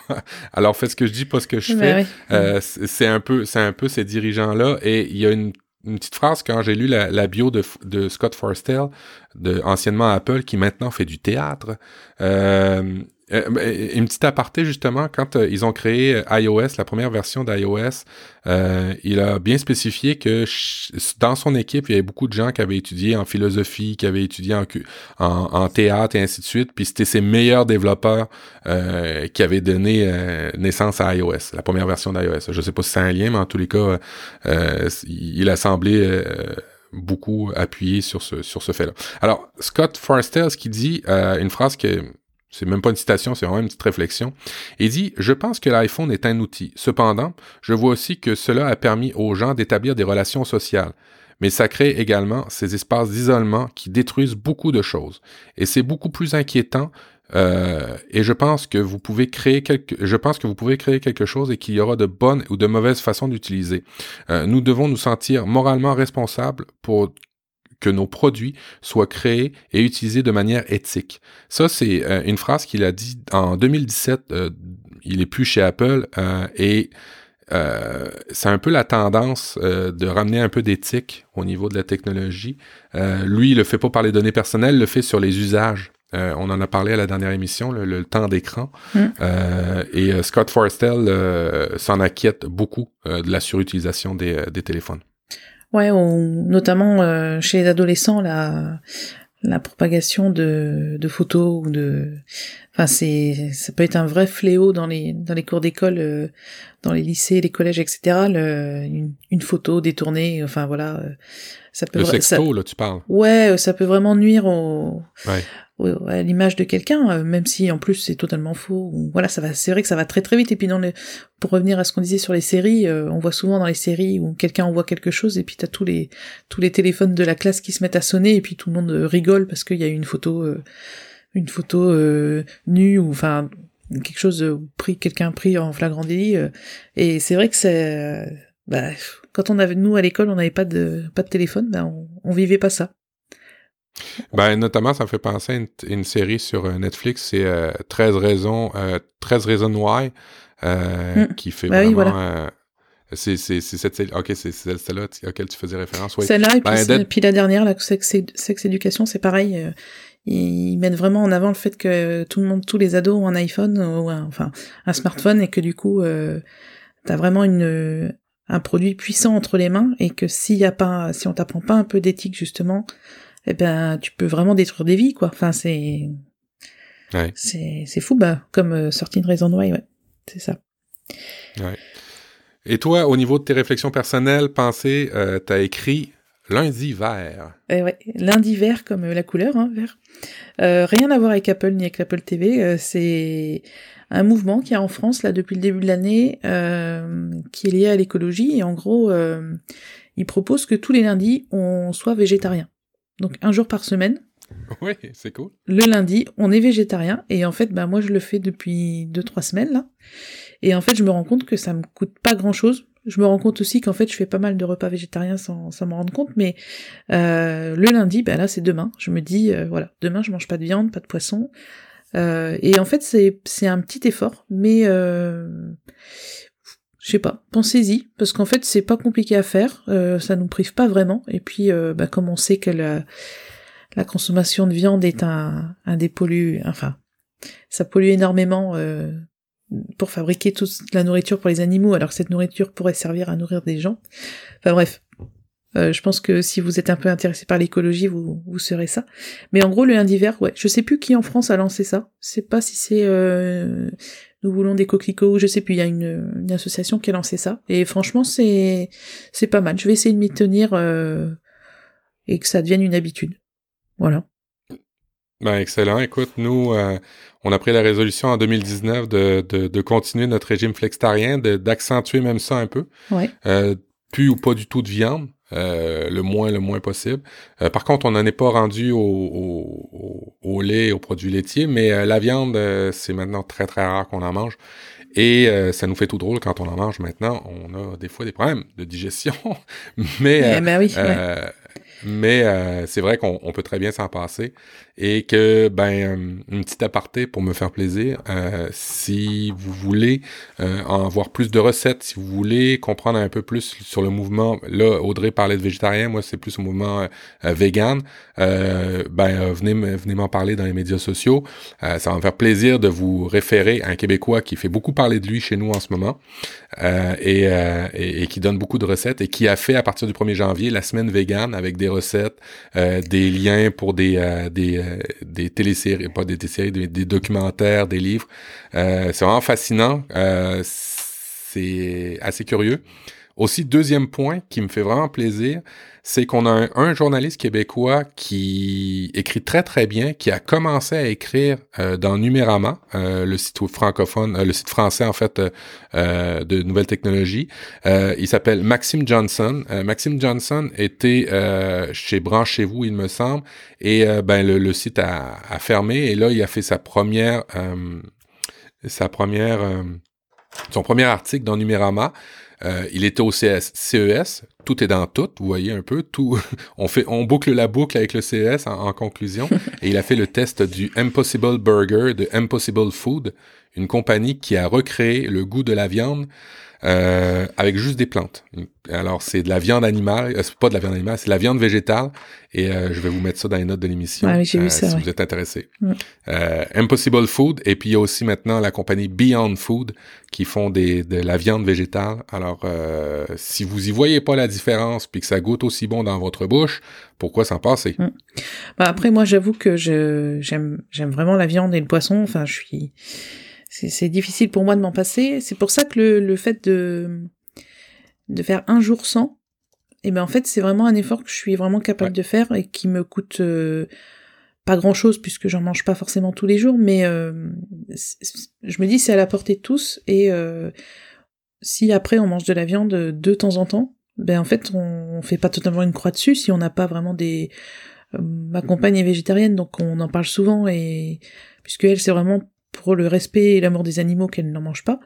Alors faites ce que je dis, pas ce que je Ben fais. oui. Euh, c'est c'est un peu, c'est un peu ces dirigeants-là. Et il y a une, une petite phrase quand j'ai lu la, la bio de, de Scott Forstall, de anciennement Apple, qui maintenant fait du théâtre. Euh, euh, une petite aparté justement, quand euh, ils ont créé euh, iOS, la première version d'iOS, euh, il a bien spécifié que dans son équipe, il y avait beaucoup de gens qui avaient étudié en philosophie, qui avaient étudié en, théâtre et ainsi de suite. Puis c'était ses meilleurs développeurs qui avaient donné naissance à iOS, la première version d'iOS. Je sais pas si c'est un lien, mais en tous les cas, il a semblé beaucoup appuyer sur ce, sur ce fait-là. Alors, Scott Forstall, ce qu'il dit, une phrase que c'est même pas une citation, c'est vraiment une petite réflexion. Il dit Je pense que l'iPhone est un outil. Cependant, je vois aussi que cela a permis aux gens d'établir des relations sociales. Mais ça crée également ces espaces d'isolement qui détruisent beaucoup de choses. Et c'est beaucoup plus inquiétant. euh, et je pense que vous pouvez créer quelque, chose et qu'il y aura de bonnes ou de mauvaises façons d'utiliser. Euh, nous devons nous sentir moralement responsables pour que nos produits soient créés et utilisés de manière éthique. Ça, c'est euh, une phrase qu'il a dit en 2017. euh, il est plus chez Apple euh, et c'est un peu la tendance de ramener un peu d'éthique au niveau de la technologie. Lui, il le fait pas par les données personnelles, il le fait sur les usages. Euh, on en a parlé à la dernière émission, le, le temps d'écran. Mm. Euh, et Scott Forstall euh, s'en inquiète beaucoup de la surutilisation des, des téléphones. Ouais, on- notamment euh, chez les adolescents, là, la propagation de, de photos ou de enfin c'est ça peut être un vrai fléau dans les dans les cours d'école euh, dans les lycées les collèges etc le, une, une, photo détournée enfin voilà euh, ça peut le sexto là tu parles. Ouais ça peut vraiment nuire au ouais à l'image de quelqu'un, euh, même si en plus c'est totalement faux. Voilà, ça va, c'est vrai que ça va très très vite. Et puis dans les, pour revenir à ce qu'on disait sur les séries, euh, on voit souvent dans les séries où quelqu'un envoie quelque chose et puis t'as tous les tous les téléphones de la classe qui se mettent à sonner et puis tout le monde euh, rigole parce qu'il y a une photo une photo nue ou enfin quelque chose pris quelqu'un pris en flagrant délit. et c'est vrai que c'est bah, quand on avait nous à l'école on n'avait pas de pas de téléphone, ben on, on vivait pas ça. Ben, notamment, ça me fait penser à une, série sur euh, Netflix, c'est 13 euh, raisons, 13 euh, raisons why, mm. qui fait ben vraiment... c'est cette série, ok, c'est celle-là auquel tu faisais référence. Oui. Celle-là, et ben, puis, la dernière, la Sex, Sex Education, c'est pareil. ils mettent vraiment en avant le fait que tout le monde, tous les ados ont un iPhone ou un, enfin un smartphone et que du coup, euh, t'as vraiment une un produit puissant entre les mains et que s'il y a pas, si on t'apprend pas un peu d'éthique justement, eh ben tu peux vraiment détruire des vies quoi. Enfin c'est ouais. c'est c'est fou bah comme euh, sortie de raison ouais, c'est ça. Ouais. Et toi, au niveau de tes réflexions personnelles, pensées, euh, t'as écrit lundi vert. Eh ouais, lundi vert comme euh, la couleur, hein, vert. Euh, rien à voir avec Apple ni avec l'Apple TV. Euh, c'est un mouvement qui a en France là depuis le début de l'année, qui est lié à l'écologie et en gros, il propose que tous les lundis on soit végétarien donc un jour par semaine. Oui, c'est cool. Le lundi, on est végétarien et en fait, bah moi je le fais depuis deux trois semaines là. Et en fait, je me rends compte que ça me coûte pas grand chose. Je me rends compte aussi qu'en fait, je fais pas mal de repas végétariens sans, sans m'en rendre compte, mais euh, le lundi, bah là c'est demain. Je me dis euh, voilà, demain je mange pas de viande, pas de poisson. Euh, et en fait, c'est c'est un petit effort, mais euh, je sais pas, pensez-y, parce qu'en fait c'est pas compliqué à faire, euh, ça nous prive pas vraiment, et puis euh, bah, comme on sait que la, consommation de viande est un, un des pollues, enfin, ça pollue énormément euh, pour fabriquer toute la nourriture pour les animaux, alors que cette nourriture pourrait servir à nourrir des gens. Enfin bref, je pense que si vous êtes un peu intéressé par l'écologie, vous, vous serez ça. Mais en gros, le lundi vert, ouais, je sais plus qui en France a lancé ça. Je sais pas si c'est nous voulons des coquelicots, je sais plus, il y a une, une, association qui a lancé ça. Et franchement, c'est c'est pas mal. Je vais essayer de m'y tenir euh, et que ça devienne une habitude. Voilà. Ben, excellent. Écoute, nous, euh, on a pris la résolution en 2019 de, de, de continuer notre régime flextarien, d'accentuer même ça un peu. Ouais. Euh, plus ou pas du tout de viande. Euh, le moins le moins possible. Euh, par contre, on n'en est pas rendu au, au, au, lait, aux produits laitiers, mais euh, la viande, c'est maintenant très très rare qu'on en mange. Et ça nous fait tout drôle quand on en mange maintenant. On a des fois des problèmes de digestion, mais, eh ben oui, mais c'est vrai qu'on peut très bien s'en passer et que ben euh, une petite aparté pour me faire plaisir. Euh, si vous voulez euh, en voir plus de recettes, si vous voulez comprendre un peu plus sur le mouvement, là Audrey parlait de végétarien, moi c'est plus au mouvement euh, vegan. ben venez venez m'en parler dans les médias sociaux. ça va me faire plaisir de vous référer à un Québécois qui fait beaucoup parler de lui chez nous en ce moment et, et, et, qui donne beaucoup de recettes et qui a fait à partir du 1er janvier la semaine vegan avec des recettes, des liens pour des des euh, des téléséries, pas des téléséries, des, documentaires, des livres. Euh, c'est vraiment fascinant. Euh, c'est assez curieux. Aussi, deuxième point qui me fait vraiment plaisir, c'est qu'on a un, journaliste québécois qui écrit très très bien, qui a commencé à écrire euh, dans Numérama, euh, le site francophone, euh, le site français en fait de nouvelles technologies. il s'appelle Maxime Johnson. Maxime Johnson était chez Branchez-vous, il me semble, et ben le, site a, a, fermé et là il a fait sa première sa première son premier article dans Numérama. Euh, il était au CES, tout est dans tout, vous voyez un peu, tout, on fait, on boucle la boucle avec le CES en, conclusion, et il a fait le test du Impossible Burger de Impossible Food, une compagnie qui a recréé le goût de la viande euh, avec juste des plantes. Alors c'est de la viande animale, euh, c'est pas de la viande animale, c'est de la viande végétale. Et euh, je vais vous mettre ça dans les notes de l'émission ah si vous êtes intéressé. Mm. Impossible Food et puis il y a aussi maintenant la compagnie Beyond Food qui font des, de la viande végétale. Alors si vous y voyez pas la différence puis que ça goûte aussi bon dans votre bouche, pourquoi s'en passer? Mm. Bah après, moi, j'avoue que je, j'aime, j'aime vraiment la viande et le poisson. Enfin, je suis, c'est, difficile pour moi de m'en passer. C'est pour ça que le, le fait de, de faire un jour sans, et eh ben en fait, c'est vraiment un effort que je suis vraiment capable de faire et qui me coûte euh, pas grand chose puisque j'en mange pas forcément tous les jours, mais euh, je me dis c'est à la portée de tous et euh, si après on mange de la viande de temps en temps, ben en fait on, fait pas totalement une croix dessus si on n'a pas vraiment des ma compagne est végétarienne donc on en parle souvent et puisque elle c'est vraiment pour le respect et l'amour des animaux qu'elle n'en mange pas.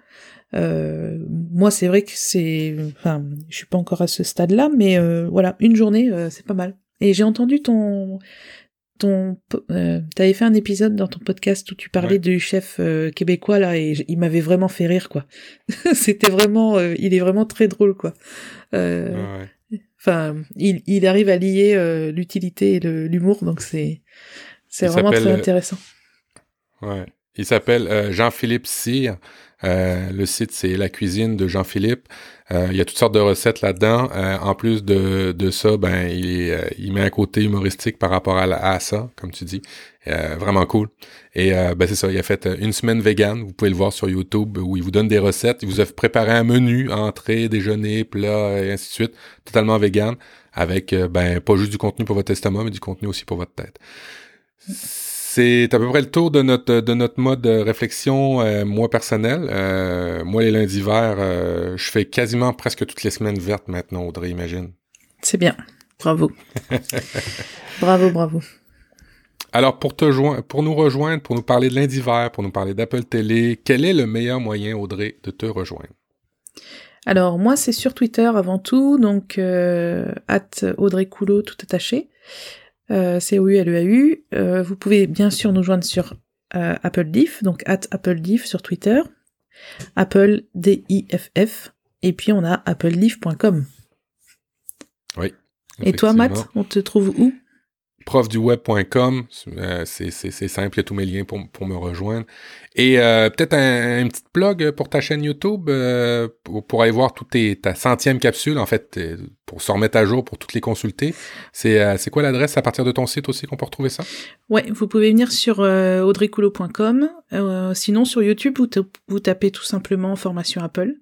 Euh, moi c'est vrai que c'est enfin je suis pas encore à ce stade là mais euh, voilà une journée c'est pas mal. Et j'ai entendu ton ton t'avais fait un épisode dans ton podcast où tu parlais du chef québécois là et il m'avait vraiment fait rire quoi. C'était vraiment il est vraiment très drôle quoi. Euh, enfin, il, il, arrive à lier euh, l'utilité et l'humour, donc c'est c'est vraiment très euh, intéressant. Ouais. Il s'appelle Jean-Philippe Cyr. le site, c'est la cuisine de Jean-Philippe. il y a toutes sortes de recettes là-dedans. en plus de, de ça, ben il, met un côté humoristique par rapport à, à ça, comme tu dis. Euh, vraiment cool. Et euh, ben c'est ça, il a fait euh, une semaine vegan. Vous pouvez le voir sur YouTube où il vous donne des recettes. Il vous a préparé un menu, entrée, déjeuner, plat et ainsi de suite, totalement vegan, avec ben pas juste du contenu pour votre estomac, mais du contenu aussi pour votre tête. C'est à peu près le tour de notre de notre mode de réflexion, moi personnel. moi les lundis verts, je fais quasiment presque toutes les semaines vertes maintenant, Audrey, imagine. C'est bien. Bravo. bravo, bravo. Alors, pour, te joindre, pour nous rejoindre, pour nous parler de l'Indiver, pour nous parler d'Apple Télé, quel est le meilleur moyen, Audrey, de te rejoindre? Alors, moi, c'est sur Twitter avant tout, donc euh, at Audrey Coulot, tout attaché. Euh, c o u l e euh, vous pouvez bien sûr nous joindre sur euh, Apple Diff, donc at Apple Diff sur Twitter. Apple D-I-F-F. Et puis on a applediff.com. Oui. Et toi, Matt, on te trouve où? profduweb.com, euh, c'est simple, il y a tous mes liens pour, pour me rejoindre. Et euh, peut-être un, petit blog pour ta chaîne YouTube, euh, pour, aller voir toute ta centième capsule, en fait, pour se remettre à jour, pour toutes les consulter. C'est quoi l'adresse à partir de ton site aussi qu'on peut retrouver ça? Ouais, vous pouvez venir sur audreycoulot.com. sinon, sur YouTube, vous, vous tapez tout simplement formation Apple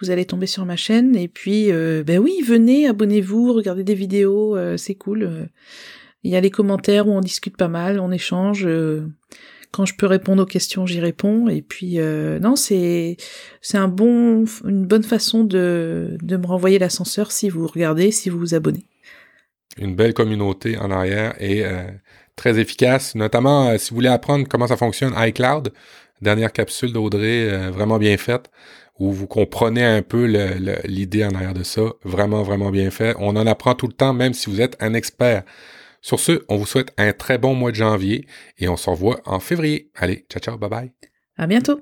vous allez tomber sur ma chaîne et puis ben oui venez abonnez-vous regardez des vidéos c'est cool il y a les commentaires où on discute pas mal, on échange. Euh, quand je peux répondre aux questions, j'y réponds. Et puis euh, non, c'est c'est un bon une bonne façon de de me renvoyer l'ascenseur si vous regardez, si vous vous abonnez. Une belle communauté en arrière et euh, très efficace, notamment si vous voulez apprendre comment ça fonctionne iCloud. Dernière capsule d'Audrey, vraiment bien faite où vous comprenez un peu l'idée en arrière de ça. Vraiment, vraiment bien fait. On en apprend tout le temps, même si vous êtes un expert. Sur ce, on vous souhaite un très bon mois de janvier et on se revoit en février. Allez, ciao ciao, bye bye. À bientôt.